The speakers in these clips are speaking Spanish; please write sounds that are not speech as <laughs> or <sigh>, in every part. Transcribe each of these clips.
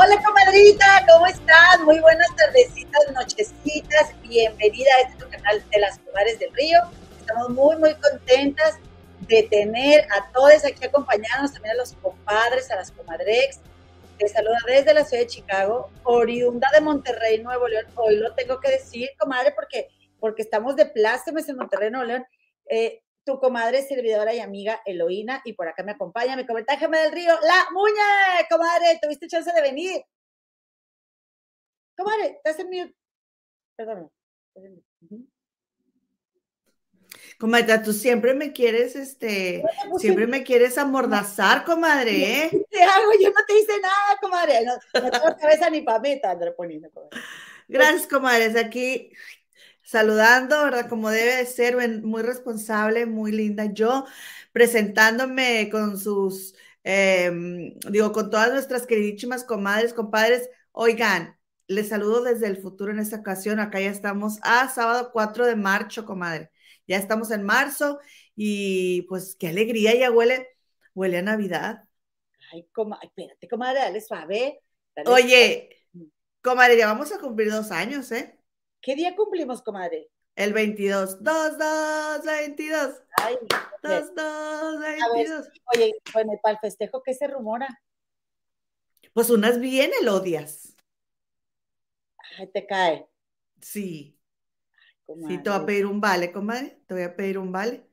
Hola, comadrita, ¿cómo estás? Muy buenas tardecitas, nochecitas. Bienvenida a este canal de las comadres del río. Estamos muy, muy contentas de tener a todos aquí acompañados, también a los compadres, a las comadrex. Te saluda desde la ciudad de Chicago, oriunda de Monterrey, Nuevo León. Hoy lo tengo que decir, comadre, porque, porque estamos de plácemes en Monterrey, Nuevo León. Eh, tu comadre, servidora y amiga Eloína, y por acá me acompaña mi comentario del Río, la Muña, comadre, tuviste chance de venir. Comadre, estás en mute. Perdón. Comadre, tú siempre me quieres, este, siempre me quieres amordazar, comadre, ¿eh? ¿Qué te hago? Yo no te hice nada, comadre. No, no tengo cabeza ni para mí, André poniendo, comadre. Gracias, comadres. Aquí saludando, ¿verdad? Como debe de ser, muy responsable, muy linda. Yo presentándome con sus, em, digo, con todas nuestras queridísimas comadres, compadres. Oigan, les saludo desde el futuro en esta ocasión. Acá ya estamos a sábado 4 de marzo, comadre. Ya estamos en marzo y pues qué alegría, ya huele, huele a Navidad. Ay, comadre, espérate, comadre, dale suave. Oye, comadre, ya vamos a cumplir dos años, ¿eh? ¿Qué día cumplimos, comadre? El 22. 2, 2, 22. Ay, 2, 2, 22. oye, bueno, para el festejo, ¿qué se rumora? Pues unas bien elodias. Ay, te cae. Sí. sí, te voy a pedir un vale, comadre. Te voy a pedir un vale.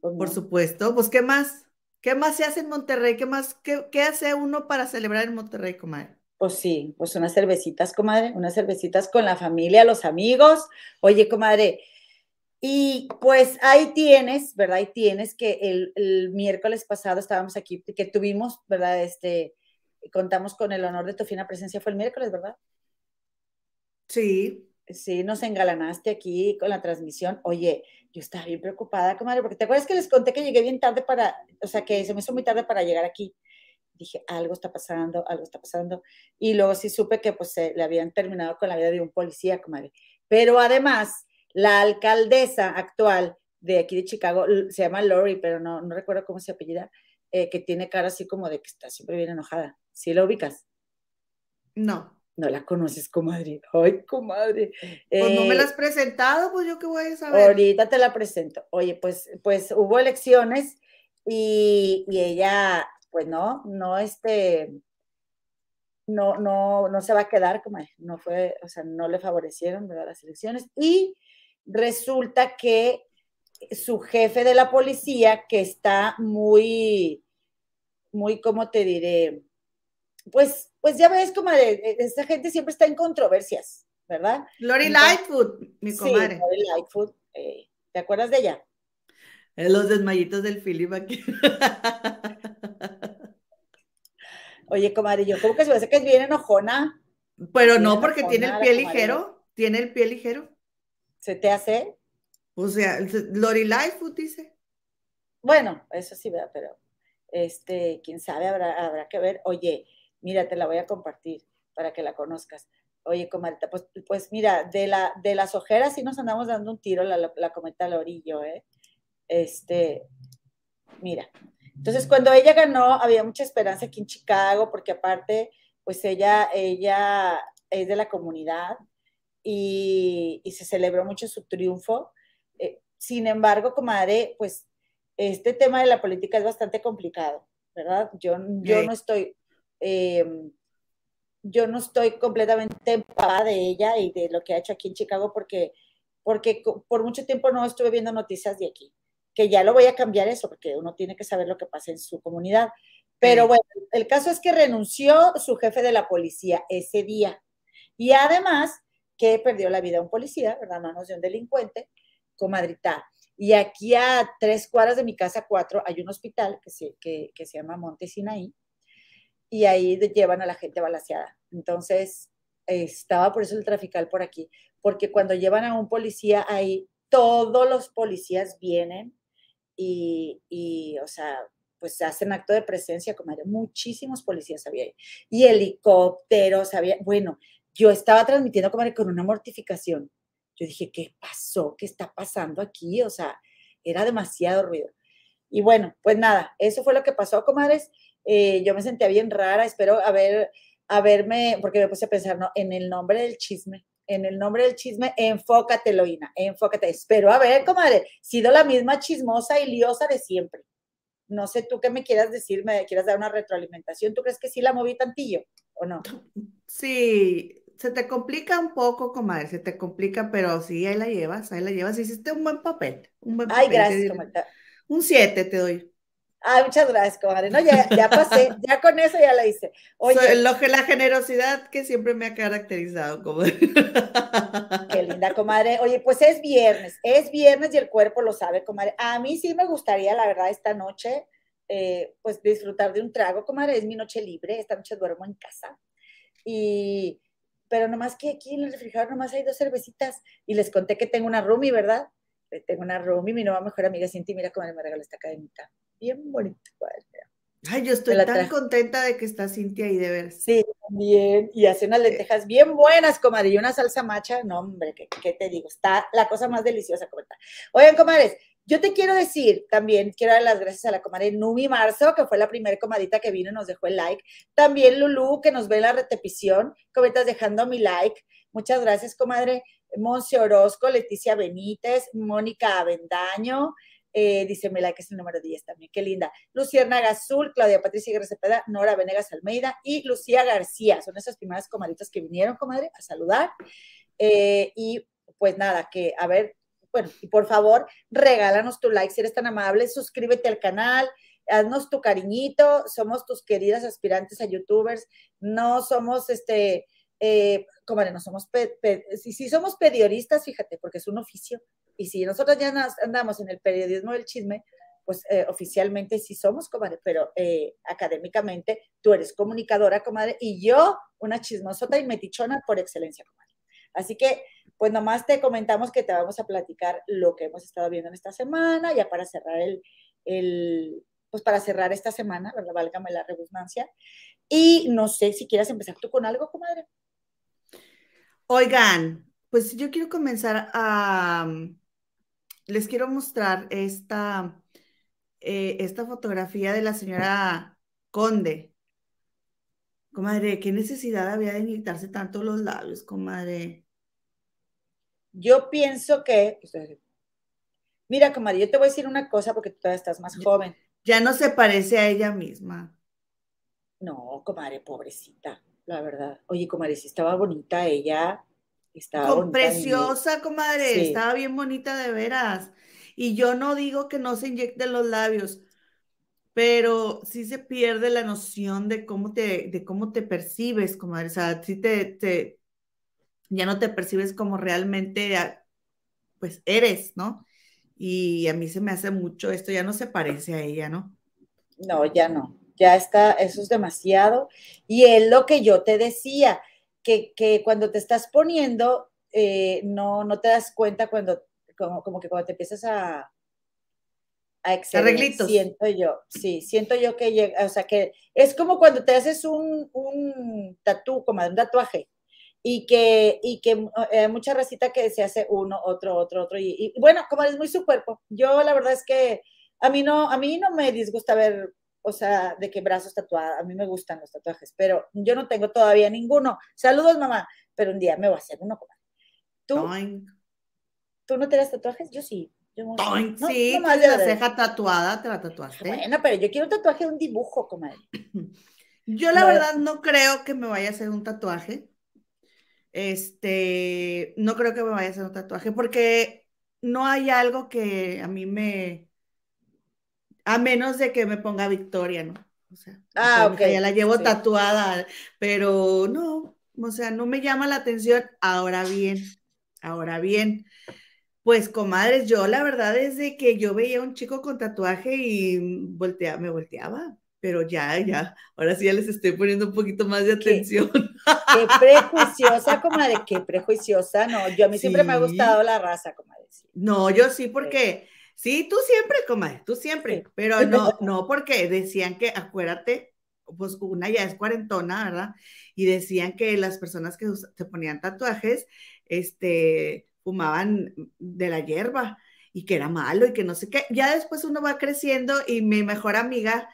Pues Por supuesto. Pues, ¿qué más? ¿Qué más se hace en Monterrey? ¿Qué más? ¿Qué, qué hace uno para celebrar en Monterrey, comadre? Pues sí, pues unas cervecitas, comadre, unas cervecitas con la familia, los amigos. Oye, comadre, y pues ahí tienes, ¿verdad? Ahí tienes que el, miércoles pasado estábamos aquí, que tuvimos, ¿verdad? Este, contamos con el honor de tu fina presencia, fue el miércoles, ¿verdad? Sí. Sí, nos engalanaste aquí con la transmisión. Oye, yo estaba bien preocupada, comadre, porque te acuerdas que les conté que llegué bien tarde para, o sea, que se me hizo muy tarde para llegar aquí dije, algo está pasando, algo está pasando. Y luego sí supe que pues se le habían terminado con la vida de un policía, comadre. Pero además, la alcaldesa actual de aquí de Chicago, se llama Lori, pero no, no recuerdo cómo se apellida, eh, que tiene cara así como de que está siempre bien enojada. ¿Sí la ubicas? No. No la conoces, comadre. Ay, comadre. Pues no me la eh, has presentado, pues yo qué voy a saber. Ahorita te la presento. Oye, pues, pues hubo elecciones y, y ella pues no, no este, no, no, no se va a quedar como no fue, o sea, no le favorecieron ¿verdad? las elecciones. Y resulta que su jefe de la policía, que está muy, muy, ¿cómo te diré? Pues, pues ya ves, como esta gente siempre está en controversias, ¿verdad? Lori Lightfoot, mi comadre. Sí, Lori Lightfoot, eh, ¿te acuerdas de ella? los desmayitos del Philip aquí. <laughs> Oye, comadre, yo como que se me hace que es bien enojona. Pero no, porque tiene el pie ligero. Tiene el pie ligero. ¿Se te hace? O sea, Lori Lightfoot dice. Bueno, eso sí, ¿verdad? Pero, este, quién sabe, habrá, habrá que ver. Oye, mira, te la voy a compartir para que la conozcas. Oye, comadre, pues, pues mira, de, la, de las ojeras sí nos andamos dando un tiro, la, la, la cometa Lorillo, ¿eh? Este, mira, entonces, cuando ella ganó, había mucha esperanza aquí en Chicago, porque aparte, pues ella, ella es de la comunidad y, se celebró mucho su triunfo. Eh, sin embargo, comadre, pues este tema de la política es bastante complicado, ¿verdad? Yo, yo no estoy, em, yo no estoy completamente empapada de ella y de lo que ha hecho aquí en Chicago porque, porque por mucho tiempo no estuve viendo noticias de aquí que ya lo voy a cambiar eso, porque uno tiene que saber lo que pasa en su comunidad. Pero bueno, el caso es que renunció su jefe de la policía ese día. Y además que perdió la vida un policía, ¿verdad? Manos de un delincuente, comadrita. Y aquí a tres cuadras de mi casa, cuatro, hay un hospital que se, que, que se llama Monte Sinaí. Y ahí llevan a la gente balaseada. Entonces, estaba por eso el trafical por aquí. Porque cuando llevan a un policía ahí, todos los policías vienen y, o sea, pues hacen acto de presencia, como muchísimos policías había ahí, y helicópteros, había, bueno, yo estaba transmitiendo como con una mortificación. Yo dije, ¿qué pasó? ¿Qué está pasando aquí? O sea, era demasiado ruido. Y bueno, pues nada, eso fue lo que pasó, comadres. Eh, yo me sentía bien rara, espero haber, a verme, porque me puse a pensar, no, en el nombre del chisme, en el nombre del chisme, enfócate, Loina, enfócate. Espero, a ver, comadre, sido la misma chismosa y liosa de siempre. No sé tú qué me quieras decir, me quieras dar una retroalimentación. ¿Tú crees que sí la moví tantillo o no? Sí, se te complica un poco, comadre, se te complica, pero sí, ahí la llevas, ahí la llevas. Hiciste un buen papel, un buen papel. Ay, gracias, comadre. Un 7 te doy. Ay, muchas gracias, comadre. No, ya, ya pasé, <laughs> ya con eso ya la hice. Oye, lo que la generosidad que siempre me ha caracterizado, comadre. Qué linda, comadre. Oye, pues es viernes, es viernes y el cuerpo lo sabe, comadre. A mí sí me gustaría, la verdad, esta noche, eh, pues disfrutar de un trago, comadre. Es mi noche libre, esta noche duermo en casa. Y, pero nomás que aquí en el refrigerador nomás hay dos cervecitas y les conté que tengo una roomie, ¿verdad? Eh, tengo una roomie, mi nueva mejor amiga Cinti, mira cómo me regaló esta cadenita bien bonito. Ay, yo estoy tan contenta de que está Cintia ahí, de ver. Sí, bien. Y hace unas lentejas bien buenas, comadre, y una salsa macha. No, hombre, ¿qué, te digo? Está la cosa más deliciosa, comadre. Oigan, comadres, yo te quiero decir también, quiero dar las gracias a la comadre Numi Marzo, que fue la primera comadita que vino y nos dejó el like. También Lulu, que nos ve la repetición. Cometas dejando mi like. Muchas gracias, comadre. Monse Orozco, Leticia Benítez, Mónica Avendaño, eh, dice Mela, que es el número 10 también, qué linda. Luciérnaga Azul, Claudia Patricia Guerra Cepeda, Nora Venegas Almeida y Lucía García. Son esas primeras comaditas que vinieron, comadre, a saludar. Eh, y pues nada, que a ver, bueno, y por favor, regálanos tu like si eres tan amable, suscríbete al canal, haznos tu cariñito, somos tus queridas aspirantes a youtubers, no somos este, eh, comadre, no somos, si, si somos pedioristas, fíjate, porque es un oficio, y si nosotros ya andamos en el periodismo del chisme, pues eh, oficialmente sí somos, comadre, pero eh, académicamente tú eres comunicadora, comadre, y yo una chismosota y metichona por excelencia, comadre. Así que, pues nomás te comentamos que te vamos a platicar lo que hemos estado viendo en esta semana, ya para cerrar el, el pues para cerrar esta semana, ¿verdad? Válgame la redundancia. Y no sé si quieras empezar tú con algo, comadre. Oigan, pues yo quiero comenzar a, les quiero mostrar esta, eh, esta fotografía de la señora Conde. Comadre, ¿qué necesidad había de inyectarse tanto los labios, comadre? Yo pienso que, mira, comadre, yo te voy a decir una cosa porque tú todavía estás más joven. Ya no se parece a ella misma. No, comadre, pobrecita, la verdad. Oye, comadre, si estaba bonita ella. Estaba preciosa, comadre, estaba bien bonita de veras. Y yo no digo que no se inyecten los labios, pero sí se pierde la noción de cómo te, de cómo te percibes, comadre. O sea, sí te, te, ya no te percibes como realmente, ah, pues eres, ¿no? Y a mí se me hace mucho esto, ya no se parece a ella, ¿no? No, ya no, ya está, eso es demasiado. Y es lo que yo te decía, que, cuando te estás poniendo, eh, no, no te das cuenta cuando, como, como que cuando te empiezas a, a exceder, siento yo, sí, siento yo que llega, o sea, que es como cuando te haces un, un tatú, como un tatuaje, y que, y que eh, mucha recita que se hace uno, otro, otro, otro, y, y, bueno, como es muy su cuerpo, yo la verdad es que a mí no, a mí no me disgusta ver o sea, de qué brazos tatuados. A mí me gustan los tatuajes, pero yo no tengo todavía ninguno. Saludos, mamá, pero un día me voy a hacer uno. ¿Tú, ¿tú no tienes tatuajes? Yo sí. Yo sí, no la ceja tatuada, te la tatuaste. Bueno, pero yo quiero un tatuaje de un dibujo, comadre. <clears throat> Yo la verdad no creo que me vaya a hacer un tatuaje. Este, no creo que me vaya a hacer un tatuaje porque no hay algo que a mí me, a menos de que me ponga Victoria, ¿no? O sea, ah, ya la llevo tatuada, pero no, o sea, no me llama la atención. Ahora bien, ahora bien, pues comadres, yo la verdad es de que yo veía a un chico con tatuaje y voltea, me volteaba, pero ya, ya, ahora sí ya les estoy poniendo un poquito más de atención. Qué, prejuiciosa, comadre, qué prejuiciosa, no, yo a mí siempre me ha gustado la raza, comadre. No, yo sí, porque... Sí, tú siempre, comadre, tú siempre, pero <laughs> no, no, porque decían que, acuérdate, pues una ya es cuarentona, ¿verdad? Y decían que las personas que se ponían tatuajes, este, fumaban de la hierba y que era malo y que no sé qué. Ya después uno va creciendo y mi mejor amiga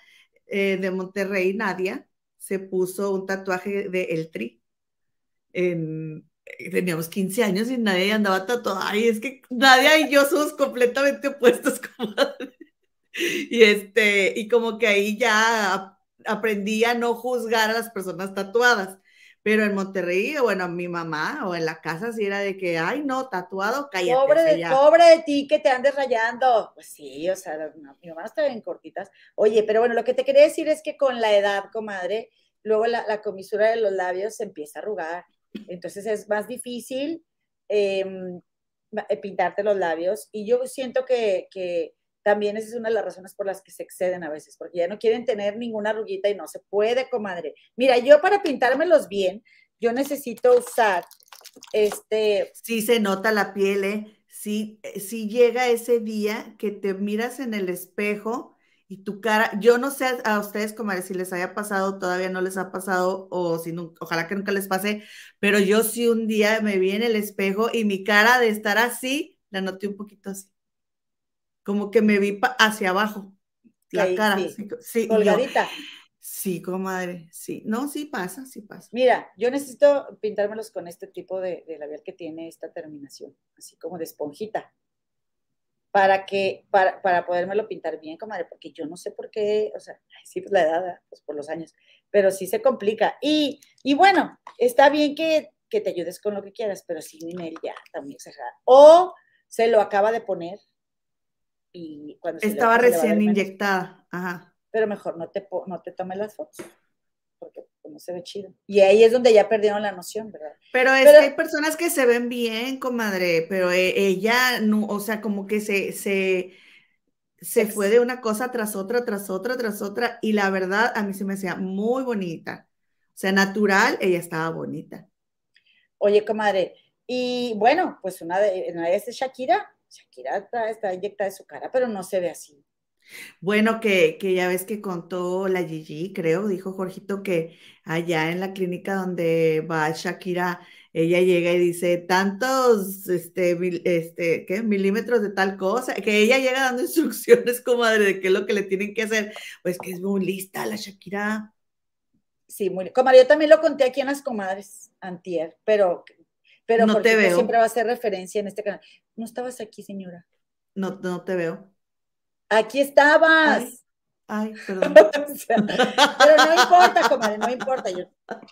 eh, de Monterrey, Nadia, se puso un tatuaje de El Tri. En, teníamos 15 años y nadie andaba tatuado. Ay, es que Nadia y yo somos completamente opuestos. <laughs> y este, y como que ahí ya aprendí a no juzgar a las personas tatuadas. Pero en Monterrey, bueno, mi mamá o en la casa sí era de que, ay, no, tatuado, cállate. Pobre, de, pobre de ti que te andes rayando. Pues sí, o sea, mi mamá está bien cortitas. Oye, pero bueno, lo que te quería decir es que con la edad, comadre, luego la, la comisura de los labios se empieza a arrugar. Entonces es más difícil em, eh, pintarte los labios. Y yo siento que, que también esa es una de las razones por las que se exceden a veces, porque ya no quieren tener ninguna arruguita y no se puede, comadre. Mira, yo para pintármelos bien, yo necesito usar este... Sí se nota la piel, ¿eh? Sí, eh, sí llega ese día que te miras en el espejo y tu cara, yo no sé a ustedes, comadre, si les haya pasado, todavía no les ha pasado, o si no, ojalá que nunca les pase, pero yo sí un día me vi en el espejo y mi cara de estar así, la noté un poquito así como que me vi hacia abajo, la cara. Sí, sí colgadita. sí, comadre, sí. No, sí pasa, sí pasa. Mira, yo necesito pintármelos con este tipo de, labial que tiene esta terminación, así como de esponjita, para que, para, para podérmelo pintar bien, comadre, porque yo no sé por qué, o sea, sí, pues la edad, pues por los años, pero sí se complica. Y, y bueno, está bien que, que te ayudes con lo que quieras, pero sí, Ninel ya, también exagerada. O se lo acaba de poner estaba recién inyectada, ajá. Pero mejor no te, no te tomes las fotos, pues, no se ve chido. Y ahí es donde ya perdieron la noción, ¿verdad? Pero es que hay personas que se ven bien, comadre, pero e, ella, no, o sea, como que se, se, se fue de una cosa tras otra, tras otra, tras otra, y la verdad a mí se me hacía muy bonita. O sea, natural, ella estaba bonita. Oye, comadre, y bueno, pues una de, una de esas Shakira, Shakira está, está inyectada de su cara, pero no se ve así. Bueno, que, que, ya ves que contó la Gigi, creo, dijo Jorgito que allá en la clínica donde va Shakira, ella llega y dice tantos, este, este, ¿qué? Milímetros de tal cosa, que ella llega dando <laughs> instrucciones, comadre, de qué es lo que le tienen que hacer. Pues que es muy lista la Shakira. Sí, muy, comadre, yo también lo conté aquí en las comadres, antier, pero pero no te veo. siempre va a ser referencia en este canal. No estabas aquí, señora. No, no te veo. Aquí estabas. Ay, perdón. <laughs> pero no importa, comadre, no importa. Yo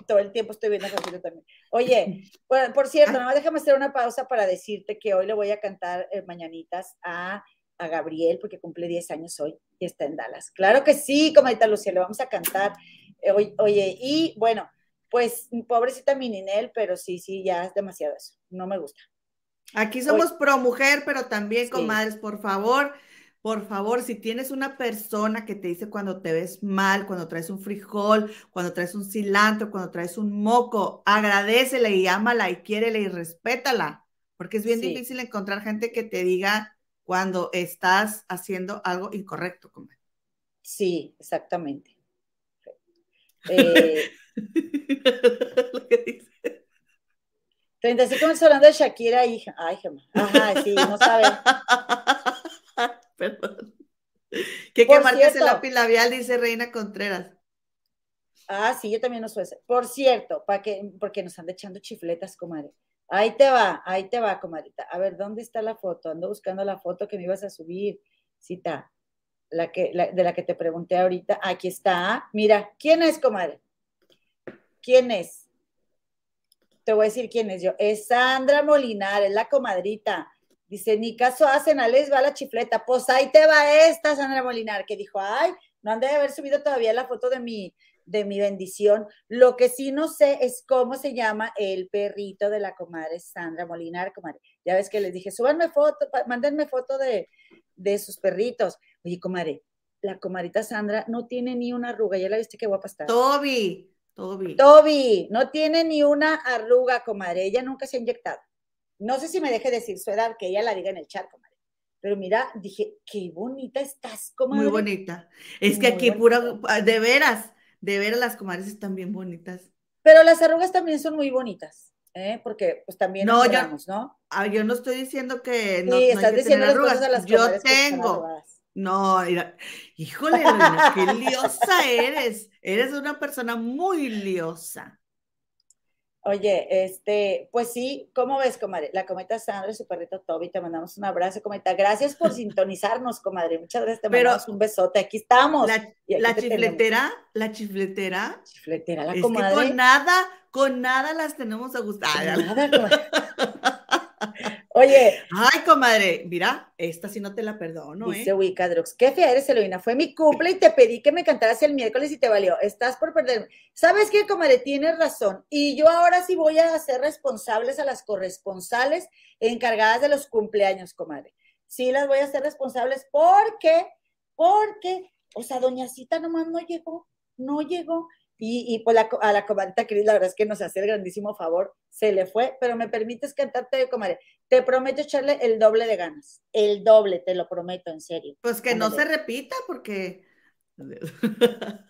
todo el tiempo estoy viendo a también. Oye, por, cierto, nada más déjame hacer una pausa para decirte que hoy le voy a cantar eh, mañanitas a, a, Gabriel, porque cumple 10 años hoy y está en Dallas. Claro que sí, comadita Lucía, le vamos a cantar. Eh, oye, y bueno, pues pobrecita mi Ninel, pero sí, sí, ya es demasiado eso. No me gusta. Aquí somos pro mujer, pero también, comadres, por favor, por favor, si tienes una persona que te dice cuando te ves mal, cuando traes un frijol, cuando traes un cilantro, cuando traes un moco, agradecele y ámala y quiérele y respétala, porque es bien difícil encontrar gente que te diga cuando estás haciendo algo incorrecto. Sí, exactamente. Eh, <laughs> lo que dice. 35 minutos hablando de Shakira y. Ay, Gemma. Ajá, sí, no sabe. <laughs> <laughs> Perdón. ¿Qué que marques el lápiz labial, dice Reina Contreras. Ah, sí, yo también no suelo. Por cierto, para que, porque nos anda echando chifletas, comadre. Ahí te va, ahí te va, comadita. A ver, ¿dónde está la foto? Ando buscando la foto que me ibas a subir. Cita, la que, de la que te pregunté ahorita. Aquí está. Mira, ¿quién es, comadre? ¿Quién es? Te voy a decir quién es yo. Es Sandra Molinar, es la comadrita. Dice, ni caso hacen, a les va la chifleta. Pues ahí te va esta, Sandra Molinar, que dijo, ay, no han de haber subido todavía la foto de mi, de mi bendición. Lo que sí no sé es cómo se llama el perrito de la comadre Sandra Molinar, comadre. Ya ves que les dije, súbanme foto, mándenme foto de, de sus perritos. Oye, comadre, la comadrita Sandra no tiene ni una arruga, ya la viste qué guapa está. Toby. Toby. Toby, no tiene ni una arruga, comadre. Ella nunca se ha inyectado. No sé si me deje decir su edad, que ella la diga en el chat, comadre. Pero mira, dije, qué bonita estás, comadre. Muy bonita. Es que aquí pura, de veras, de veras las comadres están bien bonitas. Pero las arrugas también son muy bonitas, ¿eh? Porque pues también no, yo, ¿no? Ah, yo no estoy diciendo que no, sí, estás diciendo arrugas. yo tengo, No, híjole, qué liosa eres. Eres una persona muy liosa. Oye, este, pues sí, ¿cómo ves, comadre? La cometa Sandra y su perrito Toby, te mandamos un abrazo, cometa. Gracias por <laughs> sintonizarnos, comadre. Muchas gracias, te mandamos un besote. Aquí estamos. La, chifletera, la chifletera. Chifletera, la es comadre. Que con nada, con nada las tenemos a gustar. Nada, <laughs> Oye. Ay, comadre, mira, esta sí no te la perdono, dice ¿eh? Wicadrox, qué fea eres, Eloína. Fue mi cumple y te pedí que me cantaras el miércoles y te valió. Estás por perderme. ¿Sabes qué, comadre? Tienes razón. Y yo ahora sí voy a hacer responsables a las corresponsales encargadas de los cumpleaños, comadre. Sí las voy a hacer responsables porque, porque, o sea, doña Cita nomás no llegó, no llegó. Y, pues a la comadita Cris, la verdad es que nos hace el grandísimo favor, se le fue, pero me permites cantarte, comadre. Te prometo echarle el doble de ganas, el doble, te lo prometo, en serio. Pues que no se repita, porque. <laughs>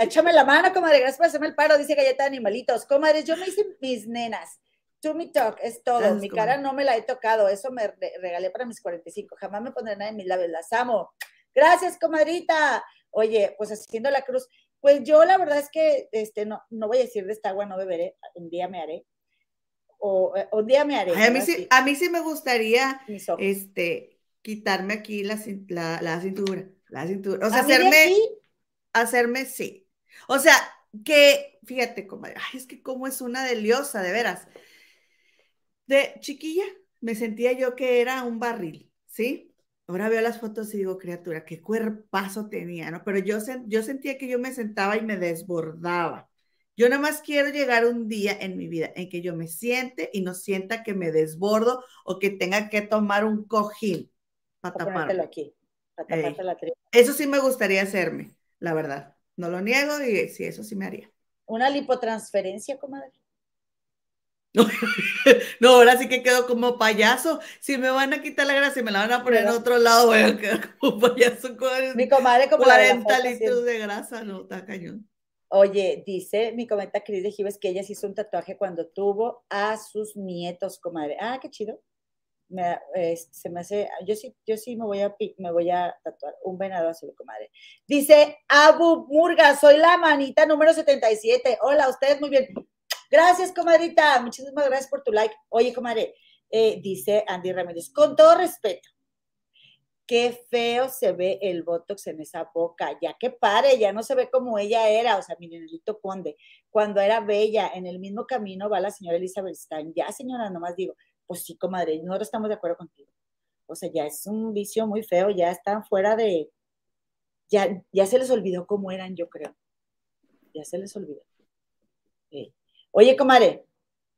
Échame la mano, comadre, gracias por hacerme el paro, dice Galleta de Animalitos. Comadres, yo me hice mis nenas. To me talk, es todo. mi cara no me la he tocado, eso me regalé para mis 45. Jamás me pondré nada en mis labios, las amo. Gracias, comadrita. Oye, pues haciendo la cruz. Pues yo la verdad es que este, no, no voy a decir de esta agua no beberé, un día me haré. O eh, un día me haré. a, mí sí, a mí sí me gustaría este, quitarme aquí la, la, cintura. La cintura. O sea, hacerme. Hacerme sí. O sea, que, fíjate, cómo es que como es una deliosa, de veras. De chiquilla, me sentía yo que era un barril, ¿sí? Ahora veo las fotos y digo, criatura, qué cuerpazo tenía, ¿no? Pero yo, yo sentía que yo me sentaba y me desbordaba. Yo nada más quiero llegar un día en mi vida en que yo me siente y no sienta que me desbordo o que tenga que tomar un cojín para taparlo aquí, para la Eso sí me gustaría hacerme, la verdad. No lo niego y sí, eso sí me haría. Una lipotransferencia, comadre. No, <laughs> ahora sí que quedo como payaso. Si me van a quitar la grasa y me la van a poner en otro lado, voy a quedar <laughs> como payaso con mi comadre como 40 litros de grasa, no, está cañón. Oye, dice mi comenta Cris de Gives que ella se hizo un tatuaje cuando tuvo a sus nietos, comadre. Ah, qué chido. Me, se me hace, yo sí, yo sí me voy a me voy a tatuar un venado azul, comadre. Dice Abu Murga, soy la manita número 77. Hola, ustedes muy bien. Gracias, comadrita. Muchísimas gracias por tu like. Oye, comadre, eh, dice Andy Ramírez, con todo respeto, qué feo se ve el Botox en esa boca, ya que pare, ya no se ve como ella era, o sea, miren, Elito Conde, cuando era bella, en el mismo camino va la señora Elizabeth Stein, ya señora, nomás digo, pues sí, comadre, nosotros estamos de acuerdo contigo, o sea, ya es un vicio muy feo, ya están fuera de, ya, ya se les olvidó cómo eran, yo creo, ya se les olvidó. Oye, comadre,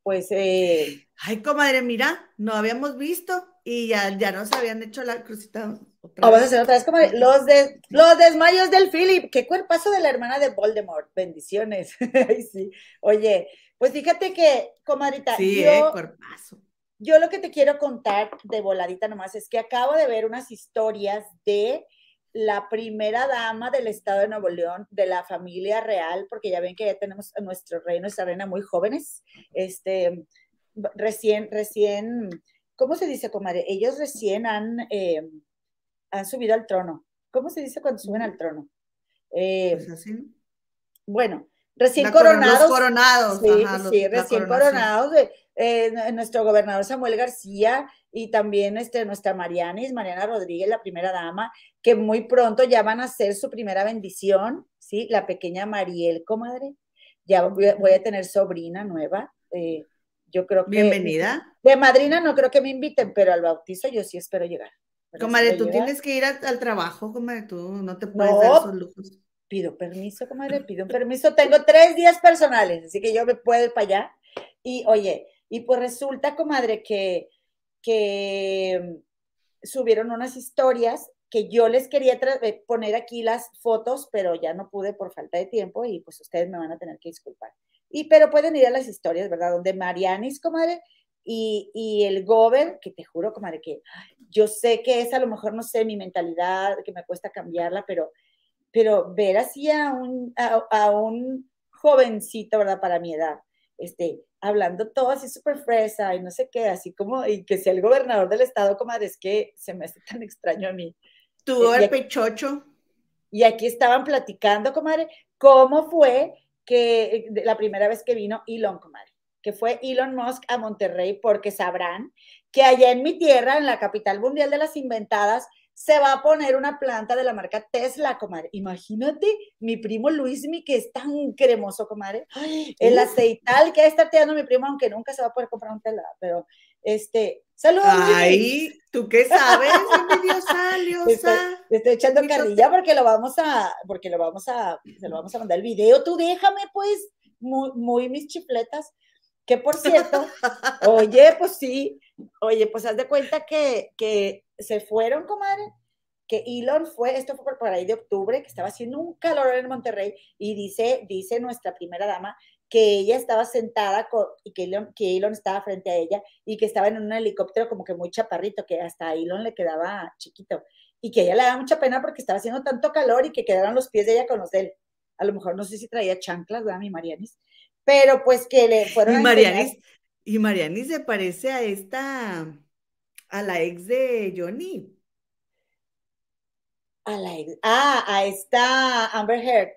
pues... Eh... Ay, comadre, mira, no habíamos visto y ya, ya nos habían hecho la crucita. Vamos a hacer otra vez, comadre. Los, de, los desmayos del Philip. Qué cuerpazo de la hermana de Voldemort. Bendiciones. <laughs> sí. Oye, pues fíjate que, comadrita. Sí, yo, eh, cuerpazo. Yo lo que te quiero contar de voladita nomás es que acabo de ver unas historias de la primera dama del estado de Nuevo León, de la familia real, porque ya ven que ya tenemos a nuestro rey, nuestra reina muy jóvenes, este, recién, recién, ¿cómo se dice, comadre? Ellos recién han, eh, han subido al trono. ¿Cómo se dice cuando suben al trono? Eh, pues bueno, recién coronados. coronados. Sí, sí recién coronados. Eh, nuestro gobernador Samuel García y también este, nuestra Marianis, Mariana Rodríguez, la primera dama, que muy pronto ya van a hacer su primera bendición, ¿sí? La pequeña Mariel, comadre. Ya voy a, tener sobrina nueva. Eh, yo creo que. Bienvenida. De madrina no creo que me inviten, pero al bautizo yo sí espero llegar. Comadre, tú tienes que ir al trabajo, comadre, tú no te puedes dar esos lujos. Pido permiso, comadre, pido un permiso. Tengo tres días personales, así que yo me puedo ir para allá. Y oye, y pues resulta, comadre, que, que subieron unas historias que yo les quería eh, poner aquí las fotos, pero ya no pude por falta de tiempo y pues ustedes me van a tener que disculpar. Y pero pueden ir a las historias, ¿verdad? Donde Marianis, comadre, y, y el Gober, que te juro, comadre, que yo sé que es a lo mejor, no sé, mi mentalidad, que me cuesta cambiarla, pero, pero ver así a un, a, a un jovencito, ¿verdad? Para mi edad, este, hablando todo así súper fresa y no sé qué, así como, y que sea el gobernador del estado, comadre, es que se me hace tan extraño a mí. Tuvo el pechocho. Y aquí estaban platicando, comadre, cómo fue que la primera vez que vino Elon, comadre, que fue Elon Musk a Monterrey, porque sabrán que allá en mi tierra, en la capital mundial de las inventadas, se va a poner una planta de la marca Tesla, comadre. Imagínate, mi primo Luismi, que es tan cremoso, comadre. El aceital que está tirando mi primo, aunque nunca se va a poder comprar un Tesla, pero este, saludos. Ay, ¿tú qué sabes, <laughs> envidiosa, Liosa? Te estoy, echando carrilla porque lo vamos a, porque lo vamos a, se lo vamos a mandar el video. Tú déjame, pues, muy, muy mis chifletas. Que por cierto, <laughs> oye, pues sí, oye, pues haz de cuenta que, que se fueron, comadre, que Elon fue, esto fue por, ahí de octubre, que estaba haciendo un calor en Monterrey, y dice, dice nuestra primera dama que ella estaba sentada y que Elon, que Elon estaba frente a ella y que estaba en un helicóptero como que muy chaparrito, que hasta a Elon le quedaba chiquito, y que ella le daba mucha pena porque estaba haciendo tanto calor y que quedaron los pies de ella con los de él. A lo mejor no sé si traía chanclas, ¿verdad, mi Marianis? pero pues que le fueron y Marianis, y Marianis se parece a esta, a la ex de Johnny. A la ex, ah, a esta Amber Heard.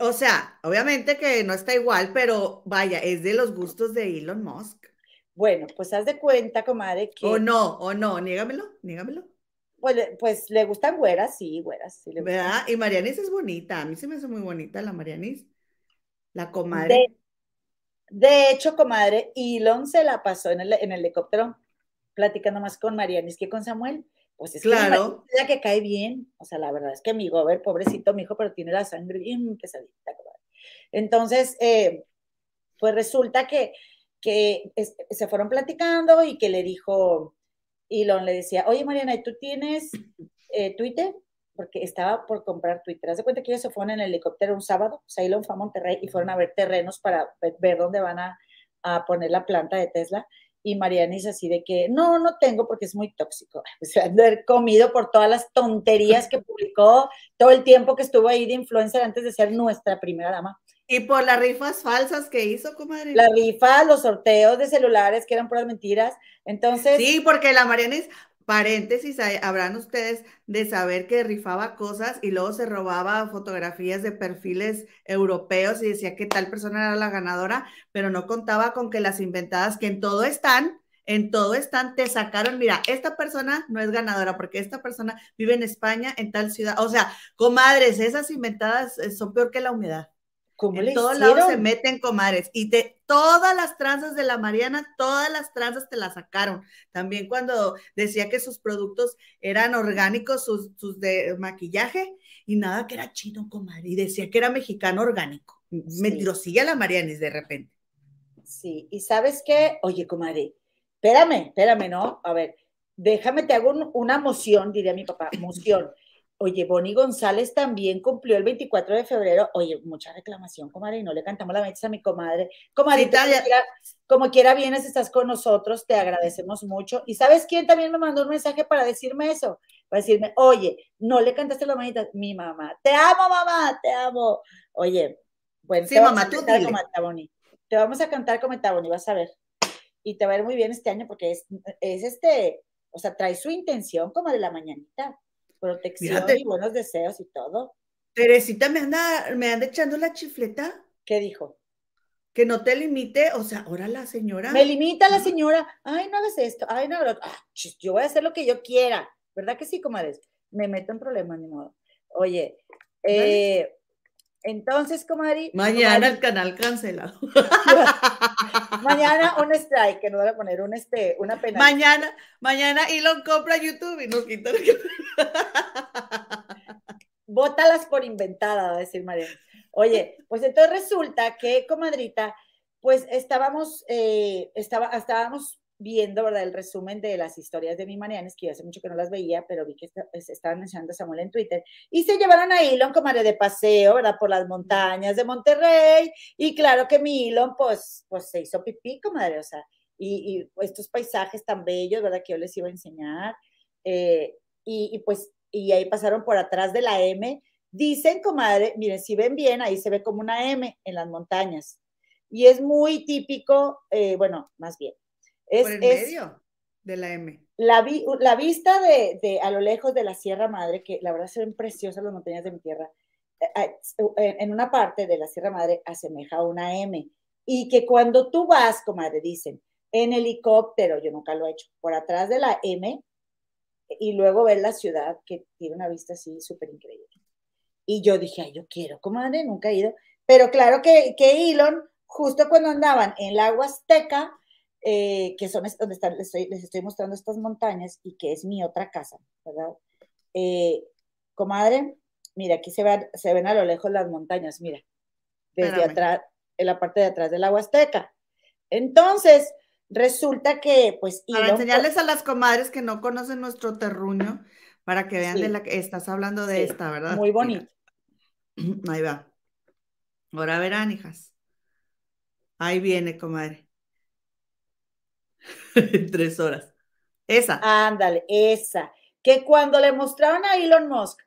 o sea, obviamente que no está igual, pero vaya, es de los gustos de Elon Musk. Bueno, pues haz de cuenta, comadre, que... O no, o no, niégamelo, niégamelo. Pues, pues le gustan güeras, sí, güeras. Sí ¿Verdad? Y Marianis es bonita, a mí se me hace muy bonita la Marianis. La comadre. De, hecho, comadre, Elon se la pasó en el, helicóptero platicando más con Marianis que con Samuel. Pues es claro. que, que cae bien. O sea, la verdad es que mi gober, pobrecito mi hijo, pero tiene la sangre bien pesadita. Entonces, eh, pues resulta que, que se fueron platicando y que le dijo, Elon le decía, oye Mariana, ¿y tú tienes eh, Twitter? porque estaba por comprar Twitter. Haz de cuenta que ellos se fueron en el helicóptero un sábado, Elon fue a Monterrey y fueron a ver terrenos para ver dónde van a, poner la planta de Tesla. Y Mariana dice así de que, no, no tengo porque es muy tóxico. <laughs> Se han de haber comido por todas las tonterías que publicó todo el tiempo que estuvo ahí de influencer antes de ser nuestra primera dama. Y por las rifas falsas que hizo, comadre. La rifa, los sorteos de celulares que eran puras mentiras. Entonces. Sí, porque la Marianis Paréntesis, habrán ustedes de saber que rifaba cosas y luego se robaba fotografías de perfiles europeos y decía que tal persona era la ganadora, pero no contaba con que las inventadas, que en todo están, en todo están, te sacaron, mira, esta persona no es ganadora porque esta persona vive en España, en tal ciudad. O sea, comadres, esas inventadas eh, son peor que la humedad en todos lados se meten comares y te, todas las tranzas de la Mariana, todas las tranzas te las sacaron. También cuando decía que sus productos eran orgánicos, sus, de maquillaje y nada que era chino, comadre, y decía que era mexicano orgánico. Sí. Mentirosilla la Marianis de repente. Sí, y sabes qué, oye, comadre, espérame, espérame, ¿no? A ver, déjame, te hago una moción, diría mi papá, moción. Oye, Bonnie González también cumplió el 24 de febrero. Oye, mucha reclamación, comadre, y no le cantamos la mesa a mi comadre. Comadre, como, quiera, vienes, estás con nosotros, te agradecemos mucho. ¿Y sabes quién también me mandó un mensaje para decirme eso? Para decirme, oye, no le cantaste la manita, mi mamá. Te amo, mamá, te amo. Oye, bueno, sí, te mamá, tú dile. Te vamos a cantar como Bonnie, vas a ver. Y te va a ir muy bien este año porque es, es este, o sea, trae su intención como de la mañanita protección y buenos deseos y todo. Teresita me anda, me anda echando la chifleta. ¿Qué dijo? Que no te limite, o sea, ahora la señora. Me limita la señora. Ay, no hagas esto. Ay, no, ah, yo voy a hacer lo que yo quiera. ¿Verdad que sí, comadres? Me meto en problemas, ni modo. Oye, eh, entonces, comadre. Mañana el canal cancelado. <laughs> mañana un strike, que nos van a poner un este, una pena. Mañana, mañana Elon compra YouTube y nos quita Bótalas por inventada, va a decir María. Oye, pues entonces resulta que, comadrita, pues estábamos, eh, estaba, estábamos viendo, ¿verdad? El resumen de las historias de mi Marianes, que hace mucho que no las veía, pero vi que se estaban mencionando a Samuel en Twitter, y se llevaron a Elon como de paseo, ¿verdad? Por las montañas de Monterrey, y claro que mi Elon, pues, pues se hizo pipí, comadre, o sea, y, estos paisajes tan bellos, ¿verdad? Que yo les iba a enseñar, eh, y, y, pues, y ahí pasaron por atrás de la M, dicen, comadre, miren, si ven bien, ahí se ve como una M en las montañas, y es muy típico, eh, bueno, más bien, por el medio de la M. la, la vista de, a lo lejos de la Sierra Madre, que la verdad se ven preciosas las montañas de mi tierra, eh, eh, en una parte de la Sierra Madre asemeja a una M. Y que cuando tú vas, comadre, dicen, en helicóptero, yo nunca lo he hecho, por atrás de la M, y luego ver la ciudad que tiene una vista así súper increíble. Y yo dije, ay, yo quiero, comadre, nunca he ido. Pero claro que, que Elon, justo cuando andaban en la Huasteca, eh, que son donde están, les estoy, mostrando estas montañas y que es mi otra casa, ¿verdad? Eh, comadre, mira, aquí se, se ven a lo lejos las montañas, mira, desde atrás, en la parte de atrás del la Huasteca. Entonces, resulta que, pues... Para enseñarles a las comadres que no conocen nuestro terruño, para que vean de la que estás hablando de esta, ¿verdad? Muy bonito. <clears throat> Ahí va. Ahora verán, hijas. Ahí viene, comadre. <laughs> Tres horas. Esa. Ándale, esa. Que cuando le mostraron a Elon Musk,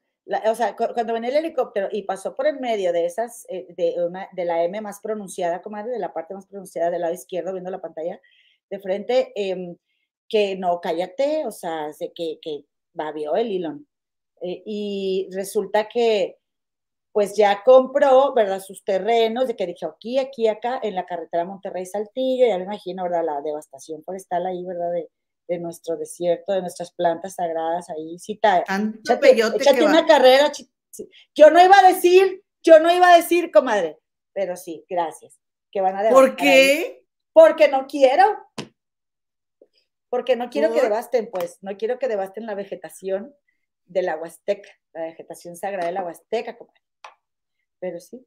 o sea, cuando venía el helicóptero y pasó por el medio de esas, eh, de, una, de la M más pronunciada, comadre, de la parte más pronunciada del lado izquierdo, viendo la pantalla de frente, em, que no, cállate, o sea, que, que babió el Elon. Eh, y resulta que pues ya compró, ¿verdad? Sus terrenos, de que dijo aquí, aquí, acá, en la carretera Monterrey-Saltillo, ya me imagino, ¿verdad? La devastación forestal ahí, ¿verdad? De, de nuestro desierto, de nuestras plantas sagradas ahí. Sí, ta, échate, échate una carrera. Yo no iba a decir, yo no iba a decir, comadre, pero sí, gracias. Que van a ¿Por qué? Porque no quiero. Porque no quiero que devasten, pues, no quiero que devasten la vegetación de la Huasteca, la vegetación sagrada de la Huasteca, comadre pero sí.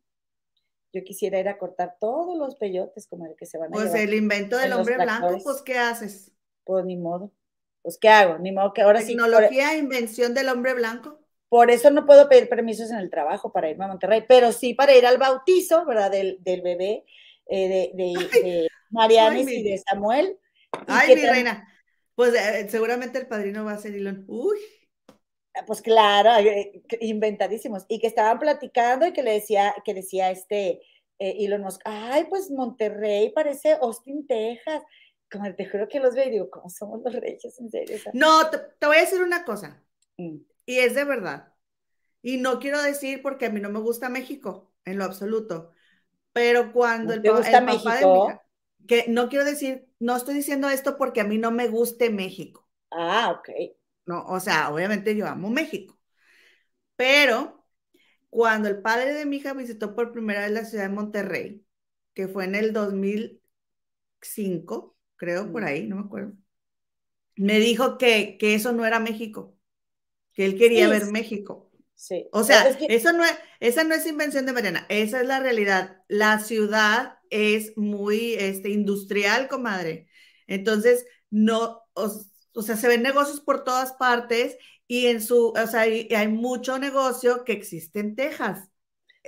Yo quisiera ir a cortar todos los peyotes como el que se van a Pues el invento del hombre blanco, pues ¿qué haces? Pues ni modo. Pues ¿qué hago? Ni modo que ahora sí. Tecnología, invención del hombre blanco. Por eso no puedo pedir permisos en el trabajo para irme a Monterrey, pero sí para ir al bautizo, ¿verdad? Del, bebé eh, de, de, Marianes y de Samuel. Ay, mi reina. Pues eh, seguramente el padrino va a ser Elon. Uy. Pues claro, eh, inventadísimos. Y que estaban platicando y que le decía, que decía este eh, Elon Musk, ay, pues Monterrey parece Austin, Texas. Como te juro que los veo y digo, ¿cómo somos los reyes? En serio. No, te, voy a decir una cosa. Mm. Y es de verdad. Y no quiero decir porque a mí no me gusta México, en lo absoluto. Pero cuando el, gusta México? que no quiero decir, no estoy diciendo esto porque a mí no me guste México. Ah, ok. ¿No? O sea, obviamente yo amo México, pero cuando el padre de mi hija visitó por primera vez la ciudad de Monterrey, que fue en el 2005, creo, por ahí, no me acuerdo, me dijo que, que eso no era México, que él quería ver México. Sí. O sea, eso no es, esa no es invención de Mariana, esa es la realidad. La ciudad es muy este, industrial, comadre. Entonces, no, o sea, se ven negocios por todas partes y en su, o sea, hay, hay mucho negocio que existe en Texas.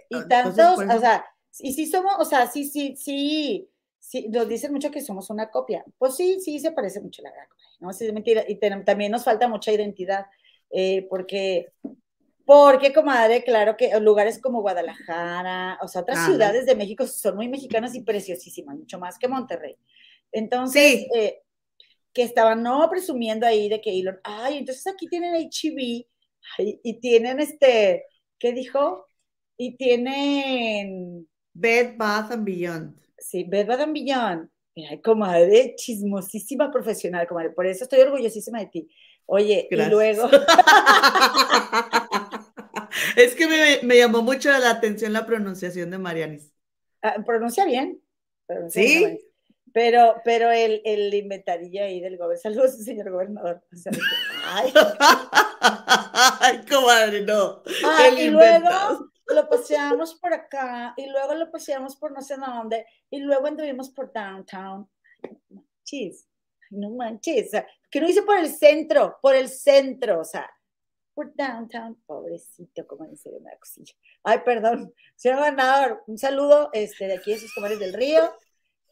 Y tantos, o sea, y sí somos, o sea, sí, sí, sí, sí, nos dicen mucho que somos una copia. Pues sí, sí, se parece mucho la verdad, ¿no? Sí, es mentira. Y también nos falta mucha identidad, eh, porque, porque, comadre, claro que lugares como Guadalajara, o sea, otras ciudades de México son muy mexicanas y preciosísimas, mucho más que Monterrey. Entonces, eh, que estaban no presumiendo ahí de que Elon, ay, entonces aquí tienen HB y tienen este, ¿qué dijo? Y tienen Bed Bath and Beyond. Sí, Bed Bath and Beyond. Mira, comadre, chismosísima profesional, comadre. Por eso estoy orgullosísima de ti. Oye, y luego. <laughs> es que me, me, llamó mucho la atención la pronunciación de Marianis. Ah, pronuncia bien. sí. Pero, pero el, el inventarillo ahí del gobernador, saludos, señor gobernador. ay. comadre, no. y luego lo paseamos por acá, y luego lo paseamos por no sé dónde, y luego anduvimos por downtown. Manches, no manches, o sea, que no hice por el centro, por el centro, o sea, por downtown, pobrecito, como dice una cosilla. Ay, perdón, señor gobernador, un saludo este, de aquí de sus comadres del río.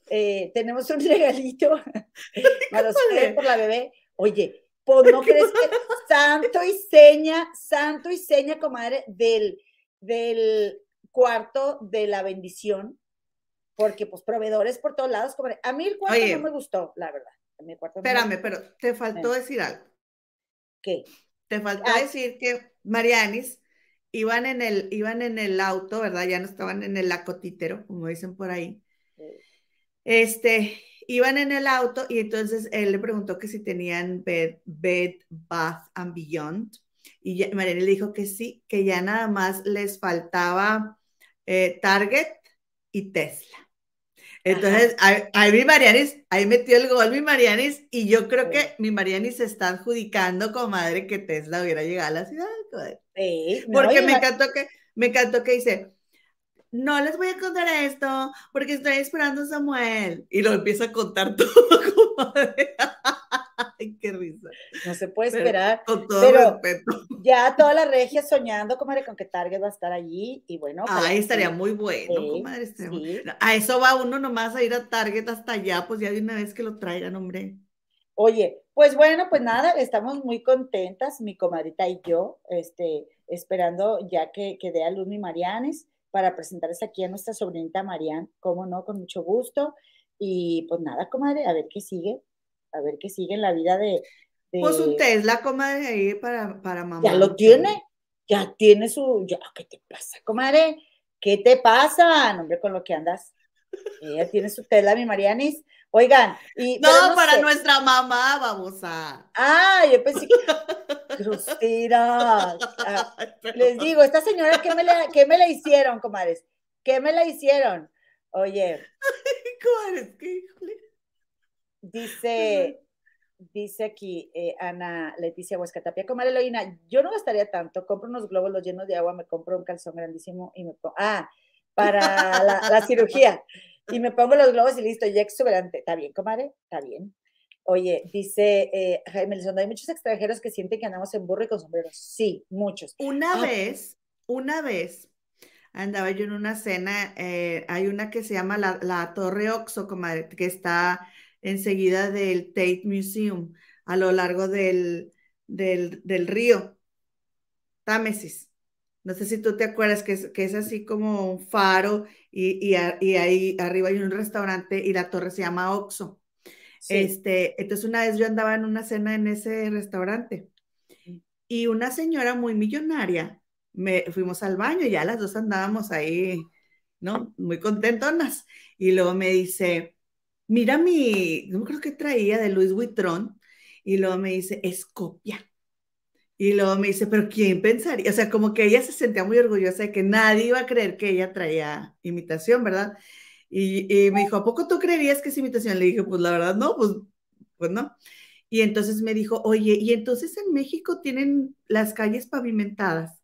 Eh, tenemos un <laughs> regalito <laughs> para usted por la bebé. Oye, pues <laughs> no crees que santo y seña, santo y seña, comadre, del, del cuarto de la bendición, porque pues proveedores por todos lados, comadre. A mí el cuarto no me gustó, la verdad. cuarto. Espérame, pero te faltó decir algo. ¿Qué? Te faltó ah. decir que Marianis iban en el, iban en el auto, ¿verdad? Ya no estaban en el lacotítero, como dicen por ahí. Este, iban en el auto y entonces él le preguntó que si tenían bed, bed bath and beyond. Y Marianis le dijo que sí, que ya nada más les faltaba eh, Target y Tesla. Entonces, ahí, mi Marianis, ahí metió el gol mi Marianis, y yo creo que mi Marianis se está adjudicando, comadre, que Tesla hubiera llegado a la ciudad, porque me encantó que, me encantó que dice, no les voy a contar esto, porque estoy esperando a Samuel. Y lo empieza a contar <laughs> todo, comadre. Ay, qué risa. No se puede esperar. con todo respeto. Ya toda la regia soñando, comadre, con que Target va a estar allí. Y bueno. Ay, estaría muy bueno, comadre. A eso va uno nomás a ir a Target hasta allá, pues ya de una vez que lo traigan, hombre. Oye, pues bueno, pues nada, estamos muy contentas, mi comadrita y yo, este, esperando ya que, que dé a Luz mi Marianes para presentarles aquí a nuestra sobrinita Marian, cómo no, con mucho gusto. Y pues nada, comadre, a ver qué sigue, a ver qué sigue en la vida de... pues un Tesla, comadre, ahí para, para mamá. Ya lo tiene, ya tiene su... Ya, ¿Qué te pasa, comadre? ¿Qué te pasa? Hombre, con lo que andas. Ella tiene su Tesla, mi Marianis. Oigan, y. No, para nuestra mamá, vamos a. Ah, yo pensé que. <laughs> Crustira. Ah, les digo, esta señora, ¿qué me, le, ¿qué me la hicieron, comadres? ¿Qué me la hicieron? Oye. comadres, qué híjole. Dice, dice aquí eh, Ana Leticia Huescatapia, comadre Eloína, yo no gastaría tanto, compro unos globos los llenos de agua, me compro un calzón grandísimo y me pongo. Ah, para la, la cirugía y me pongo los globos y listo, ya exuberante. ¿Está bien, comadre? Está bien. Oye, dice eh, Jaime Elizondo, hay muchos extranjeros que sienten que andamos en burro y con sombreros. Sí, muchos. Una ah. vez, una vez, andaba yo en una cena, eh, hay una que se llama la, Torre Oxo, comadre, que está enseguida del Tate Museum, a lo largo del, del, del río Támesis. No sé si tú te acuerdas que es, que es así como un faro y, y, ahí arriba hay un restaurante y la torre se llama Oxo. Este, entonces una vez yo andaba en una cena en ese restaurante y una señora muy millonaria, me fuimos al baño y ya las dos andábamos ahí, ¿no? Muy contentonas. Y luego me dice, mira mi, no creo que traía de Luis Vuitton, y luego me dice, es copia. Y luego me dice, pero ¿quién pensaría? O sea, como que ella se sentía muy orgullosa de que nadie iba a creer que ella traía imitación, ¿verdad? Y, me dijo, ¿a poco tú creerías que es imitación? Le dije, pues la verdad no, pues, pues no. Y entonces me dijo, oye, ¿y entonces en México tienen las calles pavimentadas?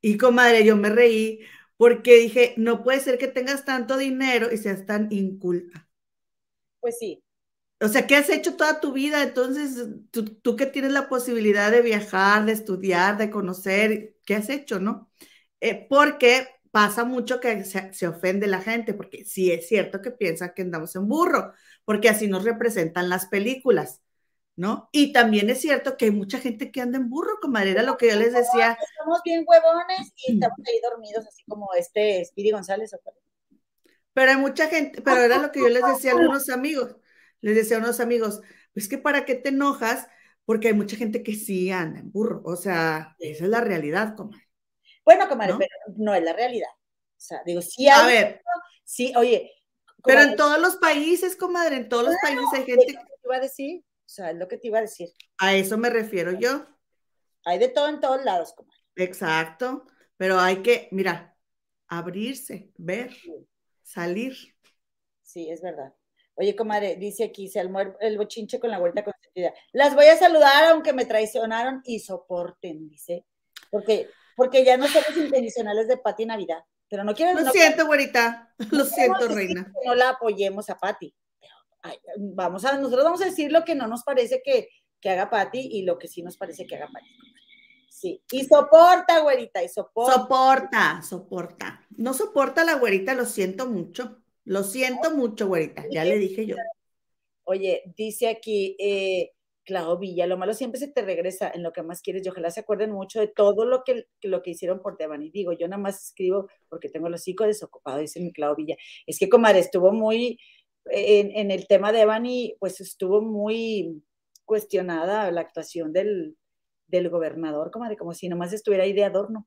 Y comadre, yo me reí porque dije, no puede ser que tengas tanto dinero y seas tan inculta. Pues sí, o sea, ¿qué has hecho toda tu vida? Entonces, tú, que tienes la posibilidad de viajar, de estudiar, de conocer, ¿qué has hecho, no? Eh, porque pasa mucho que se, ofende la gente, porque sí es cierto que piensa que andamos en burro, porque así nos representan las películas, ¿no? Y también es cierto que hay mucha gente que anda en burro, como era lo que yo les decía. Estamos bien huevones y estamos ahí dormidos, así como este Speedy González. Pero hay mucha gente, pero era lo que yo les decía a algunos amigos les decía a unos amigos, pues que para qué te enojas, porque hay mucha gente que sí anda en burro, o sea, esa es la realidad, comadre. Bueno, comadre, pero no es la realidad. O sea, digo, sí hay. A ver. Sí, oye. Pero en todos los países, comadre, en todos los países hay gente. Es lo que te iba a decir. O sea, es lo que te iba a decir. A eso me refiero yo. Hay de todo en todos lados, comadre. Exacto. Pero hay que, mira, abrirse, ver, salir. Sí, es verdad. Oye, comadre, dice aquí, se almuerzo el bochinche con la vuelta consentida. Las voy a saludar aunque me traicionaron y soporten, dice. Porque, porque ya no somos intencionales de Pati Navidad. Pero no quiero. Lo siento, güerita. Lo siento, reina. Que no la apoyemos a Pati. Vamos a, nosotros vamos a decir lo que no nos parece que, que haga Pati y lo que sí nos parece que haga Pati. Sí. Y soporta, güerita, y soporta. Soporta, soporta. No soporta la güerita, lo siento mucho. Lo siento mucho, güerita, ya le dije yo. Oye, dice aquí eh, Clau Villa, lo malo siempre se te regresa en lo que más quieres y ojalá se acuerden mucho de todo lo que, lo que hicieron por Devani. Digo, yo nada más escribo porque tengo los hijos desocupados, dice mi Clau Villa. Es que, comadre, estuvo muy, en, el tema de Evany, pues estuvo muy cuestionada la actuación del, del gobernador, como, de, como si nomás estuviera ahí de adorno,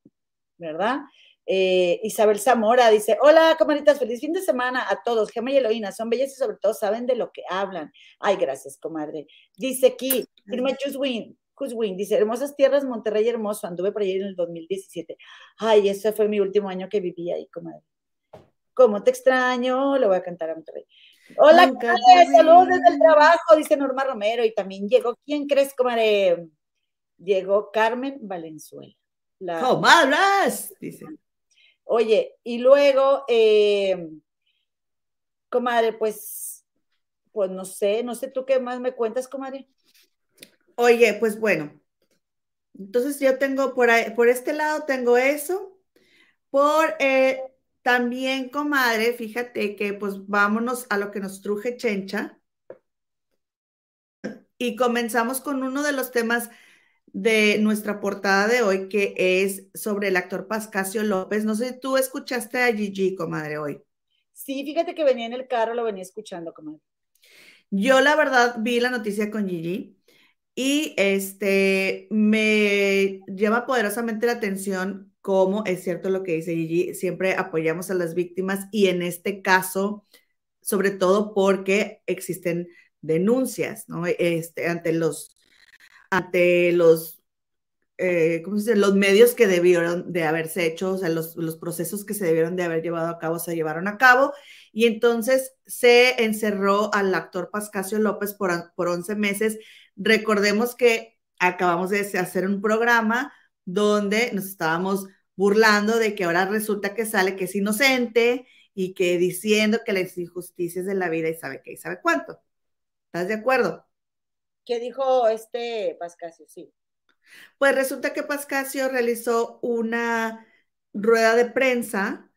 ¿verdad? Eh, Isabel Zamora dice, hola, comaditas, feliz fin de semana a todos. Gemma y Eloína son bellas y sobre todo saben de lo que hablan. Ay, gracias, comadre. Dice aquí, Irma Chuswin, Cuswin, dice, hermosas tierras, Monterrey hermoso, anduve por ahí en el 2017. Ay, ese fue mi último año que viví ahí, comadre. ¿Cómo te extraño? Le voy a cantar a Monterrey. Hola, comadre, saludos desde el trabajo, dice Norma Romero. Y también llegó, ¿quién crees, comadre? Llegó Carmen Valenzuela. La... ¡Comadres! Dice. Oye, y luego, eh, comadre, pues, pues no sé, no sé tú qué más me cuentas, comadre. Oye, pues bueno, entonces yo tengo por, ahí, por este lado tengo eso. Por eh, también, comadre, fíjate que pues vámonos a lo que nos truje Chencha. Y comenzamos con uno de los temas de nuestra portada de hoy, que es sobre el actor Pascasio López. No sé si tú escuchaste a Gigi, comadre, hoy. Sí, fíjate que venía en el carro, lo venía escuchando, comadre. Yo la verdad vi la noticia con Gigi y este me llama poderosamente la atención cómo es cierto lo que dice Gigi, siempre apoyamos a las víctimas y en este caso, sobre todo porque existen denuncias, ¿no? Este, ante los ante los, eh, ¿cómo se dice? los medios que debieron de haberse hecho, o sea, los, los, procesos que se debieron de haber llevado a cabo se llevaron a cabo. Y entonces se encerró al actor Pascasio López por, por 11 meses. Recordemos que acabamos de hacer un programa donde nos estábamos burlando de que ahora resulta que sale que es inocente y que diciendo que las injusticias de la vida y sabe qué y sabe cuánto. ¿Estás de acuerdo? ¿Qué dijo este Pascasio? Sí. Pues resulta que Pascasio realizó una rueda de prensa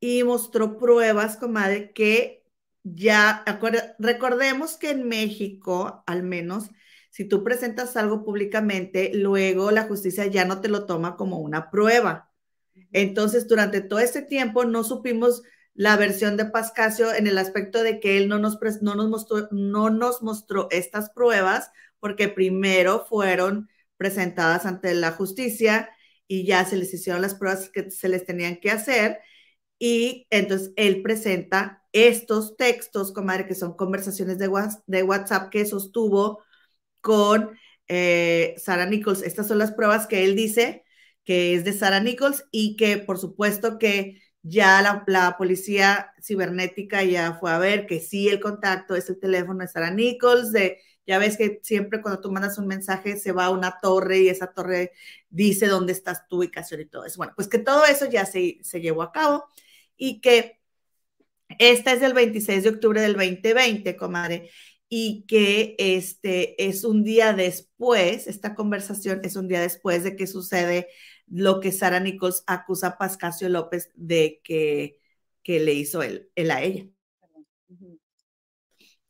y mostró pruebas, comadre, que ya, recordemos que en México, al menos, si tú presentas algo públicamente, luego la justicia ya no te lo toma como una prueba. Entonces, durante todo este tiempo no supimos la versión de Pascasio en el aspecto de que él no nos, no nos, mostró, no nos mostró estas pruebas porque primero fueron presentadas ante la justicia y ya se les hicieron las pruebas que se les tenían que hacer y entonces él presenta estos textos, comadre, que son conversaciones de, WhatsApp que sostuvo con eh, Sara Nichols. Estas son las pruebas que él dice que es de Sara Nichols y que por supuesto que ya la, policía cibernética ya fue a ver que sí el contacto es el teléfono de Sara Nichols, de, ya ves que siempre cuando tú mandas un mensaje se va a una torre y esa torre dice dónde estás tu ubicación y todo eso. Bueno, pues que todo eso ya se, se llevó a cabo y que esta es del 26 de octubre del 2020, comadre, y que este es un día después, esta conversación es un día después de que sucede lo que Sara Nichols acusa a Pascasio López de que, que le hizo él, él a ella.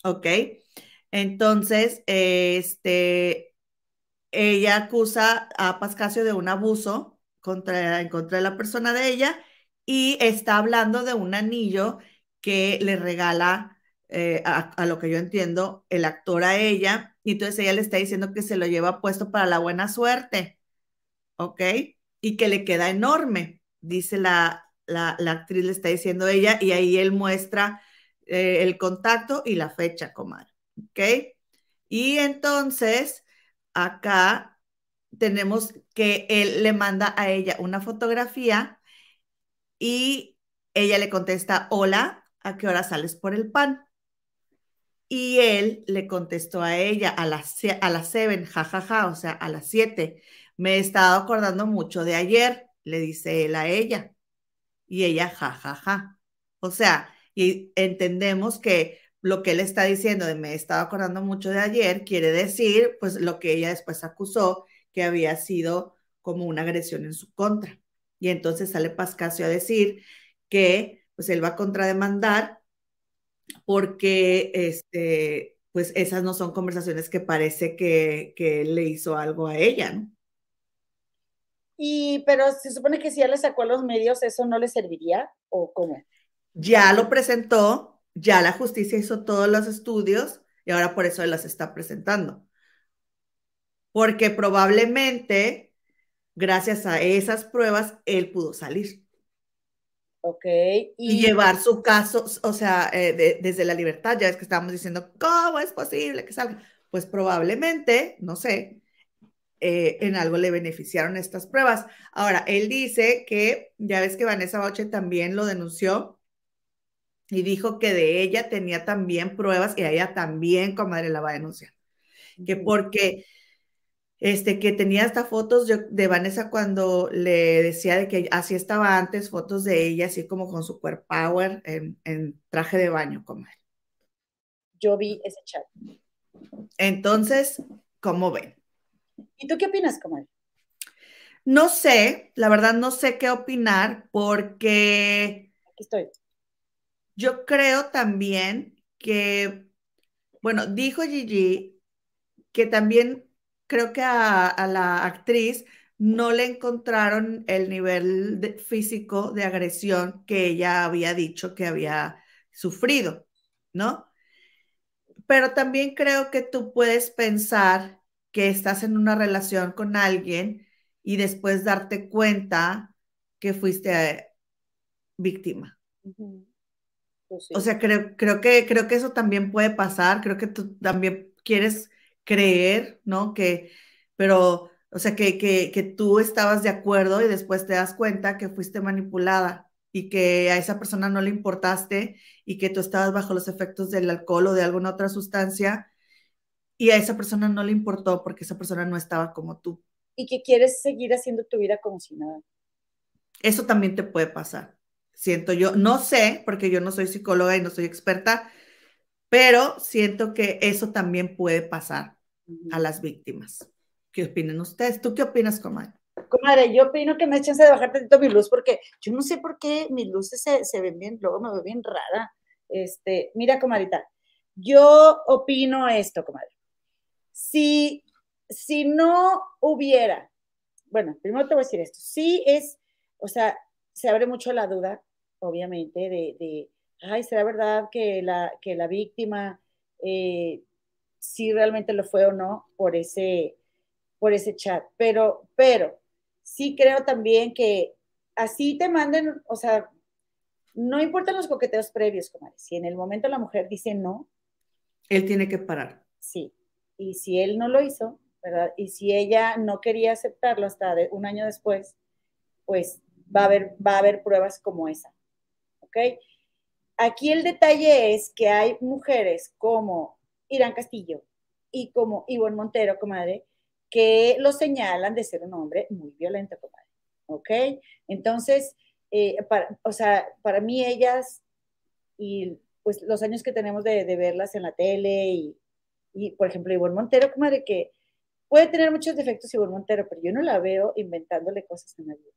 Ok, entonces, este, ella acusa a Pascasio de un abuso contra, en contra de la persona de ella y está hablando de un anillo que le regala, eh, a, a, lo que yo entiendo, el actor a ella. Y entonces ella le está diciendo que se lo lleva puesto para la buena suerte. ¿Ok? Y que le queda enorme, dice la, la, actriz, le está diciendo ella, y ahí él muestra eh, el contacto y la fecha, comadre. ¿Ok? Y entonces, acá tenemos que él le manda a ella una fotografía y ella le contesta, hola, ¿a qué hora sales por el pan? Y él le contestó a ella a las, a las 7, jajaja, o sea, a las 7. Me he estado acordando mucho de ayer, le dice él a ella. Y ella, ja, ja, ja. O sea, y entendemos que lo que él está diciendo de me he estado acordando mucho de ayer quiere decir, pues, lo que ella después acusó que había sido como una agresión en su contra. Y entonces sale Pascasio a decir que, pues, él va a contrademandar porque, este, pues, esas no son conversaciones que parece que, que él le hizo algo a ella, ¿no? Y, pero se supone que si ya le sacó a los medios, ¿eso no le serviría? ¿O cómo? Ya lo presentó, ya la justicia hizo todos los estudios y ahora por eso él las está presentando. Porque probablemente, gracias a esas pruebas, él pudo salir. Ok. Y, llevar su caso, o sea, eh, desde la libertad, ya es que estábamos diciendo, ¿cómo es posible que salga? Pues probablemente, no sé, eh, en algo le beneficiaron estas pruebas. Ahora, él dice que, ya ves que Vanessa Bauche también lo denunció y dijo que de ella tenía también pruebas y a ella también, comadre, la va a denunciar. Que porque este, que tenía hasta fotos de Vanessa cuando le decía de que así estaba antes, fotos de ella, así como con super power en, traje de baño, comadre. Yo vi ese chat. Entonces, ¿cómo ven? ¿Y tú qué opinas, comadre? No sé, la verdad no sé qué opinar porque... Aquí estoy. Yo creo también que, bueno, dijo Gigi que también creo que a, la actriz no le encontraron el nivel físico de agresión que ella había dicho que había sufrido, ¿no? Pero también creo que tú puedes pensar que estás en una relación con alguien y después darte cuenta que fuiste eh, víctima. Pues o sea, creo, creo, que, creo que eso también puede pasar, creo que tú también quieres creer, ¿no? Que, pero, o sea, que, que, que tú estabas de acuerdo y después te das cuenta que fuiste manipulada y que a esa persona no le importaste y que tú estabas bajo los efectos del alcohol o de alguna otra sustancia y a esa persona no le importó porque esa persona no estaba como tú. Y que quieres seguir haciendo tu vida como si nada. Eso también te puede pasar siento yo, no sé, porque yo no soy psicóloga y no soy experta, pero siento que eso también puede pasar a las víctimas. ¿Qué opinan ustedes? ¿Tú qué opinas, comadre? Comadre, yo opino que me echen de bajar tantito mi luz porque yo no sé por qué mis luces se, ven bien, luego me veo bien rara. Este, mira, comadita, yo opino esto, comadre. Si, si no hubiera, bueno, primero te voy a decir esto, sí es, o sea, se abre mucho la duda obviamente, de, de ay, ¿será verdad que la, que la víctima eh, sí realmente lo fue o no por ese, por ese chat? Pero, pero sí creo también que así te manden, o sea, no importan los coqueteos previos, como si en el momento la mujer dice no. Él tiene que parar. Sí, y si él no lo hizo, ¿verdad? Y si ella no quería aceptarlo hasta un año después, pues va a haber, va a haber pruebas como esa. ¿ok? Aquí el detalle es que hay mujeres como Irán Castillo y como Ivonne Montero, comadre, que lo señalan de ser un hombre muy violento, comadre, ¿ok? Entonces, eh, para, o sea, para mí ellas y pues los años que tenemos de, verlas en la tele y, y, por ejemplo, Ivonne Montero, comadre, que puede tener muchos defectos Ivonne Montero, pero yo no la veo inventándole cosas a nadie.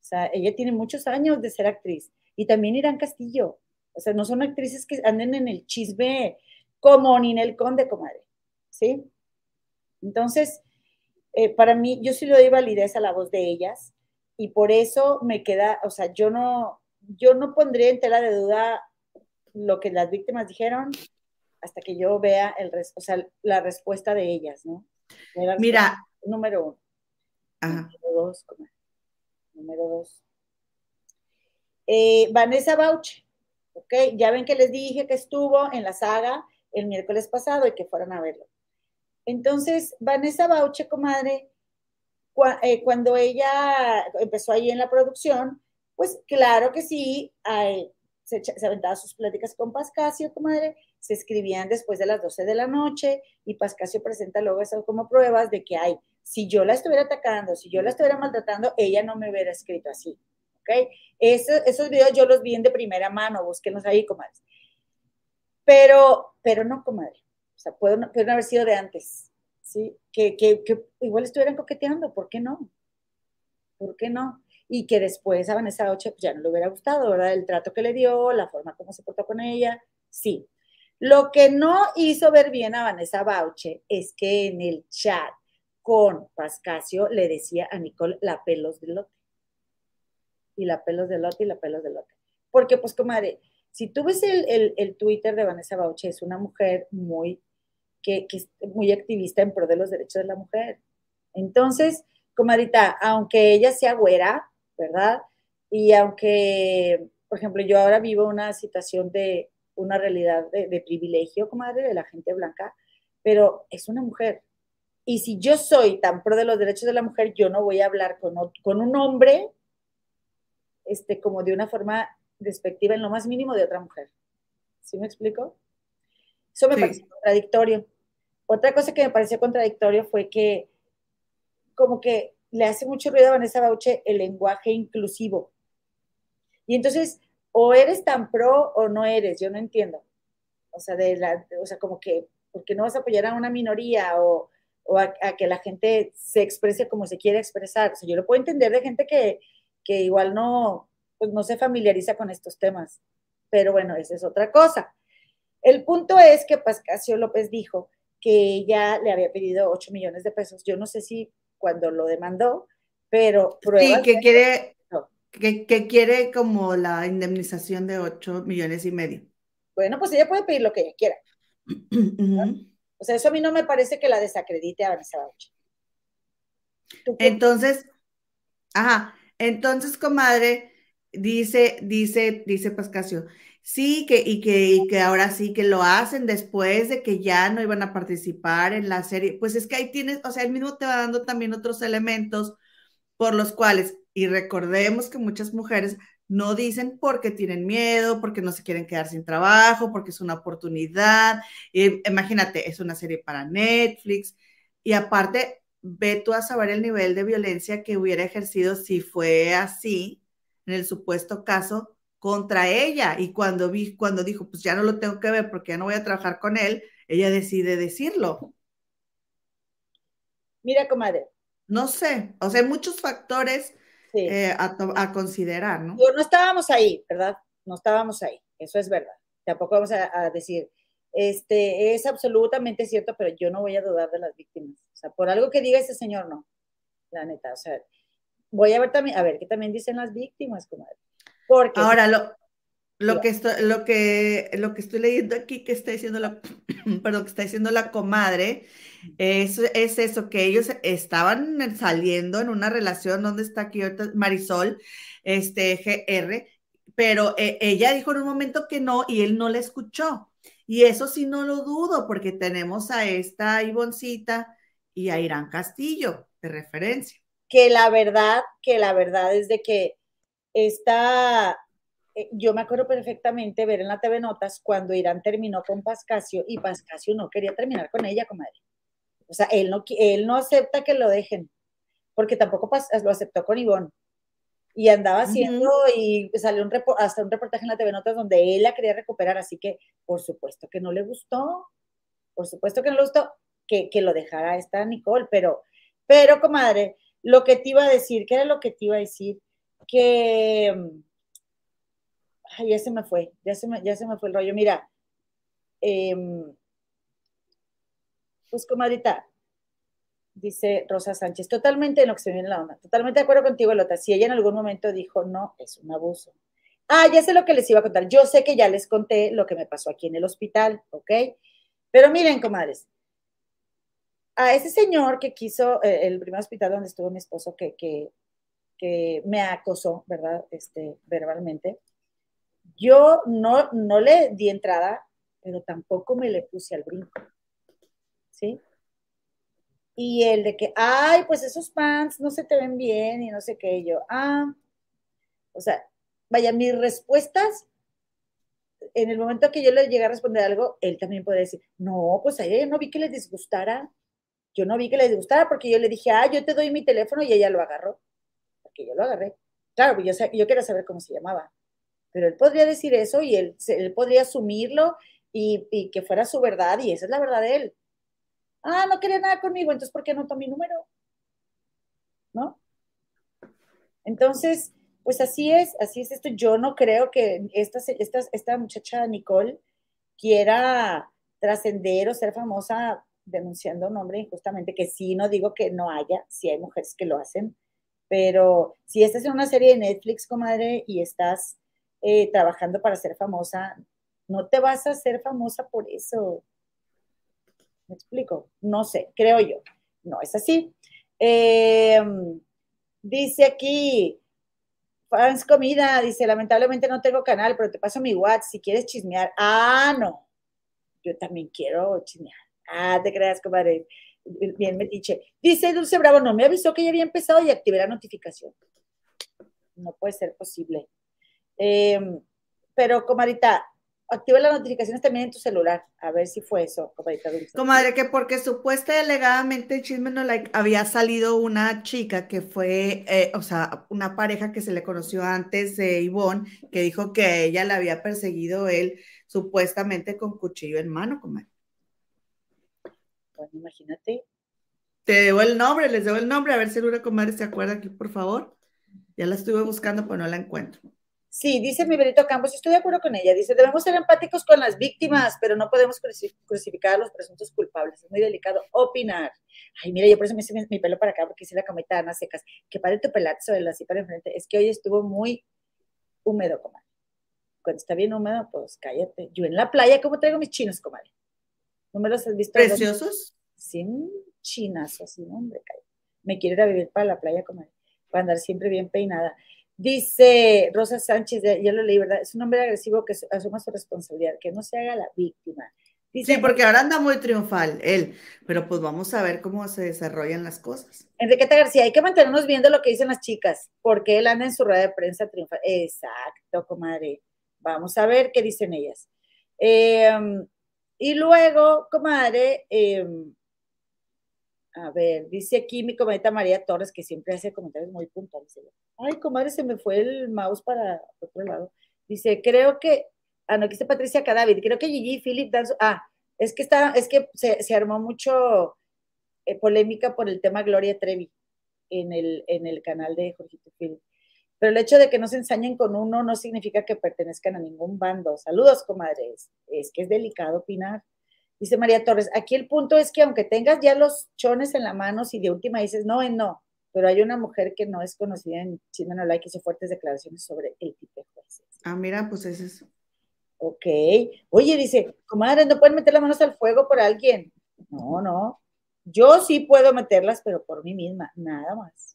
O sea, ella tiene muchos años de ser actriz y también Irán Castillo. O sea, no son actrices que anden en el chisme como Ninel Conde, comadre. ¿Sí? Entonces, eh, para mí, yo sí le doy validez a la voz de ellas y por eso me queda, o sea, yo no, yo no pondría en tela de duda lo que las víctimas dijeron hasta que yo vea el, o sea, la respuesta de ellas, ¿no? Mira. Número uno. Número dos, comadre. Número dos. Eh, Vanessa Bauche, ¿ok? Ya ven que les dije que estuvo en la saga el miércoles pasado y que fueran a verlo. Entonces, Vanessa Bauche, comadre, eh, cuando ella empezó ahí en la producción, pues claro que sí, se, aventaba sus pláticas con Pascasio, comadre, se escribían después de las 12 de la noche y Pascasio presenta luego eso como pruebas de que, hay, si yo la estuviera atacando, si yo la estuviera maltratando, ella no me hubiera escrito así. ¿ok? esos videos yo los vi en de primera mano, búsquenlos ahí, comadres. Pero, pero no, comadre. O sea, pueden, haber sido de antes, ¿sí? Que, que, que, igual estuvieran coqueteando, ¿por qué no? ¿Por qué no? Y que después a Vanessa Oche pues, ya no le hubiera gustado, ¿verdad? El trato que le dio, la forma como se portó con ella, sí. Lo que no hizo ver bien a Vanessa Bauche es que en el chat con Pascasio le decía a Nicole la pelos de lote y la pelos de lote y la pelos de lote. Porque, pues, comadre, Si tú ves el, el, Twitter de Vanessa Bauche, es una mujer muy, que, que, muy activista en pro de los derechos de la mujer. Entonces, comadita, aunque ella sea güera, ¿verdad? Y aunque, por ejemplo, yo ahora vivo una situación de una realidad de, de privilegio, comadre, de la gente blanca, pero es una mujer. Y si yo soy tan pro de los derechos de la mujer, yo no voy a hablar con, con un hombre este, como de una forma despectiva en lo más mínimo de otra mujer. ¿Sí me explico? Eso me parece contradictorio. Otra cosa que me pareció contradictorio fue que como que le hace mucho ruido a Vanessa Bauche el lenguaje inclusivo. Y entonces, o eres tan pro o no eres, yo no entiendo. O sea, de la, o sea como que, porque no vas a apoyar a una minoría o, o a, que la gente se exprese como se quiere expresar. O sea, yo lo puedo entender de gente que, que igual no, pues no se familiariza con estos temas. Pero bueno, esa es otra cosa. El punto es que Pascasio López dijo que ella le había pedido 8 millones de pesos. Yo no sé si cuando lo demandó, pero pruebas. Sí, que quiere, que, quiere como la indemnización de 8 millones y medio. Bueno, pues ella puede pedir lo que ella quiera. <clears throat> O sea, eso a mí no me parece que la desacredite a Vanessa Bauchi. Entonces, ajá, entonces, comadre, dice, dice, dice Pascasio, sí, que, y que, y que ahora sí que lo hacen después de que ya no iban a participar en la serie. Pues es que ahí tienes, o sea, él mismo te va dando también otros elementos por los cuales, y recordemos que muchas mujeres no dicen porque tienen miedo, porque no se quieren quedar sin trabajo, porque es una oportunidad. imagínate, es una serie para Netflix. Y aparte, ve tú a saber el nivel de violencia que hubiera ejercido si fue así, en el supuesto caso, contra ella. Y cuando, vi, cuando dijo, pues ya no lo tengo que ver porque ya no voy a trabajar con él, ella decide decirlo. Mira, comadre. No sé, o sea, hay muchos factores eh, a, considerar, ¿no? no estábamos ahí, ¿verdad? No estábamos ahí, eso es verdad. Tampoco vamos a decir, este, es absolutamente cierto, pero yo no voy a dudar de las víctimas. O sea, por algo que diga ese señor, no. La neta, o sea, voy a ver también, a ver qué también dicen las víctimas, comadre. Porque. Ahora, lo, lo que, estoy, lo, que, lo que estoy leyendo aquí que está diciendo la, <clears throat> perdón, que está diciendo la comadre, es, es eso, que ellos estaban saliendo en una relación, donde está aquí Marisol, este, GR, pero eh, ella dijo en un momento que no y él no la escuchó. Y eso sí no lo dudo, porque tenemos a esta Ivoncita y a Irán Castillo de referencia. Que la verdad, que la verdad es de que esta, eh, yo me acuerdo perfectamente ver en la TV Notas cuando Irán terminó con Pascasio y Pascasio no quería terminar con ella, comadre. O sea, él no, él no acepta que lo dejen, porque tampoco lo aceptó con Ivonne y andaba haciendo y salió un hasta un reportaje en la TV Notas donde él la quería recuperar, así que por supuesto que no le gustó, por supuesto que no le gustó que, que lo dejara esta Nicole, pero, pero comadre, lo que te iba a decir, ¿qué era lo que te iba a decir? Que, ay, ya se me fue, ya se me, ya se me fue el rollo, mira, em, pues comadrita, dice Rosa Sánchez, totalmente en lo que se viene la onda, totalmente de acuerdo contigo, Lota. Si ella en algún momento dijo, no, es un abuso. Ah, ya sé lo que les iba a contar. Yo sé que ya les conté lo que me pasó aquí en el hospital, ¿ok? Pero miren, comadres, a ese señor que quiso, eh, el primer hospital donde estuvo mi esposo, que, que, que me acosó, ¿verdad? Este, verbalmente, yo no, no le di entrada, pero tampoco me le puse al brinco, ¿sí? Y el de que, ay, pues esos pants no se te ven bien y no sé qué, yo, ah, o sea, vaya, mis respuestas, en el momento que yo le llegué a responder algo, él también puede decir, no, pues a ella no vi que le disgustara, yo no vi que le disgustara porque yo le dije, ah, yo te doy mi teléfono y ella lo agarró, porque yo lo agarré. Claro, pues yo, quería saber cómo se llamaba, pero él podría decir eso y él, él podría asumirlo y, y que fuera su verdad y esa es la verdad de él. Ah, no quería nada conmigo, entonces ¿por qué no mi número? ¿No? Entonces, pues así es, así es esto. Yo no creo que esta, esta, esta muchacha Nicole quiera trascender o ser famosa denunciando un hombre injustamente, que sí, no digo que no haya, sí hay mujeres que lo hacen, pero si estás en una serie de Netflix, comadre, y estás eh, trabajando para ser famosa. No te vas a hacer famosa por eso. ¿Me explico? No sé, creo yo. No es así. Em, dice aquí, fans comida, dice, lamentablemente no tengo canal, pero te paso mi WhatsApp si quieres chismear. Ah, no. Yo también quiero chismear. Ah, te creas, comadre. Bien metiche. Dice Dulce Bravo, no me avisó que ya había empezado y activé la notificación. No puede ser posible. Em, pero, comadita, activa las notificaciones también en tu celular. A ver si fue eso, comadita Dulce. Comadre, que porque supuesta y alegadamente Chisme no like, había salido una chica que fue, eh, o sea, una pareja que se le conoció antes de Ivonne, que dijo que ella la había perseguido él supuestamente con cuchillo en mano, comadre. Imagínate. Te debo el nombre, les debo el nombre, a ver si Lura Comadre se acuerda aquí, por favor. Ya la estuve buscando, pero no la encuentro. Sí, dice mi Benito Campos, estoy de acuerdo con ella. Dice, debemos ser empáticos con las víctimas, pero no podemos crucificar a los presuntos culpables. Es muy delicado opinar. Ay, mira, yo por eso me hice mi, pelo para acá, porque hice la camita de Ana Secas. Que pare tu pelazo de así para enfrente. Es que hoy estuvo muy húmedo, comadre. Cuando está bien húmedo, pues cállate. Yo en la playa, ¿cómo traigo mis chinos, comadre? ¿No me los has visto? ¿Preciosos? Sí, chinas, así, hombre. Me quiero ir a vivir para la playa, comadre, para andar siempre bien peinada. Dice Rosa Sánchez, ya lo leí, ¿verdad? Es un hombre agresivo que asuma su responsabilidad, que no se haga la víctima. sí, porque ahora anda muy triunfal él, pero pues vamos a ver cómo se desarrollan las cosas. Enriqueta García, hay que mantenernos viendo lo que dicen las chicas, porque él anda en su rueda de prensa triunfal. Exacto, comadre. Vamos a ver qué dicen ellas. Em, y luego, comadre, eh, a ver, dice aquí mi comadita María Torres, que siempre hace comentarios muy puntuales. Ay, comadre, se me fue el mouse para otro lado. Dice, creo que, ah, no, aquí está Patricia Cadavid, creo que Gigi y Philip dan ah, es que está, es que se, armó mucho eh, polémica por el tema Gloria Trevi en el, en el canal de Jorgito Philip. Pero el hecho de que no se ensañen con uno no significa que pertenezcan a ningún bando. Saludos, comadres. Es que es delicado opinar. Dice María Torres, aquí el punto es que aunque tengas ya los chones en la mano, si de última dices no, no, pero hay una mujer que no es conocida en China no like hizo fuertes declaraciones sobre el tipo de jueces. Ah, mira, pues es eso. Ok. Oye, dice, comadre, no pueden meter las manos al fuego por alguien. No, no. Yo sí puedo meterlas, pero por mí misma, nada más.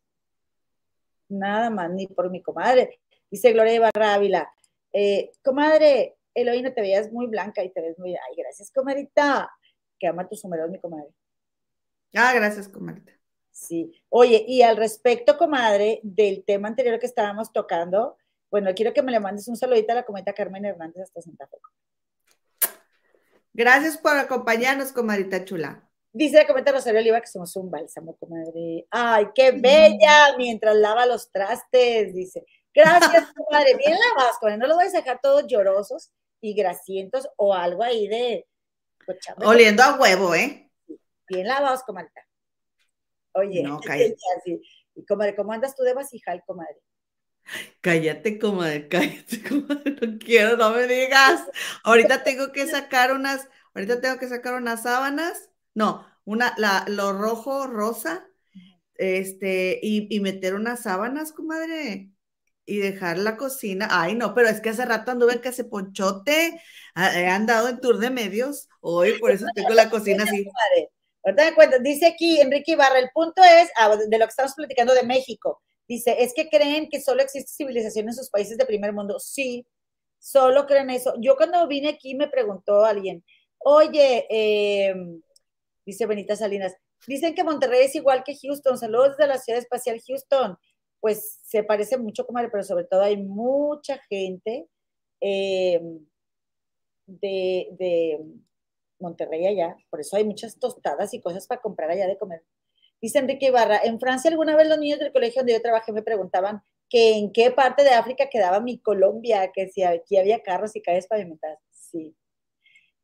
Nada más, ni por mi comadre. Dice Gloria Ibarra Ávila, eh, comadre, Eloína, te veías muy blanca y te ves muy, ay, gracias, comadita, que ama tus húmeros, mi comadre. Ah, gracias, comadita. Sí. Oye, y al respecto, comadre, del tema anterior que estábamos tocando, bueno, quiero que me le mandes un saludito a la comadita Carmen Hernández hasta Santa Fe. Gracias por acompañarnos, comadita chula. Dice la cometa Rosario Oliva que somos un bálsamo, comadre. Ay, qué bella, mientras lava los trastes, dice. Gracias, <laughs> comadre. Bien lavados, comadre. No los voy a sacar todos llorosos y grasientos o algo ahí de... Pues, Oliendo a huevo, ¿eh? Bien lavados, comadre. Oye, no, cállate. Y comadre, ¿cómo andas tú de vasijal, comadre? Cállate, comadre, cállate, comadre, no quiero, no me digas. Ahorita tengo que sacar unas, ahorita tengo que sacar unas sábanas, no, una, la, lo rojo, rosa, este, y, y meter unas sábanas, comadre y dejar la cocina. Ay, no, pero es que hace rato anduve en que se ponchote, he andado en tour de medios hoy, por eso tengo la cocina así. Ahorita dice aquí Enrique Ibarra, el punto es, ah, de lo que estamos platicando de México, dice, es que creen que solo existe civilización en sus países de primer mundo. Sí, solo creen eso. Yo cuando vine aquí me preguntó alguien, oye, em, dice Benita Salinas, dicen que Monterrey es igual que Houston, saludos de la ciudad espacial Houston pues se parece mucho, comadre, pero sobre todo hay mucha gente eh, de, Monterrey allá, por eso hay muchas tostadas y cosas para comprar allá de comer. Dice Enrique Ibarra, en Francia alguna vez los niños del colegio donde yo trabajé me preguntaban que en qué parte de África quedaba mi Colombia, que si aquí había carros y calles pavimentadas. Sí,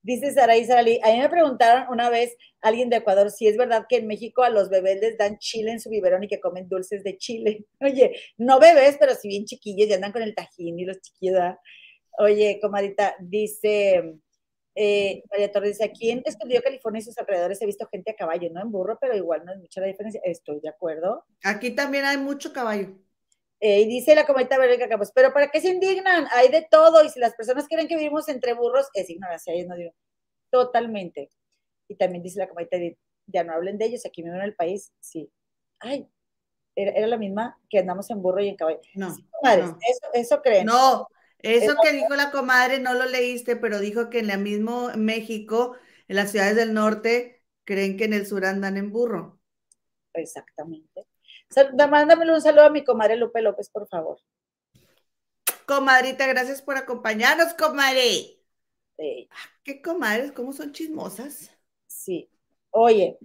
Dice Saraí Sarali, a mí me preguntaron una vez alguien de Ecuador si es verdad que en México a los bebés les dan chile en su biberón y que comen dulces de chile. <laughs> Oye, no bebés, pero si bien chiquillos y andan con el tajín y los chiquillos. Oye, comadita, dice eh, María Torres, dice, aquí en Estudio California y sus alrededores he visto gente a caballo, no en burro, pero igual no es mucha la diferencia. Estoy de acuerdo. Aquí también hay mucho caballo. Eh, y dice la comadita Verónica Campos, pero ¿para qué se indignan? Hay de todo, y si las personas creen que vivimos entre burros, es ignorancia, ellos no digo, totalmente. Y también dice la comadita ya no hablen de ellos, aquí mismo en el país, sí. Ay, era, la misma que andamos en burro y en caballo. No, Eso, eso creen. No, eso que dijo la comadre no lo leíste, pero dijo que en la mismo México, en las ciudades del norte, creen que en el sur andan en burro. Exactamente. Mándamelo un saludo a mi comadre Lupe López, por favor. Comadrita, gracias por acompañarnos, comadre. Ah, ¿Qué comadres? ¿Cómo son chismosas? Sí. Oye,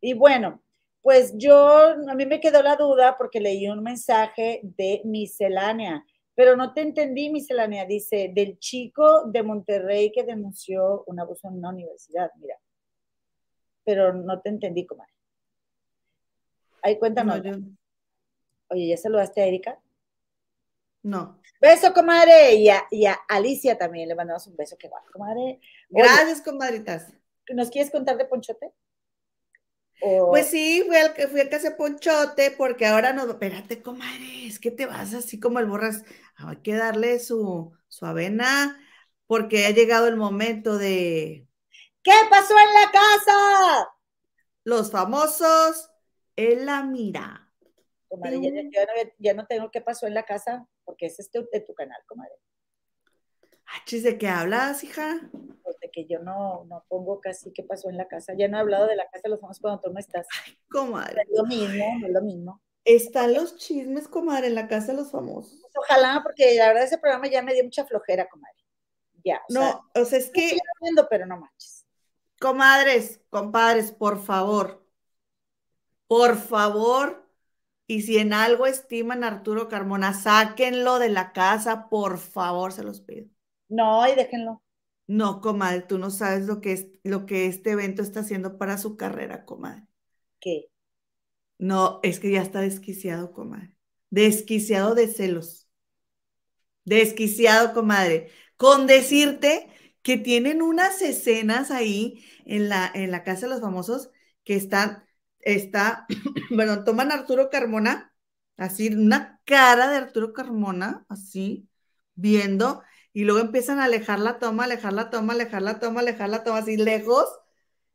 y bueno, pues yo, a mí me quedó la duda porque leí un mensaje de miscelánea, pero no te entendí, miscelánea. Dice, del chico de Monterrey que denunció un abuso en una universidad, mira. Pero no te entendí, comadre. Ahí cuéntanos. Oye, ¿ya saludaste a Erika? No. Beso, comadre. Y a, y a Alicia también le mandamos un beso. Qué guay, comadre. Gracias, comadritas. ¿Nos quieres contar de Ponchote? Pues sí, fui al que fui a casa Ponchote, porque ahora no, espérate, comadre, es que te vas así como el borras, hay que darle su, su avena, porque ha llegado el momento de. ¿Qué pasó en la casa? Los famosos la mira. Comadre, ya, no, tengo qué pasó en la casa, porque ese es de tu canal, comadre. Ah, ¿de qué hablas, hija? Pues de que yo no, no pongo casi qué pasó en la casa. Ya no he hablado de la casa de los famosos cuando tú no estás. Ay, comadre. Es lo mismo, es lo mismo. Están los chismes, comadre, en la casa de los famosos. Pues ojalá, porque la verdad ese programa ya me dio mucha flojera, comadre. Ya. O no, o sea, es que. Estoy viendo, pero no manches. Comadres, compadres, por favor. Por favor. Y si en algo estiman a Arturo Carmona, sáquenlo de la casa, por favor, se los pido. No, y déjenlo. No, comadre, tú no sabes lo que, es, lo que este evento está haciendo para su carrera, comadre. ¿Qué? No, es que ya está desquiciado, comadre. Desquiciado de celos. Desquiciado, comadre. Con decirte que tienen unas escenas ahí en la, en la casa de los famosos que están, está, <clears throat> bueno, toman a Arturo Carmona, así, una cara de Arturo Carmona, así, viendo, y luego empiezan a alejar la toma, alejar la toma, alejar la toma, alejar la toma, así lejos,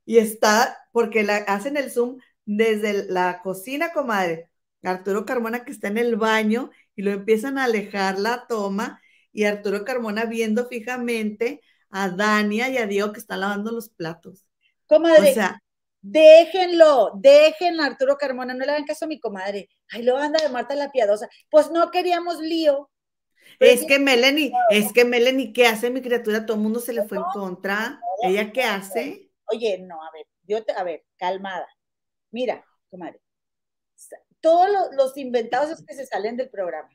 y está, porque la, hacen el zoom desde la cocina, comadre, Arturo Carmona que está en el baño, y lo empiezan a alejar la toma, y Arturo Carmona viendo fijamente a Dania y a Diego que están lavando los platos. Comadre, o sea, déjenlo, déjenlo Arturo Carmona, no le hagan caso a mi comadre. Ay, lo anda de Marta la Piadosa. Pues no queríamos lío, es que Melanie, es que Melanie, ¿qué hace mi criatura? Todo el mundo se le fue en contra. ¿Ella qué hace? Oye, no, a ver, yo te, a ver, calmada. Mira, comadre, todos los, inventados es que se salen del programa.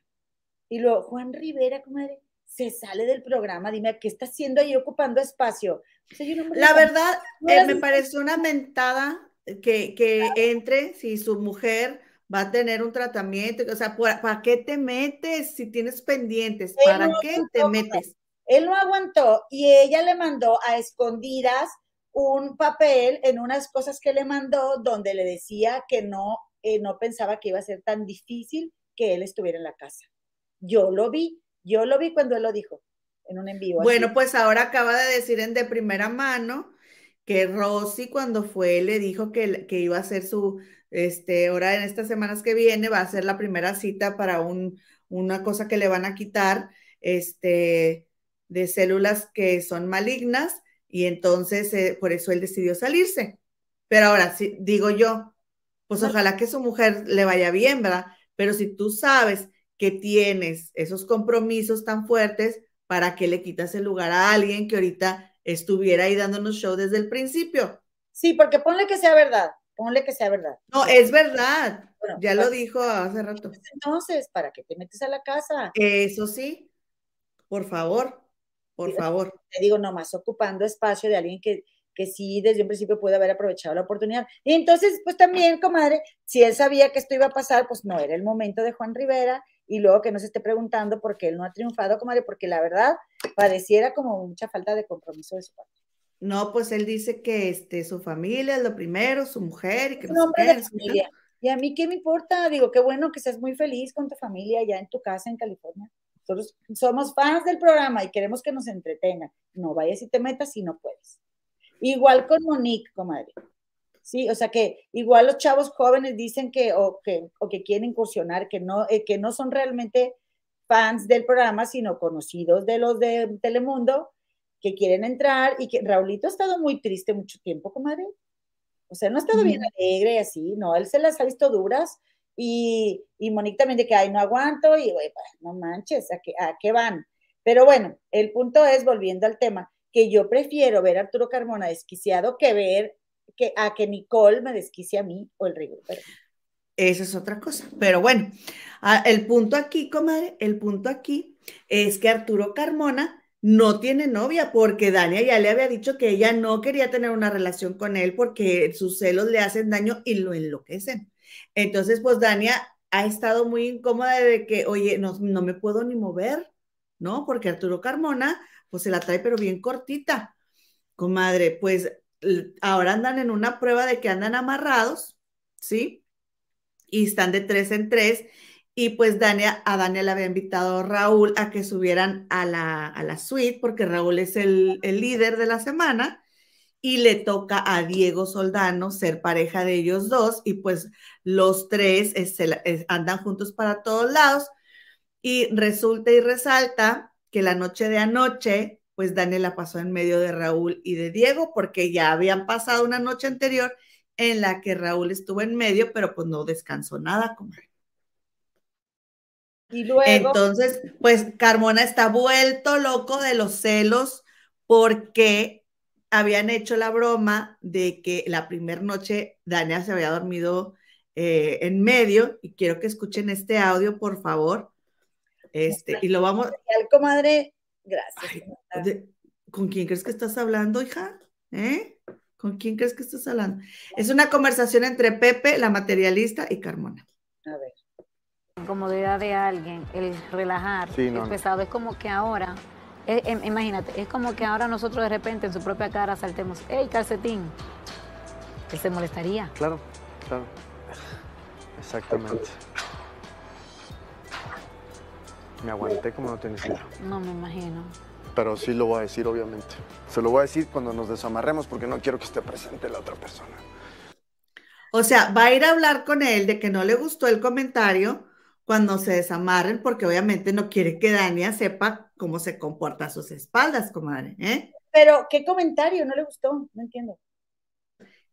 Y luego, Juan Rivera, comadre, se sale del programa. Dime, ¿qué está haciendo ahí ocupando espacio? La verdad, eh, me parece una mentada que, que entre, si su mujer va a tener un tratamiento, o sea, ¿para qué te metes si tienes pendientes? ¿Para qué te metes? Él no aguantó y ella le mandó a escondidas un papel en unas cosas que le mandó donde le decía que no, eh, no pensaba que iba a ser tan difícil que él estuviera en la casa. Yo lo vi, yo lo vi cuando él lo dijo en un envío. Bueno, pues ahora acaba de decir en de primera mano que Rosy cuando fue le dijo que, que iba a hacer su, este, ahora en estas semanas que viene va a ser la primera cita para un, una cosa que le van a quitar, este, de células que son malignas y entonces eh, por eso él decidió salirse. Pero ahora, si digo yo, pues ojalá que su mujer le vaya bien, ¿verdad? Pero si tú sabes que tienes esos compromisos tan fuertes, ¿para qué le quitas el lugar a alguien que ahorita estuviera ahí dándonos show desde el principio? Sí, porque ponle que sea verdad ponle que sea verdad. No, es verdad. ya lo dijo hace rato. Entonces, ¿para qué te metes a la casa? Eso sí, por favor, por favor. Te digo, nomás ocupando espacio de alguien que, que sí desde un principio puede haber aprovechado la oportunidad. Y entonces, pues también, comadre, si él sabía que esto iba a pasar, pues no era el momento de Juan Rivera y luego que no se esté preguntando por qué él no ha triunfado, comadre, porque la verdad pareciera como mucha falta de compromiso de su parte. No, pues él dice que este, su familia es lo primero, su mujer y que no familia. Y a mí, ¿qué me importa? Digo, qué bueno que seas muy feliz con tu familia allá en tu casa en California. Nosotros somos fans del programa y queremos que nos entretengan. No vayas y te metas si no puedes. Igual con Monique, comadre. Sí, o sea que igual los chavos jóvenes dicen que o que, o que quieren incursionar, que no, eh, que no son realmente fans del programa, sino conocidos de los de Telemundo, que quieren entrar y que Raulito ha estado muy triste mucho tiempo, comadre. O sea, no ha estado bien alegre así, no, él se las ha visto duras y, y Monique también de que, ay, no aguanto y, güey, no manches, ¿a qué, ¿a qué van? Pero bueno, el punto es, volviendo al tema, que yo prefiero ver a Arturo Carmona desquiciado que ver que, a que Nicole me desquicie a mí o el rigor. Esa es otra cosa. Pero bueno, el punto aquí, comadre, el punto aquí es que Arturo Carmona no tiene novia porque Dania ya le había dicho que ella no quería tener una relación con él porque sus celos le hacen daño y lo enloquecen. Entonces, pues Dania ha estado muy incómoda de que, oye, no, no me puedo ni mover, ¿no? Porque Arturo Carmona, pues se la trae pero bien cortita. Comadre, pues ahora andan en una prueba de que andan amarrados, ¿sí? Y están de tres en tres y pues Dania, a Dania le había invitado a Raúl a que subieran a la, a la suite, porque Raúl es el, líder de la semana, y le toca a Diego Soldano ser pareja de ellos dos, y pues los tres andan juntos para todos lados, y resulta y resalta que la noche de anoche, pues Dania la pasó en medio de Raúl y de Diego, porque ya habían pasado una noche anterior en la que Raúl estuvo en medio, pero pues no descansó nada, comadre. Y luego. Entonces, pues Carmona está vuelto loco de los celos porque habían hecho la broma de que la primera noche Dania se había dormido eh, en medio y quiero que escuchen este audio, por favor. Este, y lo vamos. Comadre, gracias. ¿Con quién crees que estás hablando, hija? ¿Eh? ¿Con quién crees que estás hablando? Es una conversación entre Pepe, la materialista, y Carmona. A ver incomodidad de alguien, el relajar, el pesado, es como que ahora, em, imagínate, es como que ahora nosotros de repente en su propia cara saltemos, ¡Ey, calcetín! Él se molestaría. Claro, claro. Exactamente. Me aguanté como no tienes idea. No me imagino. Pero sí lo voy a decir, obviamente. Se lo voy a decir cuando nos desamarremos porque no quiero que esté presente la otra persona. O sea, va a ir a hablar con él de que no le gustó el comentario, cuando se desamarren, porque obviamente no quiere que Dania sepa cómo se comporta a sus espaldas, comadre. ¿eh? Pero, ¿qué comentario? No le gustó, no entiendo.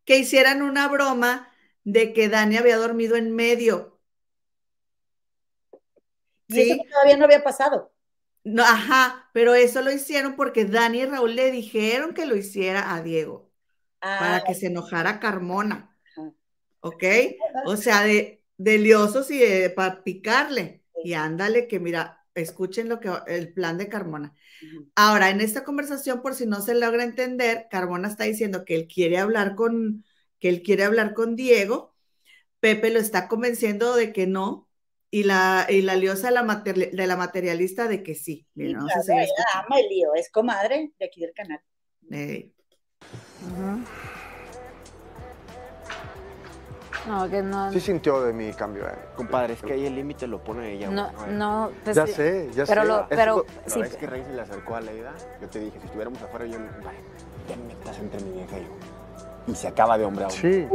Que hicieran una broma de que Dania había dormido en medio. Y eso todavía no había pasado. No, ajá, pero eso lo hicieron porque Dani y Raúl le dijeron que lo hiciera a Diego para ah. que se enojara Carmona. ¿Ok? O sea, de, deliosos y para picarle. Y ándale, que mira, escuchen lo que el plan de Carmona. Ahora, en esta conversación, por si no se logra entender, Carmona está diciendo que él quiere hablar con, que él quiere hablar con Diego. Pepe lo está convenciendo de que no. Y la, y la liosa de la, de la materialista de que sí. Mira, ama el lío, es comadre de aquí del canal. No, que no. Sí sintió de mi cambio. Eh. Compadre, es que ahí el límite lo pone ella. No, no. Pues, ya sé, ya pero sé. Lo, pero, es, sí. que Rey se le acercó a Leida, yo te dije, si estuviéramos afuera, yo, vale, te metas entre mi vieja y yo. Y se acaba de hombre a hombre.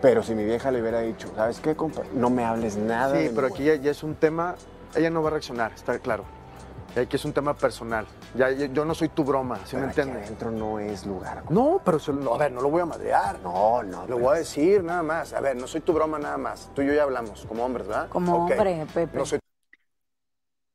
Pero si mi vieja le hubiera dicho, ¿sabes qué, compa? No me hables nada. Sí, pero aquí ya, ya es un tema, ella no va a reaccionar, está claro. Aquí es un tema personal. Ya, yo no soy tu broma, ¿sí me entiendes? Adentro no es lugar. No, pero a ver, no lo voy a madrear. No, no. Lo voy a decir nada más. A ver, no soy tu broma nada más. Tú y yo ya hablamos como hombres, ¿verdad? Como hombre, Pepe. No soy...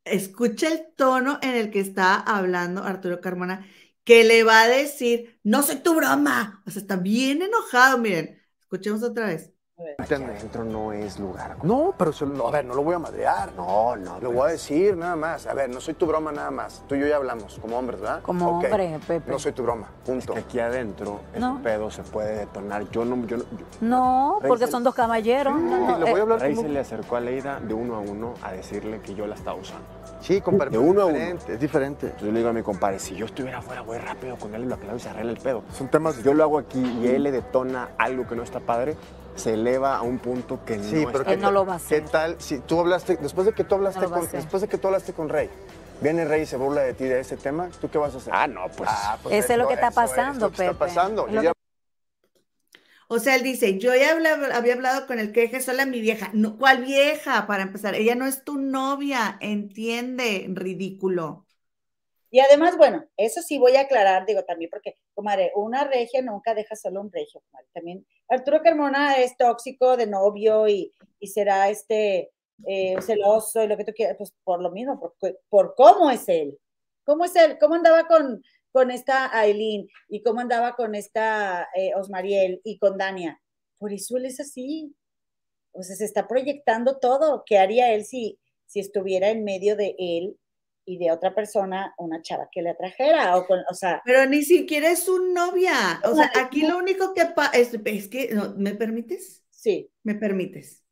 Escucha el tono en el que está hablando Arturo Carmona, que le va a decir, no soy tu broma. O sea, está bien enojado, miren. Escuchemos otra vez. Adentro no es lugar. No, pero a ver, no lo voy a madrear. No, no. Lo voy a decir nada más. A ver, no soy tu broma nada más. Tú y yo ya hablamos como hombres, ¿verdad? Como hombre, Pepe. No soy tu broma, punto. Es que aquí adentro el pedo se puede detonar. Yo no... Yo no, no porque son dos caballeros. No, le voy a hablar Rey se le acercó a Leida de uno a uno a decirle que yo la estaba usando. Sí, compadre. De uno a uno. Es diferente. Entonces yo le digo a mi compadre, si yo estuviera afuera, voy rápido con él y lo aclaro y se arregla el pedo. Son temas... yo lo hago aquí y él le detona algo que no está padre, se eleva a un punto que sí, no, pero que no lo va a hacer. ¿Qué tal si tú hablaste, después de que tú hablaste con, después de que tú hablaste con Rey, viene Rey y se burla de ti de ese tema, ¿tú qué vas a hacer? Ah, no, pues. Ah, pues eso, es lo que está pasando, Pepe. Está pasando. O sea, él dice, yo ya había hablado con el que es sola mi vieja. No, ¿Cuál vieja? Para empezar, ella no es tu novia, entiende, ridículo. Y además, bueno, eso sí voy a aclarar, digo también, porque, comadre, una regia nunca deja solo un regio, comadre. También Arturo Carmona es tóxico de novio y, será este eh, celoso y lo que tú quieras, pues por lo mismo, por, por cómo es él. ¿Cómo es él? ¿Cómo andaba con, con esta Aileen y cómo andaba con esta eh, Osmariel y con Dania? Por eso él es así. O sea, se está proyectando todo. ¿Qué haría él si, si estuviera en medio de él y de otra persona una chava que le atrajera, o, con, o sea... Pero ni siquiera es su novia, o sea, aquí lo único que pasa, es, que, ¿me permites? Sí. ¿Me permites?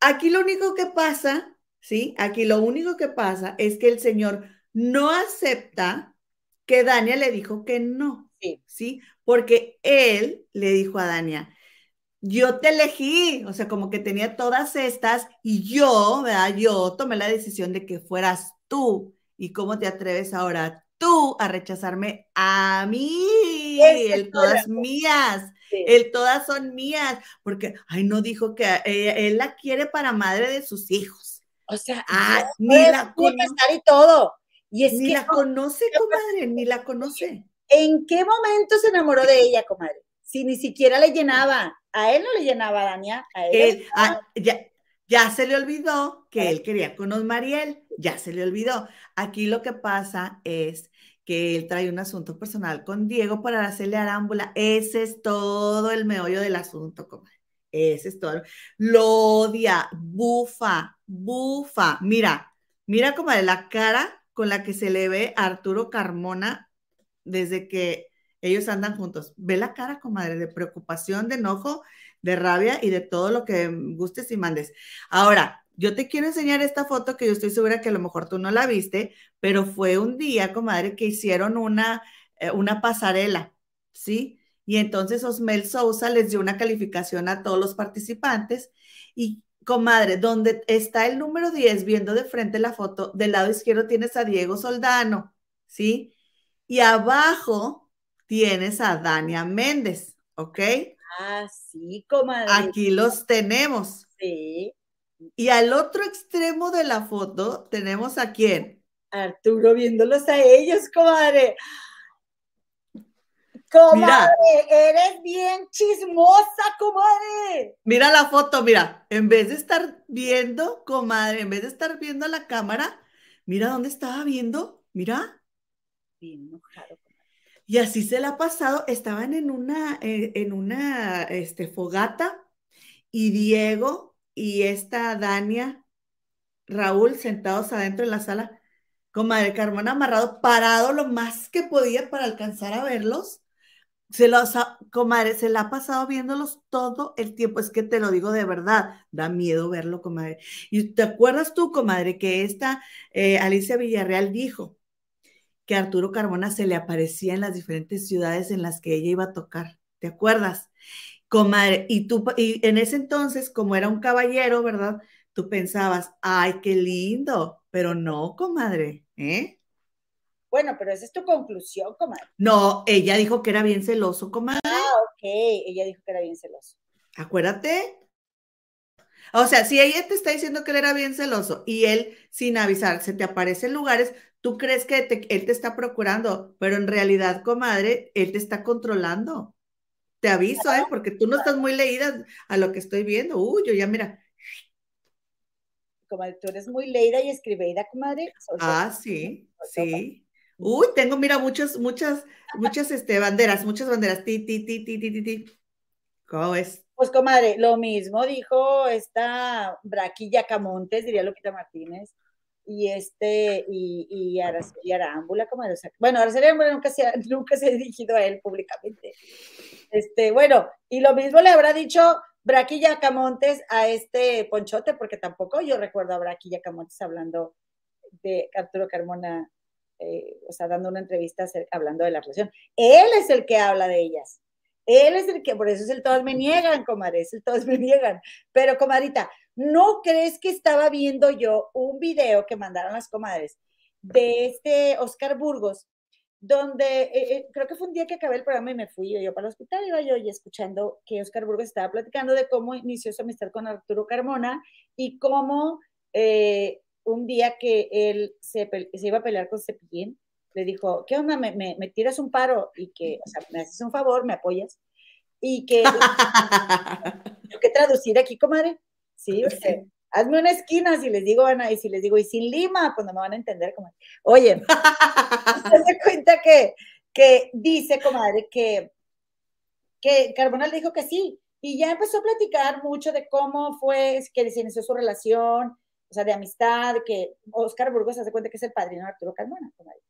Aquí lo único que pasa, ¿sí? Aquí lo único que pasa es que el señor no acepta que Dania le dijo que no, sí. ¿sí? Porque él le dijo a Dania, yo te elegí, o sea, como que tenía todas estas y yo, ¿verdad? Yo tomé la decisión de que fueras tú. ¿Y cómo te atreves ahora tú a rechazarme a mí? el todas mías. El todas son mías. Porque, ay, no dijo que él la quiere para madre de sus hijos. O sea, ah, ni la y todo. Y es ni la conoce, comadre, ni la conoce. ¿En qué momento se enamoró de ella, comadre? Si ni siquiera le llenaba. A él no le llenaba, Dania. A él. Ah, ya, ya se le olvidó que él quería con Osmariel, ya se le olvidó. Aquí lo que pasa es que él trae un asunto personal con Diego para hacerle arámbula. Ese es todo el meollo del asunto, comadre. Ese es todo. Lo odia, bufa, bufa. Mira, mira, comadre, la cara con la que se le ve a Arturo Carmona desde que ellos andan juntos. Ve la cara, comadre, de preocupación, de enojo de rabia y de todo lo que gustes y mandes. Ahora, yo te quiero enseñar esta foto que yo estoy segura que a lo mejor tú no la viste, pero fue un día, comadre, que hicieron una, eh, una pasarela, ¿sí? Y entonces Osmel Sousa les dio una calificación a todos los participantes y comadre, donde está el número 10 viendo de frente la foto, del lado izquierdo tienes a Diego Soldano, ¿sí? Y abajo tienes a Dania Méndez, ¿ok? Ah, sí, comadre. Aquí los tenemos. Sí. Y al otro extremo de la foto tenemos a quién? Arturo viéndolos a ellos, comadre. Comadre, eres bien chismosa, comadre. Mira la foto, mira, en vez de estar viendo, comadre, en vez de estar viendo la cámara, mira dónde estaba viendo, mira. Bien enojado. Y así se la ha pasado, estaban en una, eh, en una este, fogata y Diego y esta Dania, Raúl sentados adentro en la sala, con Madre Carmona amarrado, parado lo más que podía para alcanzar a verlos. Se los, comadre, se la ha pasado viéndolos todo el tiempo. Es que te lo digo de verdad, da miedo verlo, comadre. Y te acuerdas tú, comadre, que esta eh, Alicia Villarreal dijo que Arturo Carbona se le aparecía en las diferentes ciudades en las que ella iba a tocar. ¿Te acuerdas? Comadre, y tú, y en ese entonces, como era un caballero, ¿verdad? Tú pensabas, ay, qué lindo, pero no, comadre, ¿eh? Bueno, pero esa es tu conclusión, comadre. No, ella dijo que era bien celoso, comadre. Ah, ok, ella dijo que era bien celoso. Acuérdate. O sea, si ella te está diciendo que él era bien celoso y él, sin avisar, se te aparece en lugares, tú crees que él te está procurando, pero en realidad, comadre, él te está controlando. Te aviso, ¿eh? Porque tú no estás muy leída a lo que estoy viendo. Uy, yo ya mira. Comadre, tú eres muy leída y escribida, comadre. Ah, sí, sí. Uy, tengo, mira, muchas, muchas, muchas este, banderas, muchas banderas. Ti, ti, ti, ti, ti, ti. ¿Cómo es? Pues, comadre, lo mismo dijo esta Braquilla Camontes, diría Loquita Martínez y este, y, y, Araceli Arámbula, como de, bueno, Araceli Arámbula nunca se, <laughs> nunca se ha dirigido a él públicamente. Este, bueno, y lo mismo le habrá dicho Braquilla Camontes a este Ponchote, porque tampoco yo recuerdo a Braquilla Camontes hablando de Arturo Carmona, eh, o sea, dando una entrevista hablando de la relación. Él es el que habla de ellas. Él es el que, por eso es el todos me niegan, comadre, es el todos me niegan. Pero, comadrita, ¿no crees que estaba viendo yo un video que mandaron las comadres de este Oscar Burgos, donde eh, eh, creo que fue un día que acabé el programa y me fui yo para el hospital, iba yo y escuchando que Oscar Burgos estaba platicando de cómo inició su amistad con Arturo Carmona y cómo eh, un día que él se, se, iba a pelear con Cepillín, le dijo, ¿qué onda? ¿Me, me, tiras un paro y que, o sea, me haces un favor, me apoyas? Y que, <laughs> tengo que traducir aquí, comadre. Sí, o sea, hazme una esquina si les digo, Ana, y si les digo, y sin lima, pues no me van a entender, comadre. Oye, <laughs> se da cuenta que, que dice, comadre, que, que Carbonal dijo que sí, y ya empezó a platicar mucho de cómo fue, que se inició su relación, o sea, de amistad, que Oscar Burgos se cuenta que es el padrino de Arturo Carmona, comadre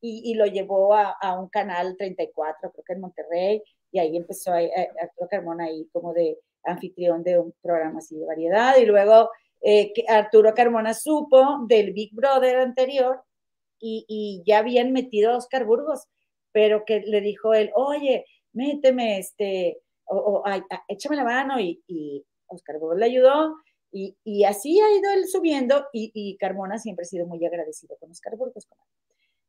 y, lo llevó a, un canal 34, creo que en Monterrey, y ahí empezó a, Arturo Carmona ahí como de anfitrión de un programa así de variedad, y luego eh, Arturo Carmona supo del Big Brother anterior y, ya habían metido a Oscar Burgos, pero que le dijo él, oye, méteme, este, o, échame la mano, y, y Oscar Burgos le ayudó, y, y, así ha ido él subiendo, y, Carmona siempre ha sido muy agradecido con Oscar Burgos.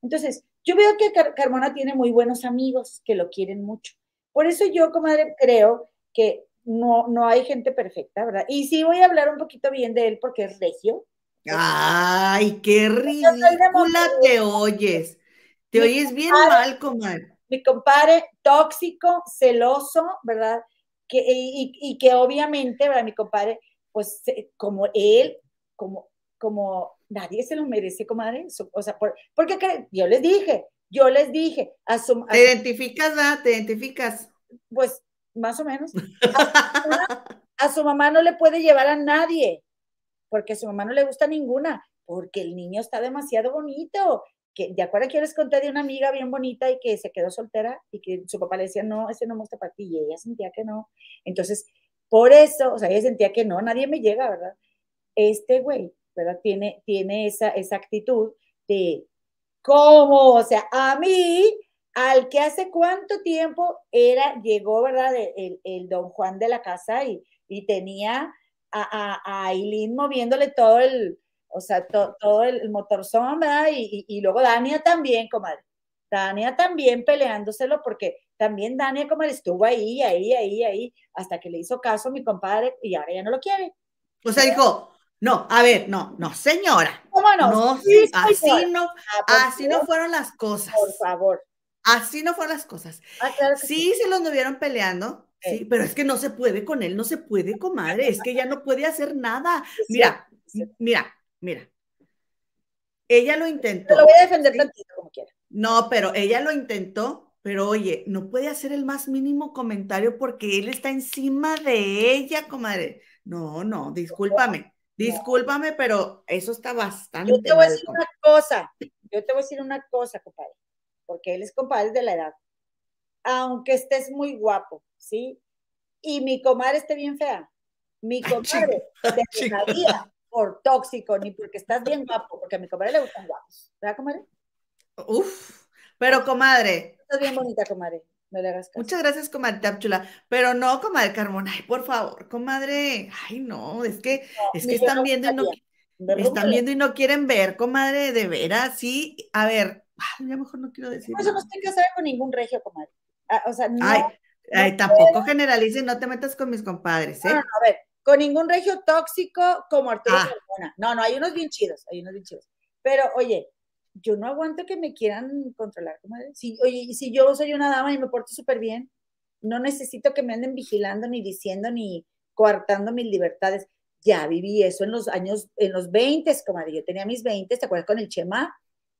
Entonces, yo veo que Carmona tiene muy buenos amigos que lo quieren mucho. Por eso yo, comadre, creo que no, no hay gente perfecta, ¿verdad? Y sí voy a hablar un poquito bien de él porque es regio. Ay, qué ridícula te oyes. Te oyes bien mal, comadre. Mi compadre tóxico, celoso, ¿verdad? Que, y, y, que obviamente, ¿verdad? Mi compadre, pues como él, como, como nadie se lo merece, comadre. O sea, porque yo les dije, yo les dije, a su, ¿Te identificas, ¿verdad? ¿Te identificas? Pues, más o menos. <laughs> A su, mamá no le puede llevar a nadie, porque a su mamá no le gusta ninguna, porque el niño está demasiado bonito. Que, ¿De acuerdo que yo les conté de una amiga bien bonita y que se quedó soltera y que su papá le decía, no, ese no me gusta para ti, y ella sentía que no. Entonces, por eso, o sea, ella sentía que no, nadie me llega, ¿verdad? Este güey tiene, tiene esa, esa actitud de cómo, o sea, a mí, al que hace cuánto tiempo era, llegó, ¿verdad? El, el don Juan de la casa y, y tenía a, a, Aileen moviéndole todo el, o sea, todo el, motorzón, ¿verdad? Y, y, luego Dania también, comadre. Dania también peleándoselo porque también Dania, comadre, estuvo ahí, ahí, ahí, ahí, hasta que le hizo caso a mi compadre y ahora ya no lo quiere. O sea, dijo, no, a ver, no, no, señora. ¿Cómo no? No, así no, ah, así no fueron las cosas. Por favor. Así no fueron las cosas. Ah, claro sí, sí, se los anduvieron peleando, sí, pero es que no se puede con él, no se puede, comadre, es que ya no puede hacer nada. <laughs> Mira, mira, mira. Ella lo intentó. lo voy a defender tantito como quiera. No, pero ella lo intentó, pero oye, no puede hacer el más mínimo comentario porque él está encima de ella, comadre. No, no, discúlpame. Discúlpame, pero eso está bastante. Yo te voy a decir una cosa, yo te voy a decir una cosa, compadre, porque él es compadre de la edad. Aunque estés muy guapo, ¿sí? Y mi comadre esté bien fea, mi <laughs> comadre <laughs> te dejaría por tóxico, ni porque estás bien guapo, porque a mi comadre le gustan guapos. ¿Verdad, comadre? Uf, pero comadre. Estás bien bonita, comadre. Muchas gracias, comadre Tapchula. Pero no, comadre Carmona, ay, por favor, comadre. Ay, no, es que, es que están viendo y no, están viendo y no quieren ver, comadre, de veras, sí. A ver, ya mejor no quiero decir. Yo no estoy casada con ningún regio, comadre. Ah, o sea, no. Ay, tampoco generalices, no te metas con mis compadres, ¿eh? No, a ver, con ningún regio tóxico como Arturo ah. Carmona. No, no, hay unos bien chidos, hay unos bien chidos. Pero, oye, yo no aguanto que me quieran controlar, comadre. Si, oye, si yo soy una dama y me porto súper bien, no necesito que me anden vigilando, ni diciendo, ni coartando mis libertades. Ya viví eso en los años, en los 20, comadre. Yo tenía mis 20, ¿te acuerdas con el Chema?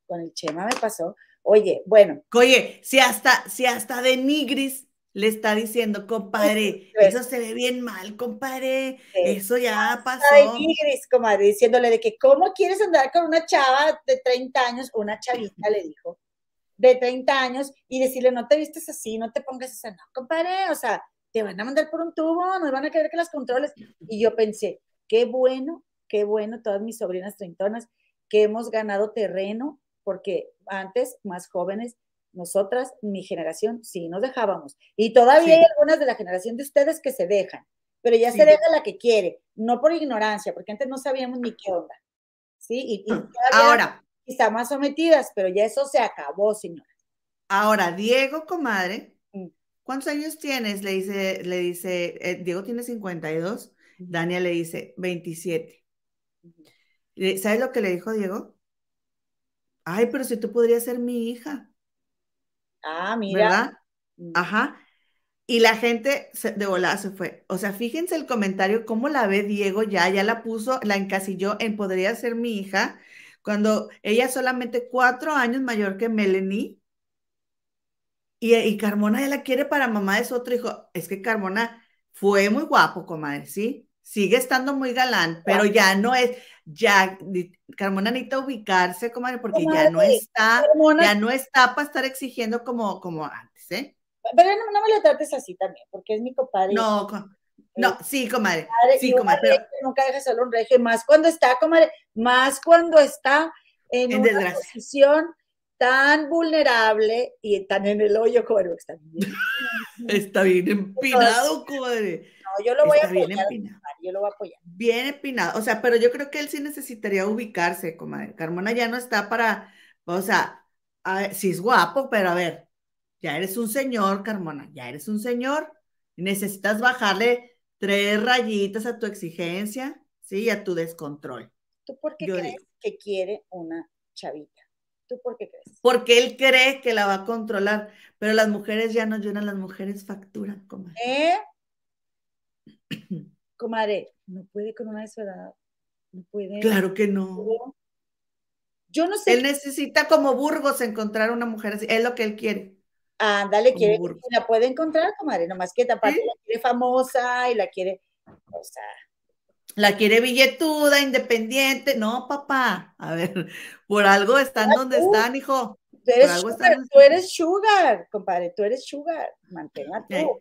Con el Chema me pasó. Oye, bueno. Oye, si hasta, si hasta de Nigris le está diciendo, compadre, eso se ve bien mal, compadre, eso ya pasó. comadre, diciéndole de que, ¿cómo quieres andar con una chava de 30 años? Una chavita le dijo, de 30 años, y decirle, no te vistes así, no te pongas esa, no, compadre, o sea, te van a mandar por un tubo, nos van a querer que las controles. Y yo pensé, qué bueno, qué bueno, todas mis sobrinas treintonas, que hemos ganado terreno, porque antes, más jóvenes, Nosotras, mi generación, sí nos dejábamos. Y todavía hay algunas de la generación de ustedes que se dejan, pero ya se deja la que quiere, no por ignorancia, porque antes no sabíamos ni qué onda. ¿Sí? Y, ahora está más sometidas, pero ya eso se acabó, señora. Ahora, Diego, comadre, mm. ¿cuántos años tienes? Le dice, le dice, eh, Diego tiene 52, Dania le dice 27. ¿Sabes lo que le dijo Diego? Ay, pero si tú podrías ser mi hija. Ah, mira. ¿Verdad? Mm. Ajá. Y la gente de volada se fue. O sea, fíjense el comentario, cómo la ve Diego ya, ya la puso, la encasilló en podría ser mi hija, cuando ella es solamente cuatro años mayor que Melanie. Y, y Carmona ya la quiere para mamá de su otro hijo. Es que Carmona fue muy guapo, comadre, ¿sí? Sigue estando muy galán, pero ya no es, ya, Carmona necesita ubicarse, comadre, porque ya no está, ya no está para estar exigiendo como, como antes, ¿eh? Pero no, me lo trates así también, porque es mi compadre. No, no, sí, comadre, sí, comadre, pero... Nunca deja solo un regio, más cuando está, comadre, más cuando está en, en una posición tan vulnerable y tan en el hoyo, comadre, está bien. <laughs> está bien empinado, comadre. No, yo lo voy a apoyar, yo lo voy a apoyar. Bien empinado, o sea, pero yo creo que él sí necesitaría ubicarse, comadre. Carmona ya no está para, o sea, a sí es guapo, pero a ver, ya eres un señor, Carmona, ya eres un señor, necesitas bajarle tres rayitas a tu exigencia, sí, a tu descontrol. ¿Tú por qué crees que quiere una chavita? ¿Tú por qué crees? Porque él cree que la va a controlar, pero las mujeres ya no lloran, las mujeres facturan, comadre. ¿Eh? <clears throat> Comadre, no puede con una de su edad. No puede. Claro que no. Yo no sé. Él necesita como Burgos encontrar una mujer así. Es lo que él quiere. Ándale, quiere la puede encontrar, comadre, nomás que aparte la quiere famosa y la quiere, o sea, la quiere billetuda, independiente. No, papá. A ver, por algo están donde están, hijo. Tú eres, sugar, tú eres sugar, compadre, tú eres sugar. Manténla tú.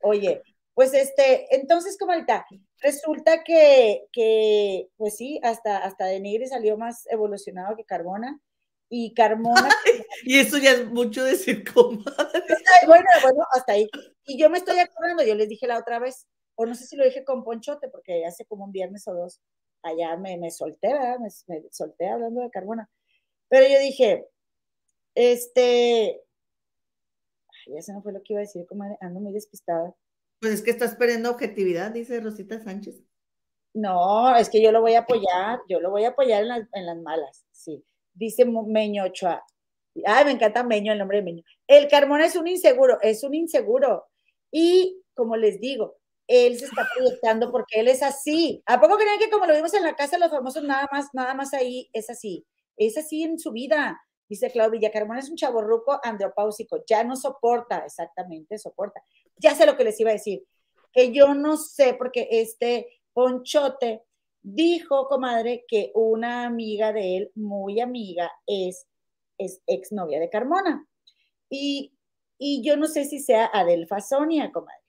Oye, pues este, entonces, comadita, resulta que, que, pues sí, hasta, hasta Denigre salió más evolucionado que Carbona. Y Carmona. <laughs> y eso ya es mucho decir, comadre. <laughs> Bueno, bueno, hasta ahí. Y yo me estoy acordando, yo les dije la otra vez, o no sé si lo dije con Ponchote, porque hace como un viernes o dos, allá me, me solté, ¿verdad? Me, solté hablando de Carbona. Pero yo dije, este, ya se me fue lo que iba a decir, como ando muy despistada. Pues es que estás perdiendo objetividad, dice Rosita Sánchez. No, es que yo lo voy a apoyar, yo lo voy a apoyar en las, en las malas, sí. Dice Meño Ochoa. Ay, me encanta Meño, el nombre de Meño. El Carmona es un inseguro, es un inseguro. Y como les digo, él se está proyectando porque él es así. ¿A poco creen que como lo vimos en la casa de los famosos, nada más, nada más ahí es así? Es así en su vida. Dice Claudia Villacarmón es un chaborruco andropáusico, ya no soporta, exactamente, soporta. Ya sé lo que les iba a decir, que yo no sé, porque este Ponchote dijo, comadre, que una amiga de él, muy amiga, es, es exnovia de Carmona. Y, y yo no sé si sea Adelfa Sonia, comadre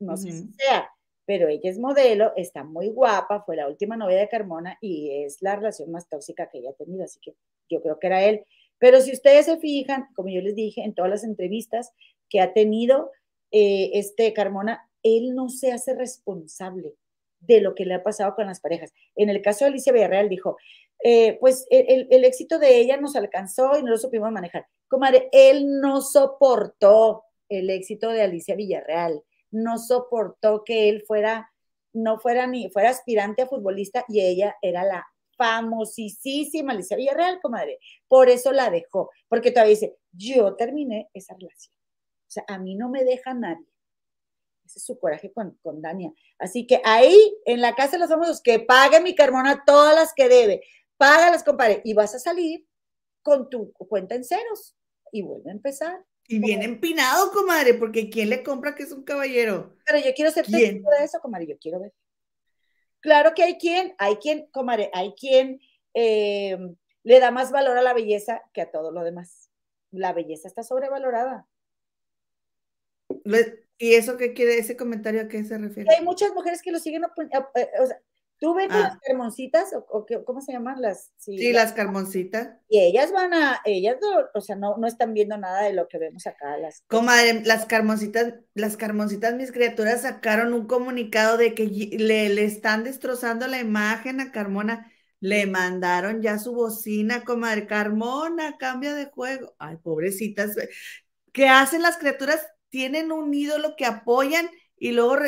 no sé si sea, pero ella es modelo, está muy guapa, fue la última novia de Carmona y es la relación más tóxica que ella ha tenido, así que yo creo que era él. Pero si ustedes se fijan, como yo les dije en todas las entrevistas que ha tenido eh, este Carmona, él no se hace responsable de lo que le ha pasado con las parejas. En el caso de Alicia Villarreal dijo, eh, pues el, el, éxito de ella nos alcanzó y no lo supimos manejar. Comadre, él no soportó el éxito de Alicia Villarreal no soportó que él fuera, no fuera ni, fuera aspirante a futbolista y ella era la famosísima Alicia Villarreal, comadre. Por eso la dejó, porque todavía dice, yo terminé esa relación. O sea, a mí no me deja nadie. Ese es su coraje con, con Dania. Así que ahí, en la casa de los famosos, que pague mi Carmona todas las que debe. Págalas, compadre. Y vas a salir con tu cuenta en ceros. Y vuelve a empezar. Y bien empinado, comadre, porque ¿quién le compra que es un caballero? Pero yo quiero ser testigo de eso, comadre, yo quiero ver. Claro que hay quien, hay quien, comadre, hay quien eh, le da más valor a la belleza que a todo lo demás. La belleza está sobrevalorada. ¿Y eso qué quiere, ese comentario a qué se refiere? Hay muchas mujeres que lo siguen, eh, o sea, Tú ves las ah. carmoncitas, o, ¿cómo se llaman las? Sí, las carmoncitas. Y ellas van a, ellas, o sea, no, no están viendo nada de lo que vemos acá. Las, Comadre, las carmoncitas, las carmoncitas, mis criaturas sacaron un comunicado de que le, le están destrozando la imagen a Carmona. Le mandaron ya su bocina, comadre. Carmona, cambia de juego. Ay, pobrecitas. ¿Qué hacen las criaturas? Tienen un ídolo que apoyan y luego,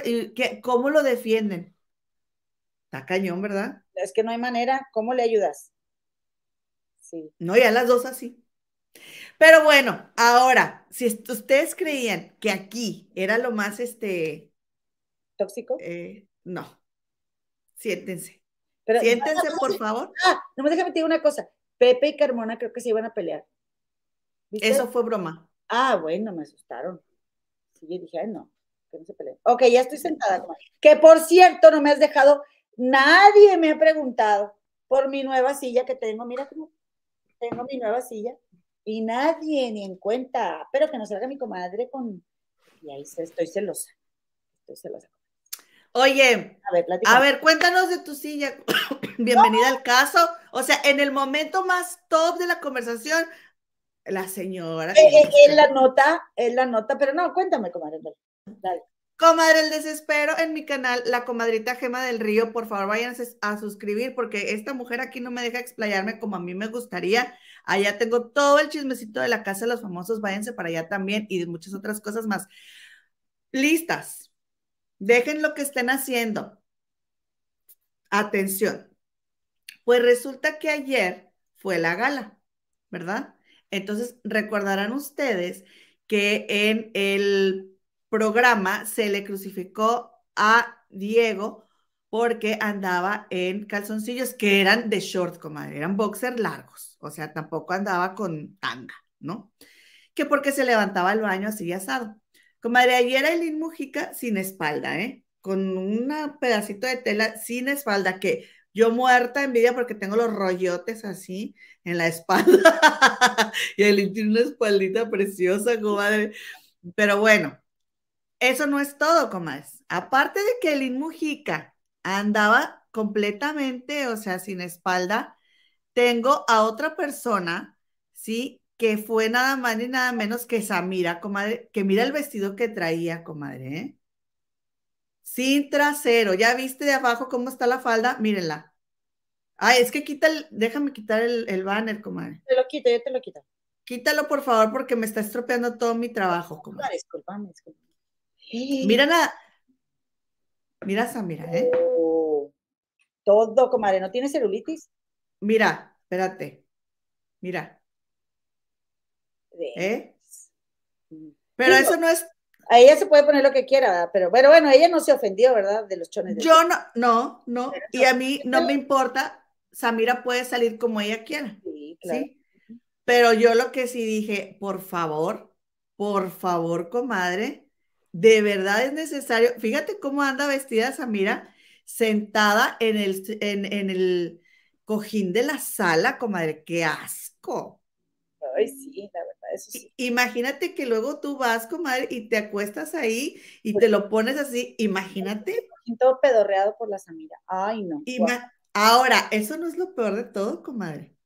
¿cómo lo defienden? Está cañón, ¿verdad? Es que no hay manera. ¿Cómo le ayudas? Sí. No, ya las dos así. Pero bueno, ahora, si ustedes creían que aquí era lo más, este... ¿Tóxico? Eh, no. Siéntense. Siéntense, por favor. Ah, no me déjame decir una cosa. Pepe y Carmona creo que se iban a pelear. Eso fue broma. Ah, bueno, me asustaron. Sí, yo dije, ay, no, que no se peleen. Ok, ya estoy sentada. Que por cierto, no me has dejado Nadie me ha preguntado por mi nueva silla que tengo. Mira cómo tengo mi nueva silla. Y nadie ni en cuenta. Pero que no salga mi comadre con. Y ahí estoy celosa. Estoy celosa. Oye, a ver, cuéntanos de tu silla. <coughs> Bienvenida al caso. O sea, en el momento más top de la conversación, la señora. Eh, eh, es la nota, es la nota, pero no, cuéntame, comadre. Dale. Comadre el desespero en mi canal, la comadrita Gema del Río, por favor vayan a suscribir porque esta mujer aquí no me deja explayarme como a mí me gustaría. Allá tengo todo el chismecito de la casa de los famosos, váyanse para allá también y de muchas otras cosas más. Listas, dejen lo que estén haciendo. Atención, pues resulta que ayer fue la gala, ¿verdad? Entonces, recordarán ustedes que en el programa se le crucificó a Diego porque andaba en calzoncillos que eran de short, comadre, eran boxers largos, o sea, tampoco andaba con tanga, ¿no? Que porque se levantaba al baño así asado. Comadre, ayer Aileen Mujica sin espalda, ¿eh? Con un pedacito de tela sin espalda, que yo muerta envidia porque tengo los rollotes así en la <laughs> espalda. y Aileen tiene una espaldita preciosa, comadre. Pero bueno, eso no es todo, comadres. Aparte de que Lin Mujica andaba completamente, o sea, sin espalda, tengo a otra persona, ¿sí? Que fue nada más ni nada menos que Samira, comadre, que mira el vestido que traía, comadre, ¿eh? Sin trasero. ¿Ya viste de abajo cómo está la falda? Mírenla. Ay, es que quita el, déjame quitar el, banner, comadre. Te lo quito, yo te lo quito. Quítalo, por favor, porque me está estropeando todo mi trabajo, comadre. Disculpame, disculpame. Mira la. Mira esa, mira, ¿eh? Oh, todo, comadre. ¿No tiene celulitis? Mira, espérate. Mira. ¿Eh? Pero eso no es. A ella se puede poner lo que quiera, pero bueno, bueno, ella no se ofendió, ¿verdad? De los chones. De Yo no, no, no. y a mí no me importa. Samira puede salir como ella quiera. Sí, claro. ¿sí? Pero yo lo que sí dije, por favor, por favor, comadre, de verdad es necesario. Fíjate cómo anda vestida Samira, sentada en el, en, el cojín de la sala, comadre. ¡Qué asco! Ay, sí, la verdad, eso sí. Imagínate que luego tú vas, comadre, y te acuestas ahí y te lo pones así. Imagínate. Todo pedorreado por la Samira. Ay, no. Ahora, eso no es lo peor de todo, comadre.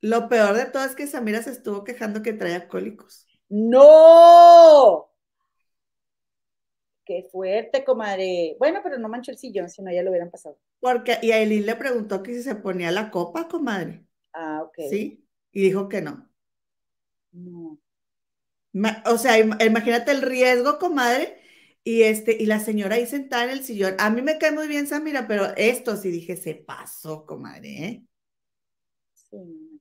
Lo peor de todo es que Samira se estuvo quejando que traía cólicos. ¡No! Qué fuerte, comadre. Bueno, pero no mancho el sillón, si no ya lo hubieran pasado. Porque, y a Eileen le preguntó que si se ponía la copa, comadre. Ah, ok. Sí, y dijo que no. No. O sea, imagínate el riesgo, comadre, y este, y la señora ahí sentada en el sillón. A mí me cae muy bien Samira, pero esto sí dije, se pasó, comadre, ¿eh? Sí.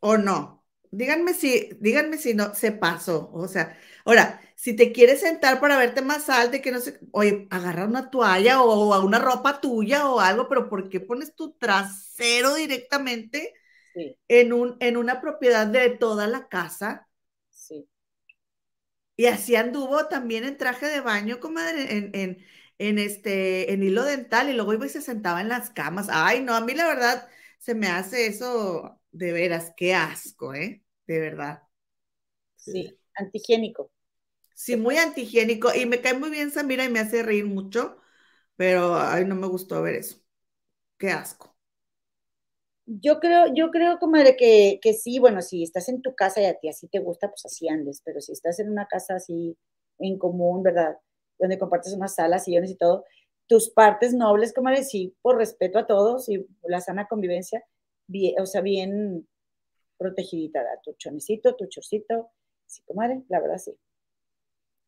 ¿O no? Díganme si, díganme si no se pasó. O sea, ahora, si te quieres sentar para verte más alto y que no sé, oye, agarra una toalla o, una ropa tuya o algo, pero ¿por qué pones tu trasero directamente en, un, en una propiedad de toda la casa? Sí. Y así anduvo también en traje de baño, comadre, en, en, en, este, en hilo dental y luego iba y se sentaba en las camas. Ay, no, a mí la verdad se me hace eso de veras, qué asco, ¿eh? De verdad. Sí, antihigiénico. Sí, muy antihigiénico. Y me cae muy bien Samira y me hace reír mucho. pero ay, no me gustó ver eso. Qué asco. Yo creo, yo creo, comadre, que, que sí, bueno, si estás en tu casa y a ti así te gusta, pues así andes, pero si estás en una casa así en común, ¿verdad? Donde compartes unas salas, sillones y todo, tus partes nobles, comadre, sí, por respeto a todos y la sana convivencia, bien, o sea, bien protegidita, tu chonecito, tu chorcito, sí, comadre, la verdad sí.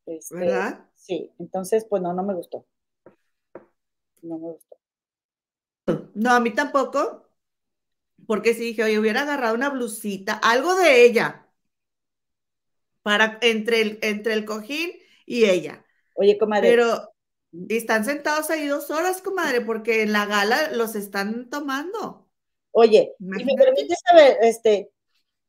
Este, ¿Verdad? Sí, entonces, pues no, no me gustó. No me gustó. No, a mí tampoco, porque si dije, oye, hubiera agarrado una blusita, algo de ella, para entre el, entre el cojín y ella. Oye, comadre. Pero están sentados ahí dos horas, comadre, porque en la gala los están tomando. Oye, y me permite saber, este,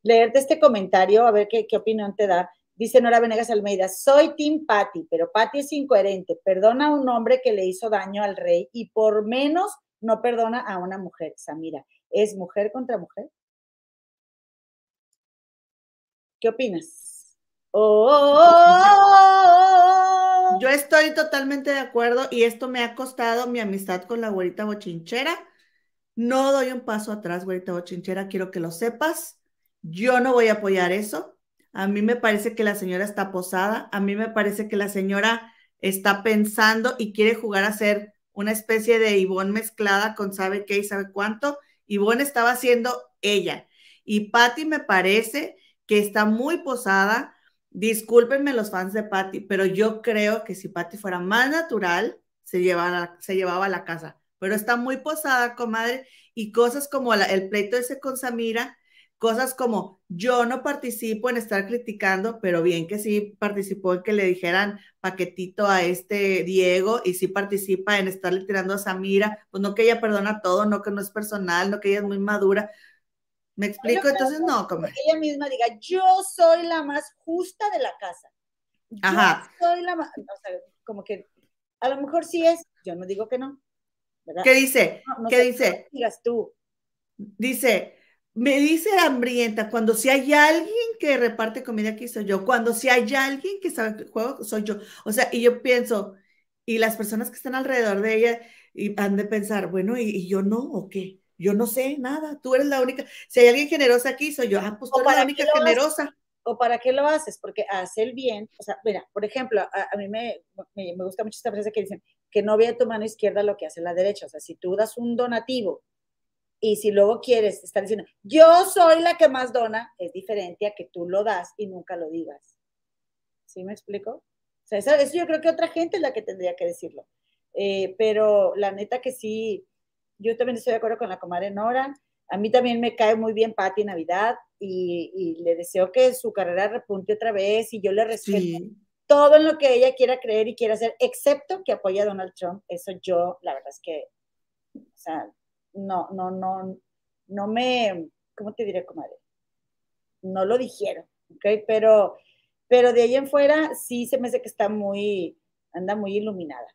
leerte este comentario, a ver qué, qué opinión te da. Dice Nora Venegas Almeida, soy Tim Patty, pero Patty es incoherente. Perdona a un hombre que le hizo daño al rey y por menos no perdona a una mujer. Samira, ¿es mujer contra mujer? ¿Qué opinas? Oh. Yo estoy totalmente de acuerdo y esto me ha costado mi amistad con la güerita bochinchera. No doy un paso atrás, güerita bochinchera, quiero que lo sepas. Yo no voy a apoyar eso. A mí me parece que la señora está posada. A mí me parece que la señora está pensando y quiere jugar a ser una especie de Ivonne mezclada con sabe qué y sabe cuánto. Ivonne estaba siendo ella. Y Patty me parece que está muy posada. Discúlpenme los fans de Patty, pero yo creo que si Patty fuera más natural, se se llevaba a la casa. Pero está muy posada, comadre, y cosas como el pleito ese con Samira, cosas como yo no participo en estar criticando, pero bien que sí participó en que le dijeran paquetito a este Diego y sí participa en estarle tirando a Samira, pues no que ella perdona todo, no que no es personal, no que ella es muy madura. ¿Me explico? Entonces no, como ella misma diga, yo soy la más justa de la casa. Ajá. soy la más, o sea, como que a lo mejor sí es, yo no digo que no. ¿Qué dice? ¿Qué dice? Digas tú. Dice, me dice hambrienta, cuando si hay alguien que reparte comida aquí soy yo, cuando si hay alguien que sabe juego soy yo. O sea, y yo pienso, y las personas que están alrededor de ella y han de pensar, bueno, ¿y, yo no o qué? Yo no sé nada, tú eres la única. Si hay alguien generosa aquí, soy yo. Ah, pues tú eres la única generosa. ¿O para qué lo haces? Porque hace el bien, o sea, mira, por ejemplo, a, mí me, me, me, gusta mucho esta frase que dicen que no vea tu mano izquierda lo que hace la derecha. O sea, si tú das un donativo y si luego quieres estar diciendo, yo soy la que más dona, es diferente a que tú lo das y nunca lo digas. ¿Sí me explico? O sea, eso, yo creo que otra gente es la que tendría que decirlo. Eh, pero la neta que sí, yo también estoy de acuerdo con la comadre Nora. A mí también me cae muy bien Patti Navidad y, le deseo que su carrera repunte otra vez y yo le respeto todo en lo que ella quiera creer y quiera hacer, excepto que apoya a Donald Trump. Eso yo, la verdad es que, o sea, no, no, no, no me, ¿cómo te diré, comadre? No lo dijeron, ¿ok? Pero, pero de ahí en fuera sí se me hace que está muy, anda muy iluminada.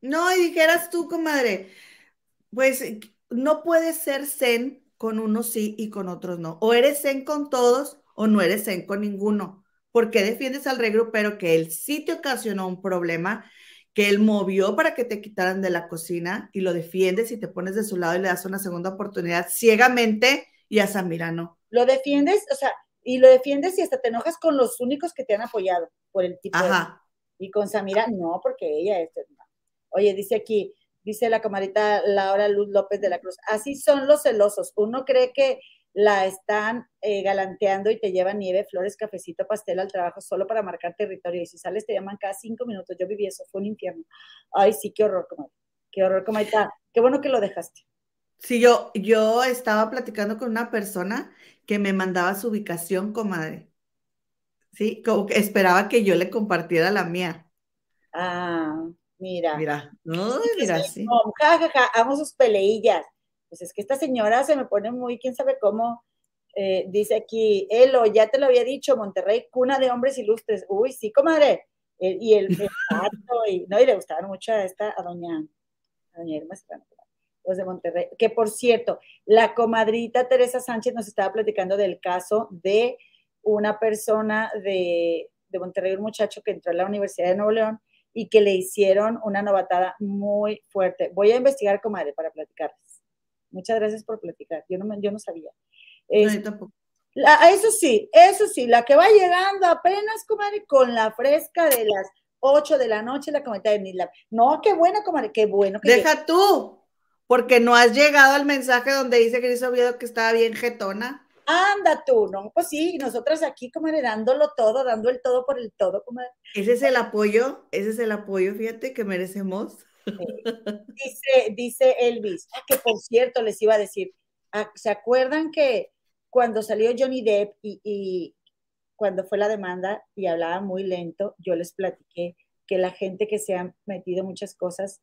No, y dijeras tú, comadre, pues no puedes ser zen con unos sí y con otros no. O eres zen con todos o no eres zen con ninguno. Porque defiendes al regrupero que él sí te ocasionó un problema que él movió para que te quitaran de la cocina y lo defiendes y te pones de su lado y le das una segunda oportunidad ciegamente y a Samira no. Lo defiendes, o sea, y lo defiendes y hasta te enojas con los únicos que te han apoyado por el tipo. Ajá. y con Samira no, porque ella es... Oye, dice aquí, dice la camarita Laura Luz López de la Cruz, así son los celosos. Uno cree que la están eh, galanteando y te llevan nieve, flores, cafecito, pastel al trabajo solo para marcar territorio. Y si sales te llaman cada cinco minutos. Yo viví eso, fue un infierno. Ay, sí, qué horror, comadre. Qué horror, comadre. Qué bueno que lo dejaste. Sí, yo, yo estaba platicando con una persona que me mandaba su ubicación, comadre. Sí, como que esperaba que yo le compartiera la mía. Ah, mira. Mira, no, mira, sí. ja, ja, ja, amo sus peleillas pues es que esta señora se me pone muy, quién sabe cómo, eh, dice aquí, Elo, ya te lo había dicho, Monterrey, cuna de hombres ilustres. Uy, sí, comadre. y el, <laughs> y, no, y le gustaron mucho a esta, a doña, a doña Irma pues de Monterrey. Que por cierto, la comadrita Teresa Sánchez nos estaba platicando del caso de una persona de, de Monterrey, un muchacho que entró a la Universidad de Nuevo León y que le hicieron una novatada muy fuerte. Voy a investigar, comadre, para platicarles. Muchas gracias por platicar. Yo no, yo no sabía. tampoco. eso sí, eso sí, la que va llegando apenas, comadre, con la fresca de las 8 de la noche, la comentaria de la... No, qué bueno, comadre, qué bueno. Que Deja tú, porque no has llegado al mensaje donde dice Cris Oviedo que estaba bien jetona. Anda tú, ¿no? Pues sí, nosotras aquí, comadre, dándolo todo, dando el todo por el todo, comadre. Ese es el apoyo, ese es el apoyo, fíjate, que merecemos. Dice, dice Elvis, ah, que por cierto les iba a decir, ah, ¿se acuerdan que cuando salió Johnny Depp y, cuando fue la demanda y hablaba muy lento, yo les platiqué que la gente que se ha metido muchas cosas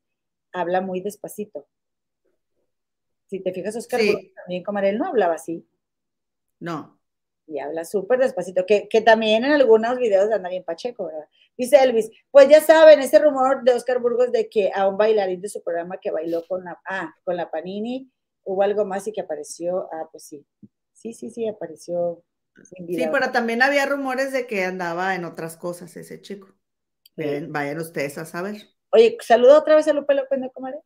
habla muy despacito. Si te fijas, Oscar también como él no hablaba así. No. Y habla súper despacito, que, también en algunos videos anda bien Pacheco, ¿verdad? Dice Elvis, pues ya saben, ese rumor de Oscar Burgos de que a un bailarín de su programa que bailó con la, ah, con la Panini, hubo algo más y que apareció, ah, pues sí, sí, sí, sí, apareció. Sí, pero también había rumores de que andaba en otras cosas ese chico. vayan ustedes a saber. Oye, saludo otra vez a Lupe López de Comadre.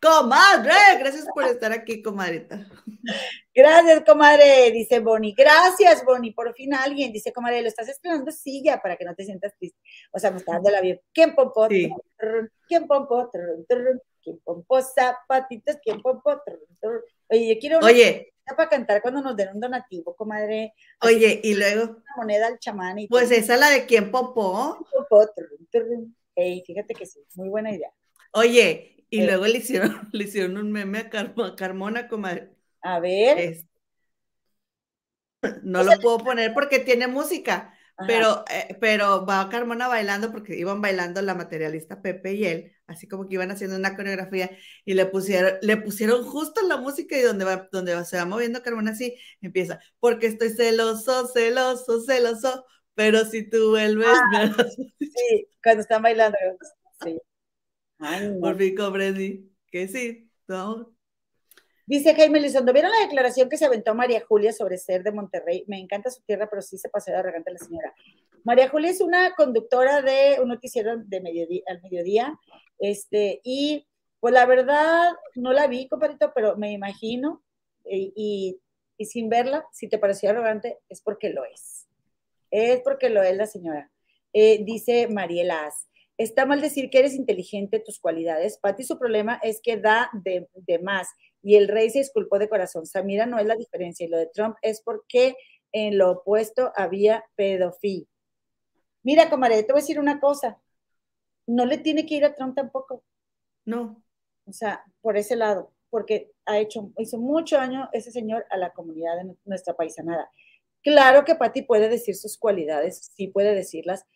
Comadre, gracias por estar aquí, comadrita. Gracias, comadre, dice Bonnie. Gracias, Bonnie. Por fin alguien dice, comadre, lo estás estrenando silla para que no te sientas triste. O sea, me está dando la vida. ¿Quién pompó? ¿Quién pompó? ¿Quién pompó zapatitos? ¿Quién pompó? Oye, yo quiero Oye, para cantar cuando nos den un donativo, comadre. Oye, y luego. Una moneda al chamán. Y pues esa es la de quién popó. Popó. Hey, fíjate que sí, muy buena idea. Oye, y luego le hicieron, <laughs> le hicieron un meme a, Carmona, comadre. A ver. no lo puedo poner porque tiene música, pero, eh, pero va Carmona bailando porque iban bailando la materialista Pepe y él, así como que iban haciendo una coreografía y le pusieron, le pusieron justo la música y donde va, donde se va moviendo Carmona así, empieza, porque estoy celoso, celoso, celoso, pero si tú vuelves, ah, Sí, cuando están bailando, sí. Por fin comprendí que sí, ¿no? Dice Jaime Lizondo, ¿vieron la declaración que se aventó María Julia sobre ser de Monterrey? Me encanta su tierra, pero sí se pasó de arrogante la señora. María Julia es una conductora de un noticiero de mediodía, al mediodía, este, y pues la verdad no la vi, compadrito, pero me imagino, y, sin verla, si te pareció arrogante, es porque lo es. Es porque lo es la señora. Eh, dice Mariela Está mal decir que eres inteligente, tus cualidades. Pati, su problema es que da de, más y el rey se disculpó de corazón. Samira no es la diferencia y lo de Trump es porque en lo opuesto había pedofilia. Mira, comadre, te voy a decir una cosa. No le tiene que ir a Trump tampoco. No. O sea, por ese lado, porque ha hecho, hizo mucho daño ese señor a la comunidad de nuestra paisanada. Claro que Pati puede decir sus cualidades, sí puede decirlas,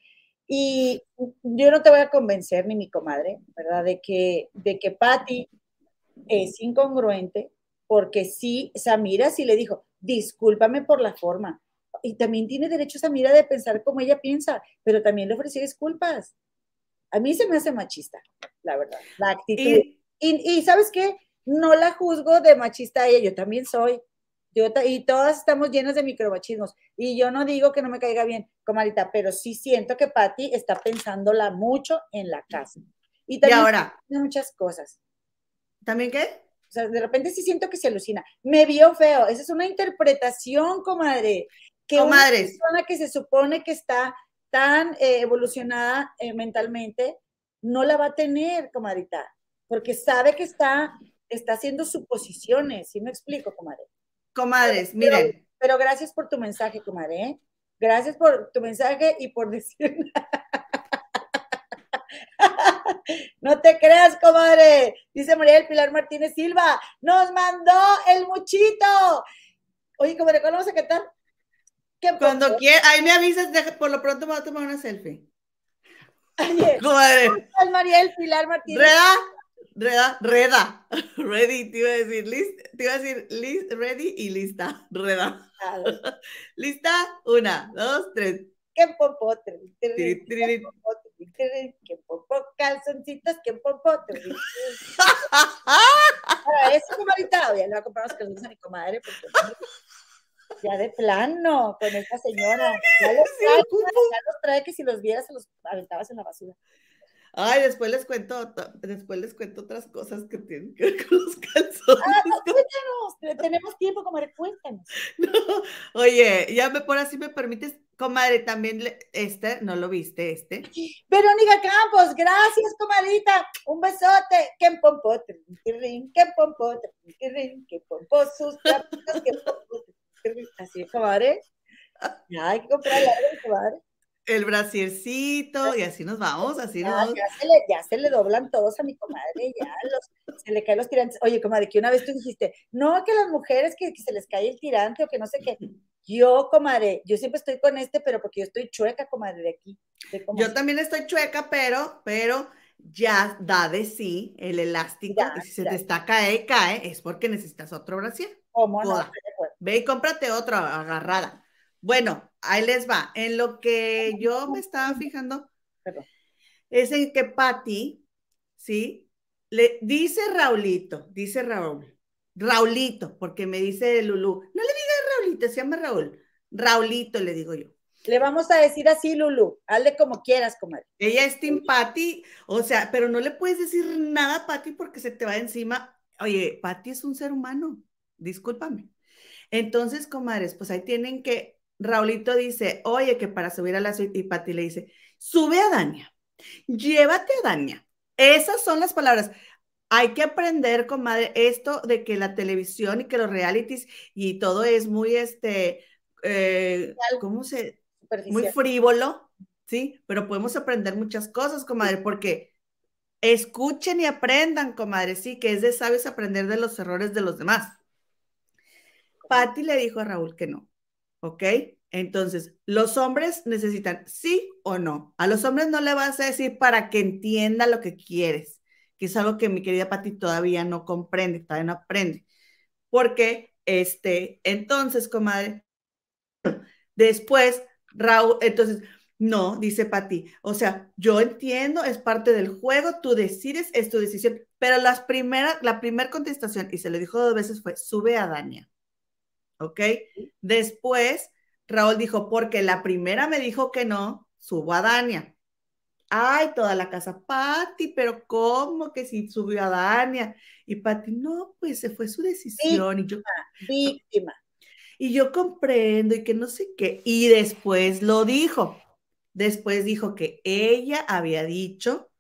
y yo no te voy a convencer, ni mi comadre, ¿verdad? De que, de que Patty es incongruente, porque sí, Samira sí le dijo, discúlpame por la forma. Y también tiene derecho Samira de pensar como ella piensa, pero también le ofreció disculpas. A mí se me hace machista, la verdad, la actitud. Y, y ¿sabes qué? No la juzgo de machista a ella, yo también soy, y todas estamos llenas de micromachismos. Y yo no digo que no me caiga bien, comadita, pero sí siento que Patty está pensándola mucho en la casa. Y también ahora? tiene muchas cosas. ¿También qué? O sea, de repente sí siento que se alucina. Me vio feo. Esa es una interpretación, comadre. Que una persona que se supone que está tan eh, evolucionada eh, mentalmente, no la va a tener, comadrita, porque sabe que está, está haciendo suposiciones. ¿Sí me explico, comadre? Comadres, miren. Pero, gracias por tu mensaje, comadre. ¿eh? Gracias por tu mensaje y por decir. <laughs> no te creas, comadre. Dice María del Pilar Martínez Silva. Nos mandó el muchito. Oye, comadre, ¿cuándo vamos a cantar? Cuando quieras, ahí me avisas, por lo pronto me voy a tomar una selfie. Ayer, comadre. María del Pilar Martínez. ¿Reda? Reda, Reda, <laughs> ready, te iba a decir, list, te iba a decir, list, ready y lista, <laughs> Reda. <laughs> Lista, una, dos, tres. ¿Qué popó? ¿Qué popó? Calzoncitos, ¿qué popó? Ahora, eso como ahorita, ya le voy a comprar los calzones a mi comadre, porque ya de plano, con esta señora. Ya los trae, ya los trae que si los vieras se los aventabas en la basura. Ay, después les cuento, después les cuento otras cosas que tienen que ver con los calzones. Ah, cuéntanos, tenemos tiempo, comadre, cuéntanos. <laughs> No, oye, ya me por así me permites, comadre, también este, no lo viste, este. <gasps> Verónica Campos, gracias, comadita, un besote, que pompo, que pompo, que pompo, sus que pompo, así, comadre. <laughs> Hay que comprarle algo, comadre el brasiercito y así nos vamos, así nos vamos. Ya se, le, ya se le doblan todos a mi comadre, ya los, se le caen los tirantes. Oye, comadre, que una vez tú dijiste, no, que las mujeres que, se les cae el tirante o que no sé qué. Yo, comadre, yo siempre estoy con este, pero porque yo estoy chueca, comadre, de aquí. yo también estoy chueca, pero, pero ya da de sí el elástico y si se te está cae, cae, es porque necesitas otro brasier. ¿Cómo no? Ve y cómprate otro agarrada. Bueno, ahí les va. En lo que yo me estaba fijando es en que Patty, ¿sí? Le dice Raulito, dice Raúl, Raulito, porque me dice Lulú. No le digas Raulito, se llama Raúl. Raulito le digo yo. Le vamos a decir así, Lulú. Hazle como quieras, comadre. Ella es Tim Patty, o sea, pero no le puedes decir nada a Patty porque se te va encima. Oye, Patty es un ser humano, discúlpame. Entonces, comadres, pues ahí tienen que Raulito dice, oye, que para subir a la suite, y Pati le dice, sube a Dania, llévate a Dania. Esas son las palabras. Hay que aprender, comadre, esto de que la televisión y que los realities y todo es muy, este, eh, ¿cómo se? Muy frívolo, ¿sí? Pero podemos aprender muchas cosas, comadre, porque escuchen y aprendan, comadre, sí, que es de sabios aprender de los errores de los demás. Patti le dijo a Raúl que no, ¿ok? Entonces, los hombres necesitan sí o no. A los hombres no le vas a decir para que entienda lo que quieres, que es algo que mi querida Pati todavía no comprende, todavía no aprende. Porque, este, entonces, comadre, después, Raúl, entonces, no, dice Pati, o sea, yo entiendo, es parte del juego, tú decides, es tu decisión, pero las primeras, la primera contestación, y se le dijo dos veces, fue, sube a Dania. ¿Ok? Después, Raúl dijo, porque la primera me dijo que no, subo a Dania. Ay, toda la casa, Patti, pero ¿cómo que si subió a Dania? Y Patti, no, pues se fue su decisión. y yo, víctima. Y yo comprendo y que no sé qué. Y después lo dijo. Después dijo que ella había dicho,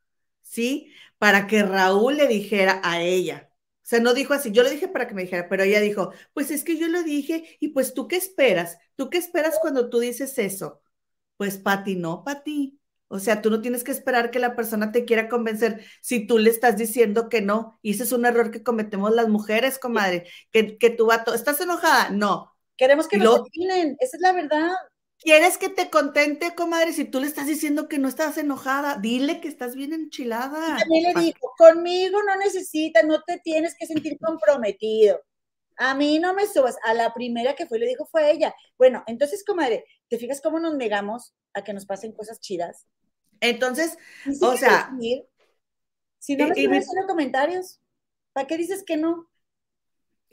¿sí? Para que Raúl le dijera a ella sea, no dijo así, yo le dije para que me dijera, pero ella dijo, pues es que yo lo dije y pues tú qué esperas, tú qué esperas cuando tú dices eso. Pues Pati, no, Pati. O sea, tú no tienes que esperar que la persona te quiera convencer si tú le estás diciendo que no. Y ese es un error que cometemos las mujeres, comadre. Que, que tú vato, ¿estás enojada? No. Queremos que lo opinen, esa es la verdad. ¿Quieres que te contente, comadre? Si tú le estás diciendo que no estás enojada, dile que estás bien enchilada. Y también le dijo, conmigo no necesitas, no te tienes que sentir comprometido. A mí no me subas. A la primera que fue le dijo fue ella. Bueno, entonces, comadre, ¿te fijas cómo nos negamos a que nos pasen cosas chidas? Entonces, o sea... Si no me en comentarios, ¿para qué dices que no?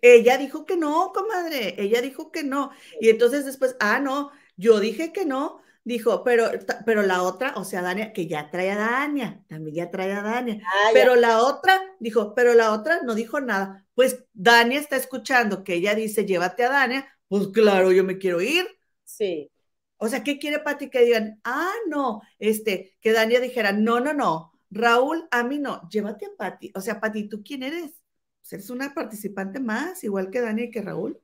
Ella dijo que no, comadre. Ella dijo que no. Y entonces después, ah, no, yo dije que no, dijo, pero, pero la otra, o sea, Dania, que ya trae a Dania, también ya trae a Dania. Ah, pero la otra, dijo, pero la otra no dijo nada. Pues Dania está escuchando que ella dice, llévate a Dania, pues claro, yo me quiero ir. Sí. O sea, ¿qué quiere Pati que digan? Ah, no, este, que Dania dijera, no, no, no, Raúl, a mí no, llévate a Pati. O sea, Pati, ¿tú quién eres? Pues eres una participante más, igual que Dania y que Raúl.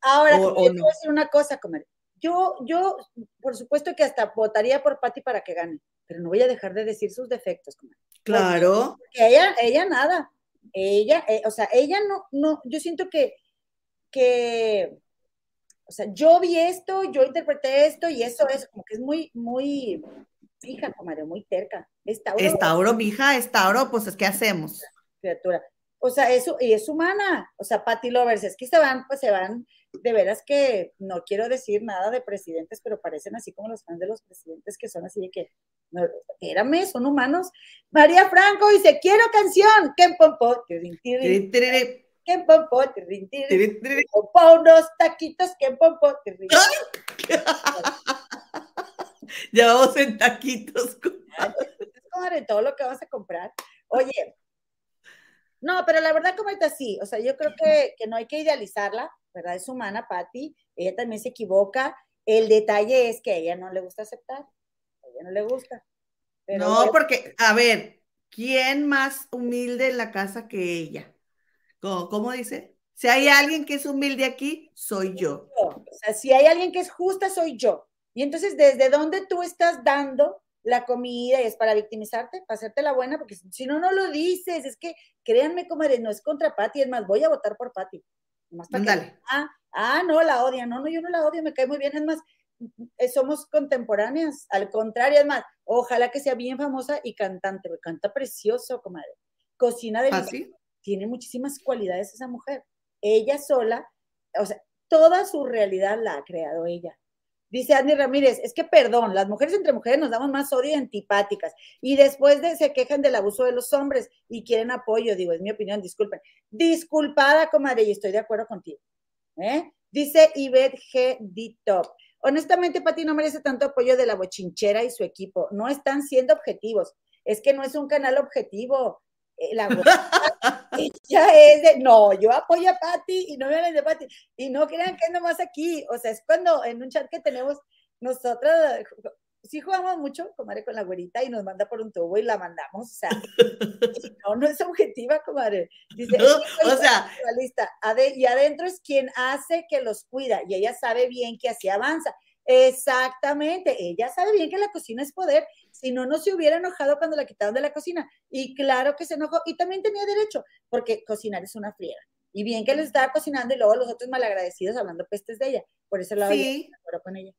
Ahora, o, quiero decir una cosa, comer yo, yo, por supuesto que hasta votaría por Patti para que gane, pero no voy a dejar de decir sus defectos. Claro. Porque ella, ella nada. Ella, eh, o sea, ella no, no, yo siento que, que, o sea, yo vi esto, yo interpreté esto y eso es como que es muy, muy fija, comadre, muy terca. Es Tauro. mija, es Tauro, pues es que hacemos. Criatura. O sea, eso, y es humana. O sea, Patti Lovers, es que se van, pues se van de veras que no quiero decir nada de presidentes, pero parecen así como los fans de los presidentes que son así de que, no, érame, son humanos. María Franco dice, quiero canción. ¿Qué pompo? ¿Qué pompo? unos taquitos. ¿Qué pompo? <laughs> Ya vamos en taquitos. todo lo que vas a comprar. Oye, no, pero la verdad, como está sí, o sea, yo creo que, que no hay que idealizarla, ¿verdad? Es humana, Patti, ella también se equivoca. El detalle es que a ella no le gusta aceptar, a ella no le gusta. no, porque, a ver, ¿quién más humilde en la casa que ella? ¿Cómo, ¿Cómo, dice? Si hay alguien que es humilde aquí, soy yo. O sea, si hay alguien que es justa, soy yo. Y entonces, ¿desde dónde tú estás dando la comida es para victimizarte, para hacerte la buena, porque si no, no lo dices. Es que créanme, comadre, no es contra Patti, es más, voy a votar por Patti. ah, ah, no, la odia, no, no, yo no la odio, me cae muy bien, es más, eh, somos contemporáneas, al contrario, es más, ojalá que sea bien famosa y cantante, porque canta precioso, comadre. Cocina de ¿Ah, tiene muchísimas cualidades esa mujer. Ella sola, o sea, toda su realidad la ha creado ella. Dice Andy Ramírez, es que perdón, las mujeres entre mujeres nos damos más odio y antipáticas. Y después de, se quejan del abuso de los hombres y quieren apoyo, digo, es mi opinión, disculpen. Disculpada, comadre, y estoy de acuerdo contigo. ¿eh? Dice Ivette G. D. Top. Honestamente, Pati no merece tanto apoyo de la bochinchera y su equipo. No están siendo objetivos. Es que no es un canal objetivo. Eh, la ya <laughs> es de, no, yo apoyo a Patti y no me hablen de Patti. Y no crean que es nomás aquí. O sea, es cuando en un chat que tenemos nosotras, sí jugamos mucho, comadre, con la güerita y nos manda por un tubo y la mandamos. O sea, no, no es objetiva, comadre. Dice, o sea, y adentro es quien hace que los cuida y ella sabe bien que así avanza. Exactamente, ella sabe bien que la cocina es poder si no, no se hubiera enojado cuando la quitaron de la cocina. Y claro que se enojó y también tenía derecho, porque cocinar es una friega. Y bien que les estaba cocinando y luego los otros malagradecidos hablando pestes de ella. Por eso la sí, con ella.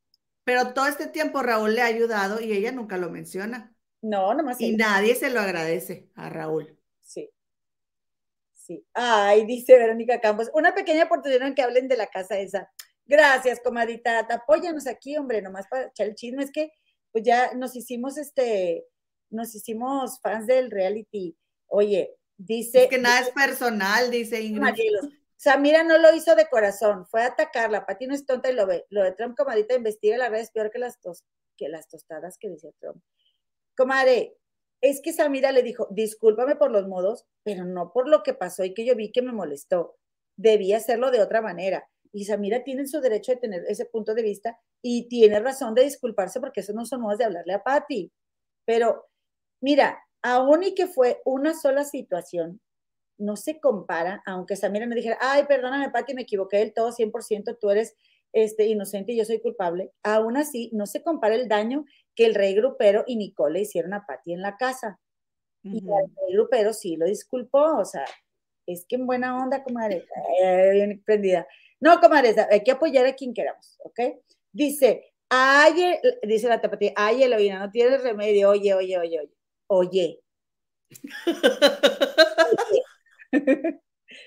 Pero todo este tiempo Raúl le ha ayudado y ella nunca lo menciona. No, nomás. Y nadie se lo agradece a Raúl. Sí. Sí. Ay, dice Verónica Campos, una pequeña oportunidad en que hablen de la casa esa. Gracias, comadita. Apóyanos aquí, hombre, nomás para echar el chisme. Es que pues ya nos hicimos este, nos hicimos fans del reality. Oye, dice. Es que nada es personal, dice Ingrid. Samira no lo hizo de corazón, fue a atacarla. Pati no es tonta y lo ve. Lo de Trump, comadita, investiga la red es peor que las, que las tostadas que dice Trump. Comadre, es que Samira le dijo, discúlpame por los modos, pero no por lo que pasó y que yo vi que me molestó. Debía hacerlo de otra manera. Y Samira tiene su derecho de tener ese punto de vista y tiene razón de disculparse porque eso no son modos de hablarle a Patti. Pero mira, aún y que fue una sola situación, no se compara, aunque Samira me dijera, ay, perdóname, Patti, me equivoqué del todo, 100%, tú eres este, inocente y yo soy culpable. Aún así, no se compara el daño que el rey grupero y Nicole le hicieron a Patti en la casa. Y el rey grupero sí lo disculpó, o sea, es que en buena onda, comadre, eh, bien prendida. No, comadre, hay que apoyar a quien queramos, ¿ok? Dice, ay, dice la tapatía, ay, Eloína, no tienes remedio, oye, oye, oye, oye, oye. <laughs>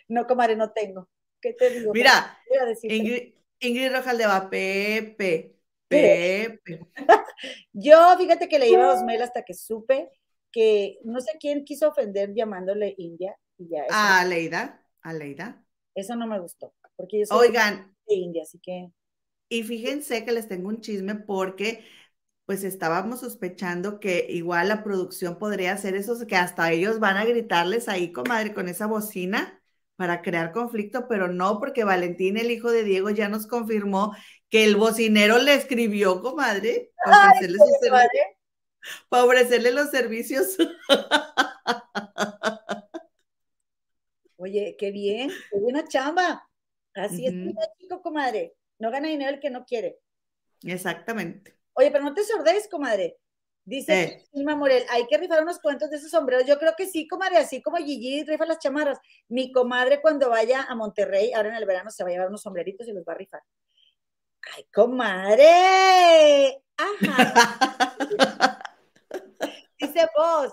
no, comadre, no tengo. ¿Qué te digo? Mira, Ingrid, Ingrid va, Pepe, Pepe. <laughs> Yo, fíjate que le iba a Osmel hasta que supe que no sé quién quiso ofender llamándole India. Y ya, a Leida, a Leida. Eso no me gustó. Porque soy Oigan. de India, así que. Y fíjense que les tengo un chisme porque pues estábamos sospechando que igual la producción podría hacer eso, que hasta ellos van a gritarles ahí, comadre, con esa bocina para crear conflicto, pero no, porque Valentín, el hijo de Diego, ya nos confirmó que el bocinero le escribió, comadre, para ofrecerle, para ofrecerle los servicios. Oye, qué bien, qué buena chamba. Así es, chico, comadre. No gana dinero el que no quiere. Exactamente. Oye, pero no te sordes, comadre. Dice Irma Morel, hay que rifar unos cuentos de esos sombreros. Yo creo que sí, comadre, así como Gigi rifa las chamarras. Mi comadre cuando vaya a Monterrey, ahora en el verano, se va a llevar unos sombreritos y los va a rifar. ¡Ay, comadre! Ajá. <laughs> Dice vos,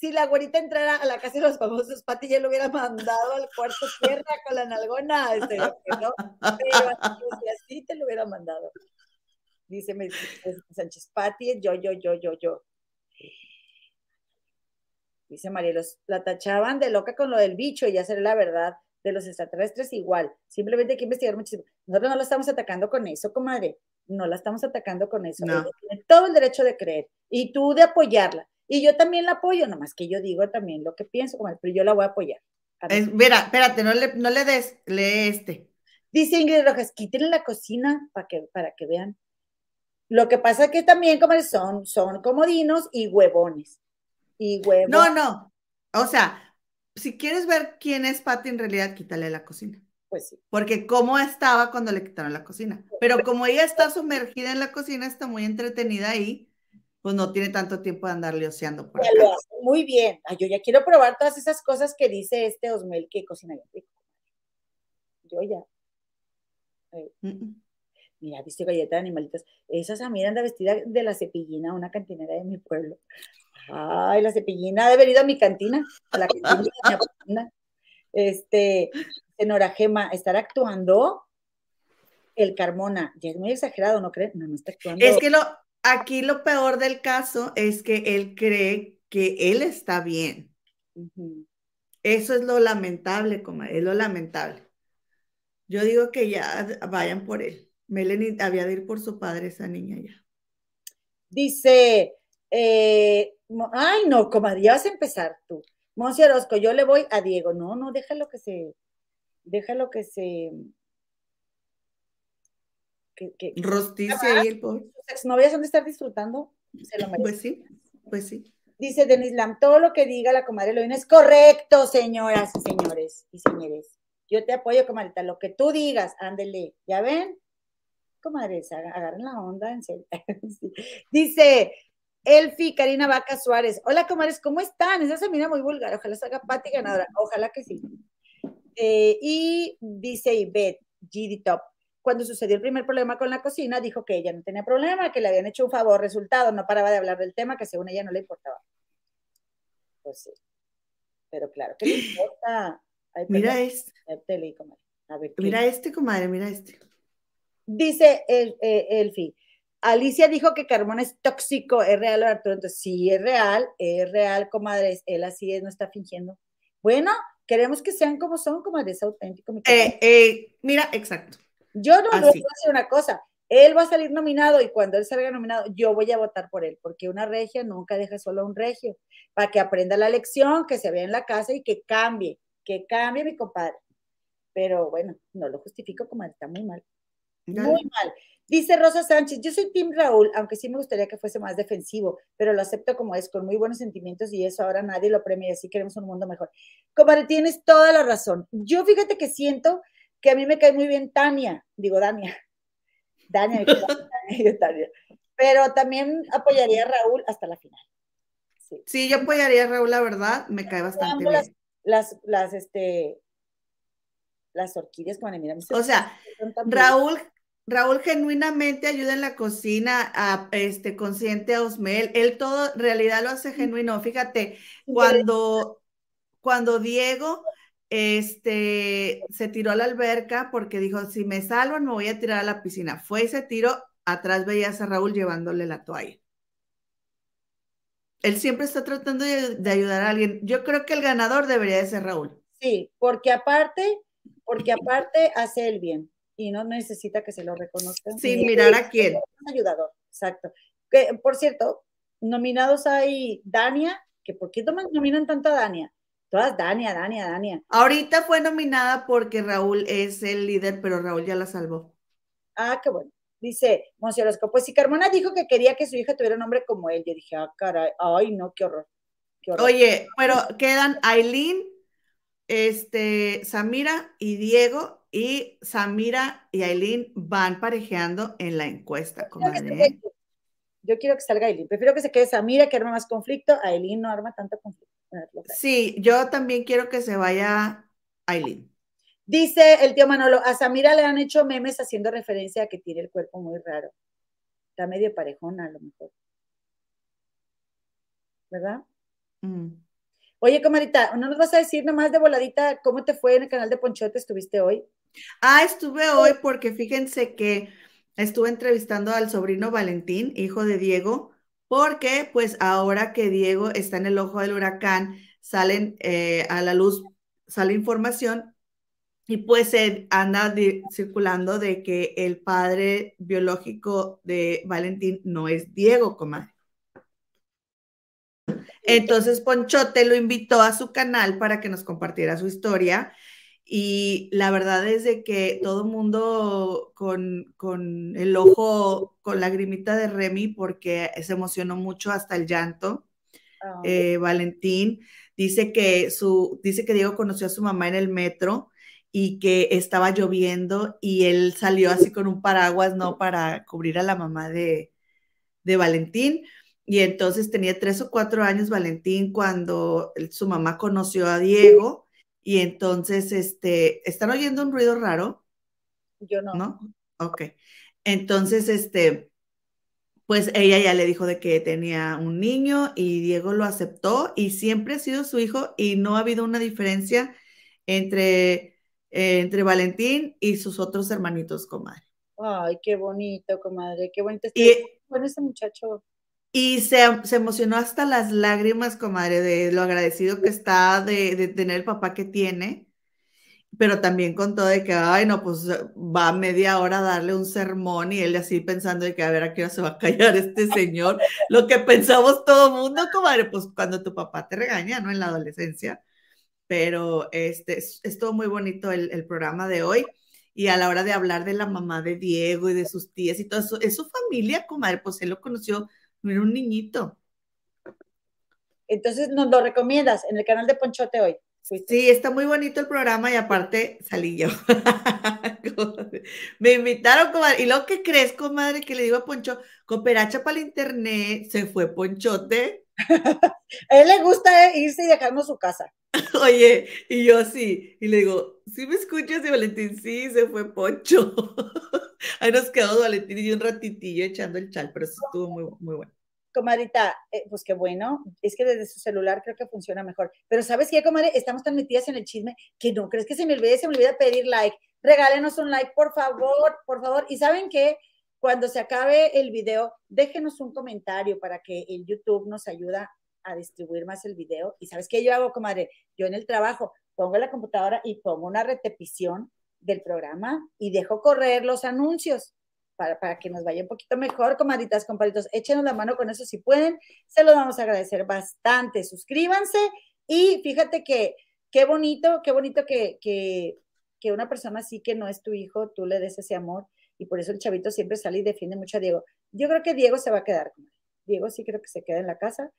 si la güerita entrara a la casa de los famosos, Pati ya lo hubiera mandado al cuarto tierra con la nalgona, este, ¿no? Pero así te lo hubiera mandado. Dice Sánchez, Pati, yo, yo, yo, yo, yo. Dice Marielos, la tachaban de loca con lo del bicho y ya será la verdad de los extraterrestres igual. Simplemente hay que investigar muchísimo. Nosotros no la estamos atacando con eso, comadre. No la estamos atacando con eso. No. tiene todo el derecho de creer y tú de apoyarla Y yo también la apoyo, nomás que yo digo también lo que pienso, pero yo la voy a apoyar. mira, espérate, no le, no le des, lee este. Dice Ingrid Rojas, quítenle la cocina para que, para que vean. Lo que pasa es que también como son, son comodinos y huevones. Y huevos. No, no. O sea, si quieres ver quién es Pati en realidad, quítale la cocina. Pues sí. Porque cómo estaba cuando le quitaron la cocina. Pero como ella está sumergida en la cocina, está muy entretenida ahí, pues no tiene tanto tiempo de andarle oceando por Muy bien. yo ya quiero probar todas esas cosas que dice este Osmel que cocina bien Yo ya. Mira, viste galleta de animalitos. Esa Samira anda vestida de la cepillina, una cantinera de mi pueblo. Ay, la cepillina ha venido a mi cantina, a la cantina Este, Senora Gema, ¿estar actuando? El Carmona, ya es muy exagerado, ¿no creen? No, no está actuando. Es que lo, aquí lo peor del caso es que él cree que él está bien. Eso es lo lamentable, como es lo lamentable. Yo digo que ya vayan por él. Melanie había de ir por su padre, esa niña ya. Dice, eh, ay no, comadre, ya vas a empezar tú. Monsi Orozco, yo le voy a Diego. No, no, déjalo que se, déjalo que se, que, que Rostice ahí el pobre. Exnovias han de estar disfrutando. Se lo Pues sí, pues sí. Dice Denis Lam, todo lo que diga la comadre Eloína es correcto, señoras y señores y señores. Yo te apoyo, comadrita, lo que tú digas, ándele, ¿ya ven? Comadres, agarren la onda, en serio. <laughs> Dice Elfi Karina Vaca Suárez. Hola, comadres, ¿cómo están? Esa se mira muy vulgar, ojalá se haga Pati ganadora, ojalá que sí. Eh, y dice Ivette, GD Top, cuando sucedió el primer problema con la cocina, dijo que ella no tenía problema, que le habían hecho un favor, resultado, no paraba de hablar del tema, que según ella no le importaba. Pues sí. Pero claro, ¿qué le importa? mira este. mira este, comadre, mira este. Dice el, eh, Elfi, Alicia dijo que Carmona es tóxico, es real, Arturo. Entonces, sí, es real, es real, comadres. Él así es, no está fingiendo. Bueno, queremos que sean como son, comadres, auténticos. Eh, eh, mira, exacto. Yo no, voy a decir una cosa. Él va a salir nominado y cuando él salga nominado, yo voy a votar por él, porque una regia nunca deja solo a un regio, para que aprenda la lección, que se vea en la casa y que cambie que cambie mi compadre. Pero bueno, no lo justifico como está muy mal. Muy mal. Dice Rosa Sánchez, yo soy Tim Raúl, aunque sí me gustaría que fuese más defensivo, pero lo acepto como es, con muy buenos sentimientos y eso ahora nadie lo premia así queremos un mundo mejor. Comadre, tienes toda la razón. Yo fíjate que siento que a mí me cae muy bien Tania, digo Dania, Dania, <laughs> pero también apoyaría a Raúl hasta la final. Sí. yo apoyaría a Raúl, la verdad, me cae bastante bien las, las, este, las orquídeas como mira, O sea, Raúl, Raúl genuinamente ayuda en la cocina, a, este, consciente a Osmel, él todo, en realidad lo hace genuino. Fíjate, cuando, cuando Diego este, se tiró a la alberca porque dijo, si me salvan me voy a tirar a la piscina. Fue y se tiró, atrás veías a Raúl llevándole la toalla. Él siempre está tratando de, ayudar a alguien. Yo creo que el ganador debería de ser Raúl. Sí, porque aparte, porque aparte hace el bien y no necesita que se lo reconozcan. Sin mirar a quién. Un ayudador, exacto. Que, por cierto, nominados hay Dania, que ¿por qué nominan tanto a Dania? Todas Dania, Dania, Dania. Ahorita fue nominada porque Raúl es el líder, pero Raúl ya la salvó. Ah, qué bueno. Dice Monserosco, pues si Carmona dijo que quería que su hija tuviera un nombre como él, yo dije, ah, caray, ay, no, qué horror. Oye, pero quedan Aileen, este, Samira y Diego, y Samira y Aileen van parejeando en la encuesta, comadre. Yo quiero que salga Aileen. Prefiero que se quede Samira, que arma más conflicto. Aileen no arma tanto conflicto. Sí, yo también quiero que se vaya Aileen. Dice el tío Manolo, a Samira le han hecho memes haciendo referencia a que tiene el cuerpo muy raro. Está medio parejona a lo mejor. ¿Verdad? Mm. Oye, comadita, ¿no nos vas a decir nomás de voladita cómo te fue en el canal de Ponchote? ¿Estuviste hoy? Ah, estuve hoy porque fíjense que estuve entrevistando al sobrino Valentín, hijo de Diego, porque pues ahora que Diego está en el ojo del huracán, salen eh, a la luz, sale información y pues se anda circulando de que el padre biológico de Valentín no es Diego, comadre. Entonces Ponchote lo invitó a su canal para que nos compartiera su historia y la verdad es de que todo mundo con, con, el ojo, con lagrimita de Remy, porque se emocionó mucho hasta el llanto. Ah. Eh, Valentín dice que, su, dice que Diego conoció a su mamá en el metro y que estaba lloviendo y él salió así con un paraguas, ¿no? Para cubrir a la mamá de, de Valentín. Y entonces tenía tres o cuatro años Valentín cuando su mamá conoció a Diego y entonces, este, ¿están oyendo un ruido raro? Yo no. ¿No? Ok. Entonces, este, pues ella ya le dijo de que tenía un niño y Diego lo aceptó y siempre ha sido su hijo y no ha habido una diferencia entre, entre Valentín y sus otros hermanitos, comadre. Ay, qué bonito, comadre, qué bonito. Este, bueno, ese muchacho. Y se, emocionó hasta las lágrimas, comadre, de lo agradecido que está de, tener el papá que tiene, pero también contó de que, ay, no, pues va media hora a darle un sermón y él así pensando de que a ver a qué hora se va a callar este señor. Lo que pensamos todo mundo, comadre, pues cuando tu papá te regaña, ¿no? En la adolescencia. Pero este, estuvo muy bonito el, el programa de hoy y a la hora de hablar de la mamá de Diego y de sus tías y todo eso, es su familia, comadre, pues él lo conoció era un niñito. Entonces, ¿nos lo recomiendas en el canal de Ponchote hoy? Sí, está muy bonito el programa y aparte salí yo. <laughs> Me invitaron, comadre. ¿Y lo que crees, comadre? Que le digo a Poncho, cooperacha para el internet, se fue Ponchote. <laughs> a él le gusta irse y dejarnos su casa. <laughs> Oye, y yo sí, y le digo, ¿sí me escuchas? Y Valentín, sí, se fue Poncho. <laughs> Ahí nos quedó Valentín y un ratitillo echando el chal, pero eso estuvo muy, muy bueno. Comadita, eh, pues qué bueno, es que desde su celular creo que funciona mejor. Pero ¿sabes qué, comadre? Estamos tan metidas en el chisme que no crees que se me olvide, se me olvida pedir like. Regálenos un like, por favor, por favor. Y ¿saben qué? Cuando se acabe el video, déjenos un comentario para que el YouTube nos ayuda a distribuir más el video. Y ¿sabes qué yo hago, comadre? Yo en el trabajo pongo la computadora y pongo una repetición del programa y dejo correr los anuncios para, para, que nos vaya un poquito mejor, comadritas, compadritos. Échenos la mano con eso si pueden. Se los vamos a agradecer bastante. Suscríbanse y fíjate que qué bonito, qué bonito que, que, que una persona así que no es tu hijo, tú le des ese amor. Y por eso el chavito siempre sale y defiende mucho a Diego. Yo creo que Diego se va a quedar. Diego sí creo que se queda en la casa.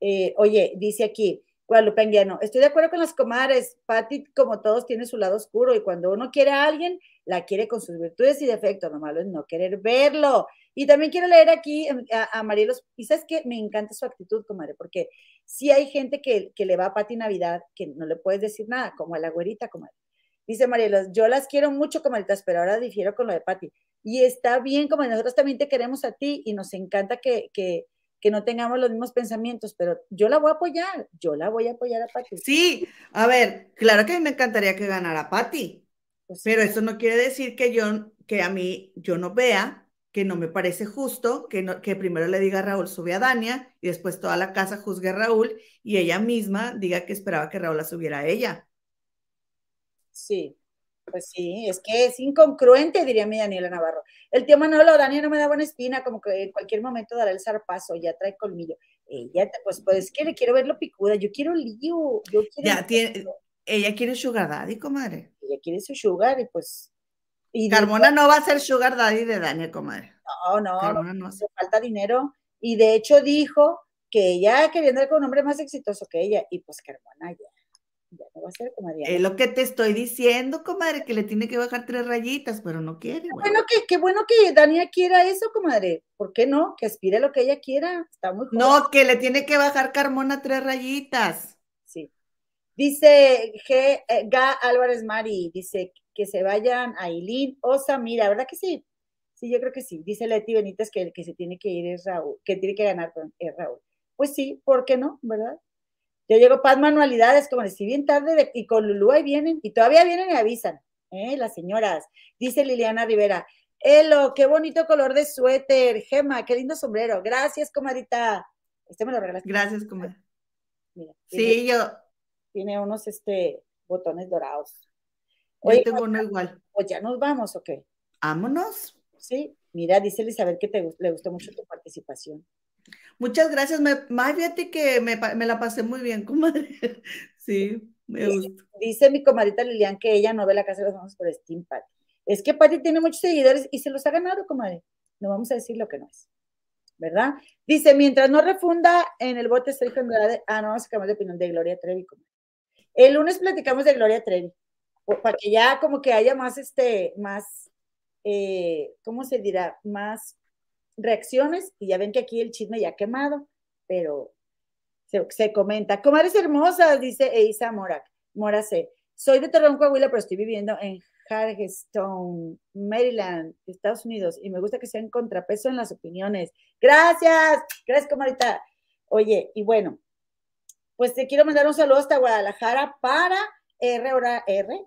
Eh, oye, dice aquí, Guadalupe Anguiano, estoy de acuerdo con las comadres, Patti, como todos, tiene su lado oscuro y cuando uno quiere a alguien, la quiere con sus virtudes y defectos, lo malo es no querer verlo. Y también quiero leer aquí em, a, Marielos, y sabes que me encanta su actitud, comadre, porque si hay gente que, que le va a Patti Navidad que no le puedes decir nada, como a la güerita, comadre. Dice Marielos, yo las quiero mucho, comadritas, pero ahora difiero con lo de Patti. Y está bien, como nosotros también te queremos a ti y nos encanta que, que que no tengamos los mismos pensamientos, pero yo la voy a apoyar, yo la voy a apoyar a Patti. Sí, a ver, claro que a mí me encantaría que ganara Patti, pues pero eso no quiere decir que yo, que a mí, yo no vea que no me parece justo que, no, que primero le diga a Raúl sube a Dania y después toda la casa juzgue a Raúl y ella misma diga que esperaba que Raúl la subiera a ella. Sí, pues sí, es que es incongruente, diría mi Daniela Navarro. El tío Manolo, Daniel no me da buena espina, como que en cualquier momento dará el zarpazo, ya trae colmillo. Ella, pues, pues, quiere, quiero verlo picuda, yo quiero lío, yo quiero... Ya tiene, ella quiere sugar daddy, comadre. Ella quiere su sugar y pues... Y Carmona no va a ser sugar daddy de Daniel, comadre. No, no, no, hace falta dinero. Y de hecho dijo que ella quería andar con un hombre más exitoso que ella, y pues Carmona ya no va a ser comadre. Es lo que te estoy diciendo, comadre, que le tiene que bajar tres rayitas, pero no quiere. Bueno, que, qué bueno que Dania quiera eso, comadre. ¿Por qué no? Que aspire lo que ella quiera. Está muy No, que le tiene que bajar Carmona tres rayitas. Sí. Dice G, eh, Ga Álvarez Mari, dice que se vayan a Ilín o Samira, ¿verdad que sí? Sí, yo creo que sí. Dice Leti Benítez que el que se tiene que ir es Raúl, que tiene que ganar es Raúl. Pues sí, ¿por qué no? ¿Verdad? Yo llego Paz Manualidades, como decía, bien tarde, y con Lulú ahí vienen, y todavía vienen y avisan, ¿eh? las señoras. Dice Liliana Rivera, Elo, qué bonito color de suéter, Gema, qué lindo sombrero. Gracias, comadita. Este me lo regalaste. Gracias, comadre. sí, yo. Tiene unos este, botones dorados. Oye, tengo uno igual. Pues ya nos vamos, ¿o qué? Vámonos. Sí, mira, dice Elizabeth que te, le gustó mucho tu participación. Muchas gracias. Me, más fíjate que me, me, la pasé muy bien, comadre. <laughs> Sí, me gusta. Dice mi comadita Lilian que ella no ve la casa de los famosos por Steam Patty. Es que Patty tiene muchos seguidores y se los ha ganado, comadre. No vamos a decir lo que no es. ¿Verdad? Dice, mientras no refunda en el bote Sergio Andrade, ah, no, vamos a cambiar de opinión de Gloria Trevi. Comadre. El lunes platicamos de Gloria Trevi, para que ya como que haya más, este, más, eh, ¿cómo se dirá? Más reacciones y ya ven que aquí el chisme ya ha quemado, pero se, comenta. Comadres hermosas, dice Eisa Morak, Morase. Soy de Torreón, Coahuila, pero estoy viviendo en Hargestone, Maryland, Estados Unidos, y me gusta que sean contrapeso en las opiniones. Gracias, gracias, comadita. Oye, y bueno, pues te quiero mandar un saludo hasta Guadalajara para R hora R,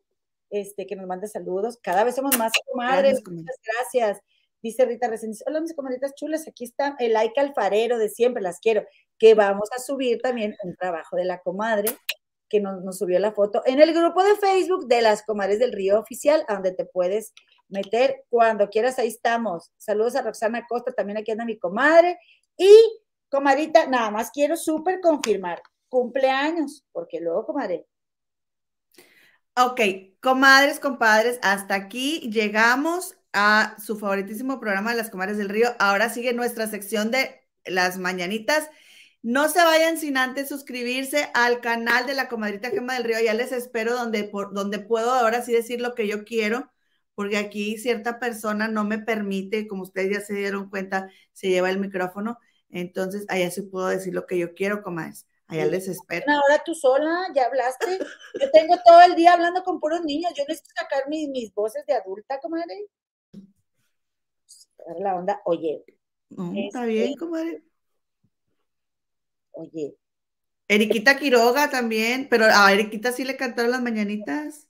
este, que nos mande saludos. Cada vez somos más comadres. Muchas gracias. Dice Rita Recién, hola mis comadritas chulas, aquí está el like alfarero de siempre, las quiero, que vamos a subir también un trabajo de la comadre, que nos, subió la foto en el grupo de Facebook de las comadres del río oficial, a donde te puedes meter cuando quieras, ahí estamos. Saludos a Roxana Costa, también aquí anda mi comadre. Y, comadrita, nada más quiero súper confirmar, cumpleaños, porque luego, comadre. Ok, comadres, compadres, hasta aquí llegamos a su favoritísimo programa de las comadres del río. Ahora sigue nuestra sección de las mañanitas. No se vayan sin antes suscribirse al canal de la comadrita Gema del Río. Ya les espero donde, por, donde puedo ahora sí decir lo que yo quiero, porque aquí cierta persona no me permite, como ustedes ya se dieron cuenta, se lleva el micrófono. Entonces, allá sí puedo decir lo que yo quiero, comadres. Allá les espero. Ahora tú sola, ya hablaste. Yo tengo todo el día hablando con puros niños. Yo necesito sacar mis, mis voces de adulta, comadre la onda, oye. está bien, este, comadre. Oye. Eriquita Quiroga también, pero a Eriquita sí le cantaron las mañanitas.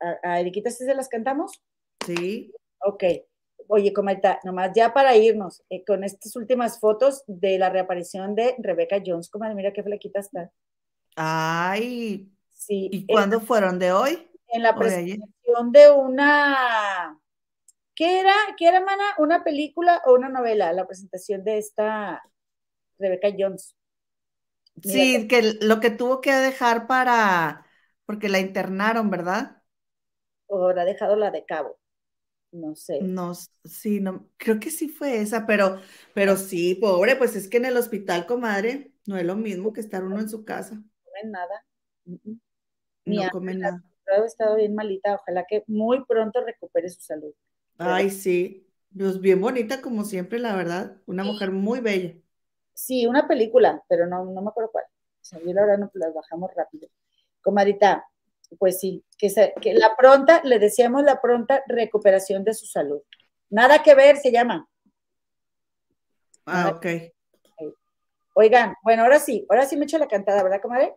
¿A, Eriquita sí se las cantamos? Sí. Ok. Oye, comadita, nomás ya para irnos eh, con estas últimas fotos de la reaparición de Rebecca Jones, comadre, mira qué flequita está. Ay. Sí. ¿Y cuándo fueron? ¿De hoy? En la presentación de una ¿Qué era, qué era, mana? ¿Una película o una novela? La presentación de esta Rebecca Jones. sí, que lo que tuvo que dejar para, porque la internaron, ¿verdad? O habrá dejado la de cabo. No sé. No, sí, no, creo que sí fue esa, pero, pero sí, pobre, pues es que en el hospital, comadre, no es lo mismo que estar uno en su casa. No comen nada. No comen nada. Ha estado bien malita, ojalá que muy pronto recupere su salud. Ay, sí. Pues bien bonita como siempre, la verdad. Una mujer muy bella. Sí, una película, pero no, no me acuerdo cuál. O sea, yo la verdad no las bajamos rápido. Comadita, pues sí, que, que la pronta, le decíamos la pronta recuperación de su salud. Nada que ver se llama. Ah, ok. Oigan, bueno, ahora sí, ahora sí me echo la cantada, ¿verdad, comadre?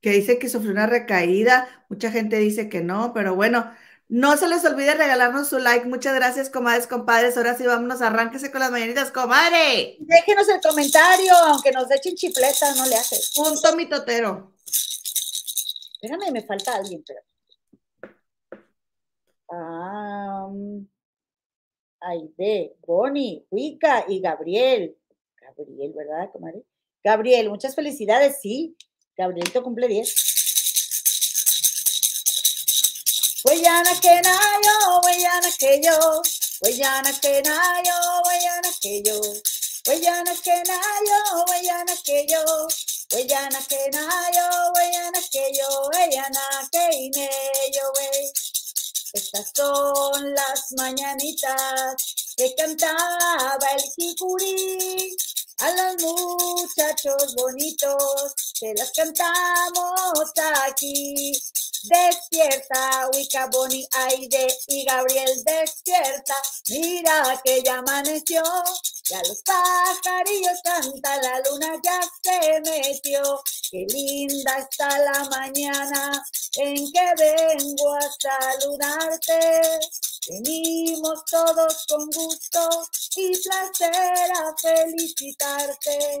Que dice que sufrió una recaída, mucha gente dice que no, pero bueno, no se les olvide regalarnos su like. Muchas gracias, comadres, compadres. Ahora sí, vámonos, arránquese con las mañanitas, comadre. Déjenos el comentario, aunque nos echen chifleta, no le hace. Punto mitotero. Espérame, me falta alguien, pero. Ah, Aide, Bonnie, Wicca y Gabriel. Gabriel, ¿verdad, comadre? Gabriel, muchas felicidades, sí. Gabrielito cumple 10. Que nayo, weyana que yo, weyana que ine yo, wey. Estas son las mañanitas que cantaba el jicurí a los muchachos bonitos que las cantamos aquí. Despierta, Wicca, Bonnie, Aide y Gabriel, despierta. Mira que ya amaneció, ya los pajarillos cantan, la luna ya se metió. Qué linda está la mañana en que vengo a saludarte. Venimos todos con gusto y placer a felicitarte.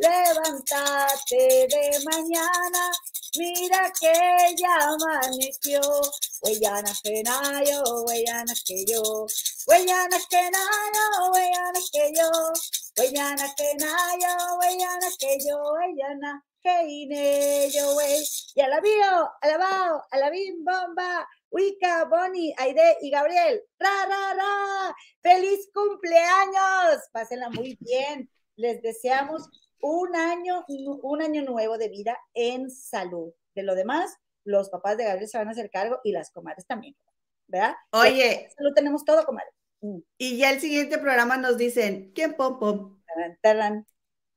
Levántate de mañana, mira que ya amaneció. Huellana que nayo, huellana que yo. Huellana que nayo, huellana que yo. Huellana que nayo, huellana que yo. Huellana que yo, wey. Y alabío, alabao, alabim bomba. Wicca, Bonnie, Aide y Gabriel. ¡Ra, ra, ra! ¡Feliz cumpleaños! Pásenla muy bien. Les deseamos un año, un año nuevo de vida en salud. De lo demás, los papás de Gabriel se van a hacer cargo y las comadres también, ¿verdad? Oye. Lo tenemos todo, comadre. Mm. Y ya el siguiente programa nos dicen, ¿quién pom pom?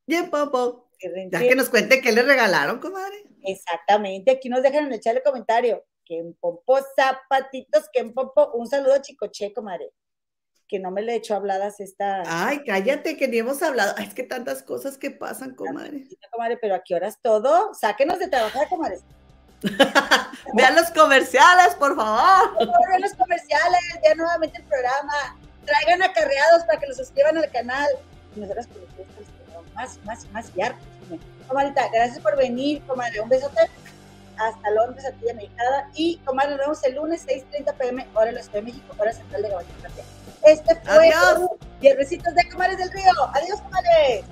¿Quién pom pom? Ya que nos cuente qué le regalaron, comadre. Exactamente, aquí nos dejan en el comentario. ¿Quién pompo zapatitos? ¿Quién pompo? Un saludo Chicoche, comadre que no me le he hecho habladas esta. Ay, cállate, que ni hemos hablado. Ay, es que tantas cosas que pasan, comadre. comadre, pero ¿a qué horas todo? Sáquenos de trabajar, comadre. <laughs> vean los comerciales, por favor. vean los comerciales, vean nuevamente el programa. Traigan acarreados para que los suscriban al canal. Nosotras más, más, más y hartos. Comadita, gracias por venir, comadre. Un besote hasta Londres, a ti, Mexicana. Y, comadre, nos vemos el lunes 6.30 pm, hora en la Ciudad de México, hora central de Gabriel. Este fue Adiós. Vierrecitos de Comares del Río. Adiós, comadres.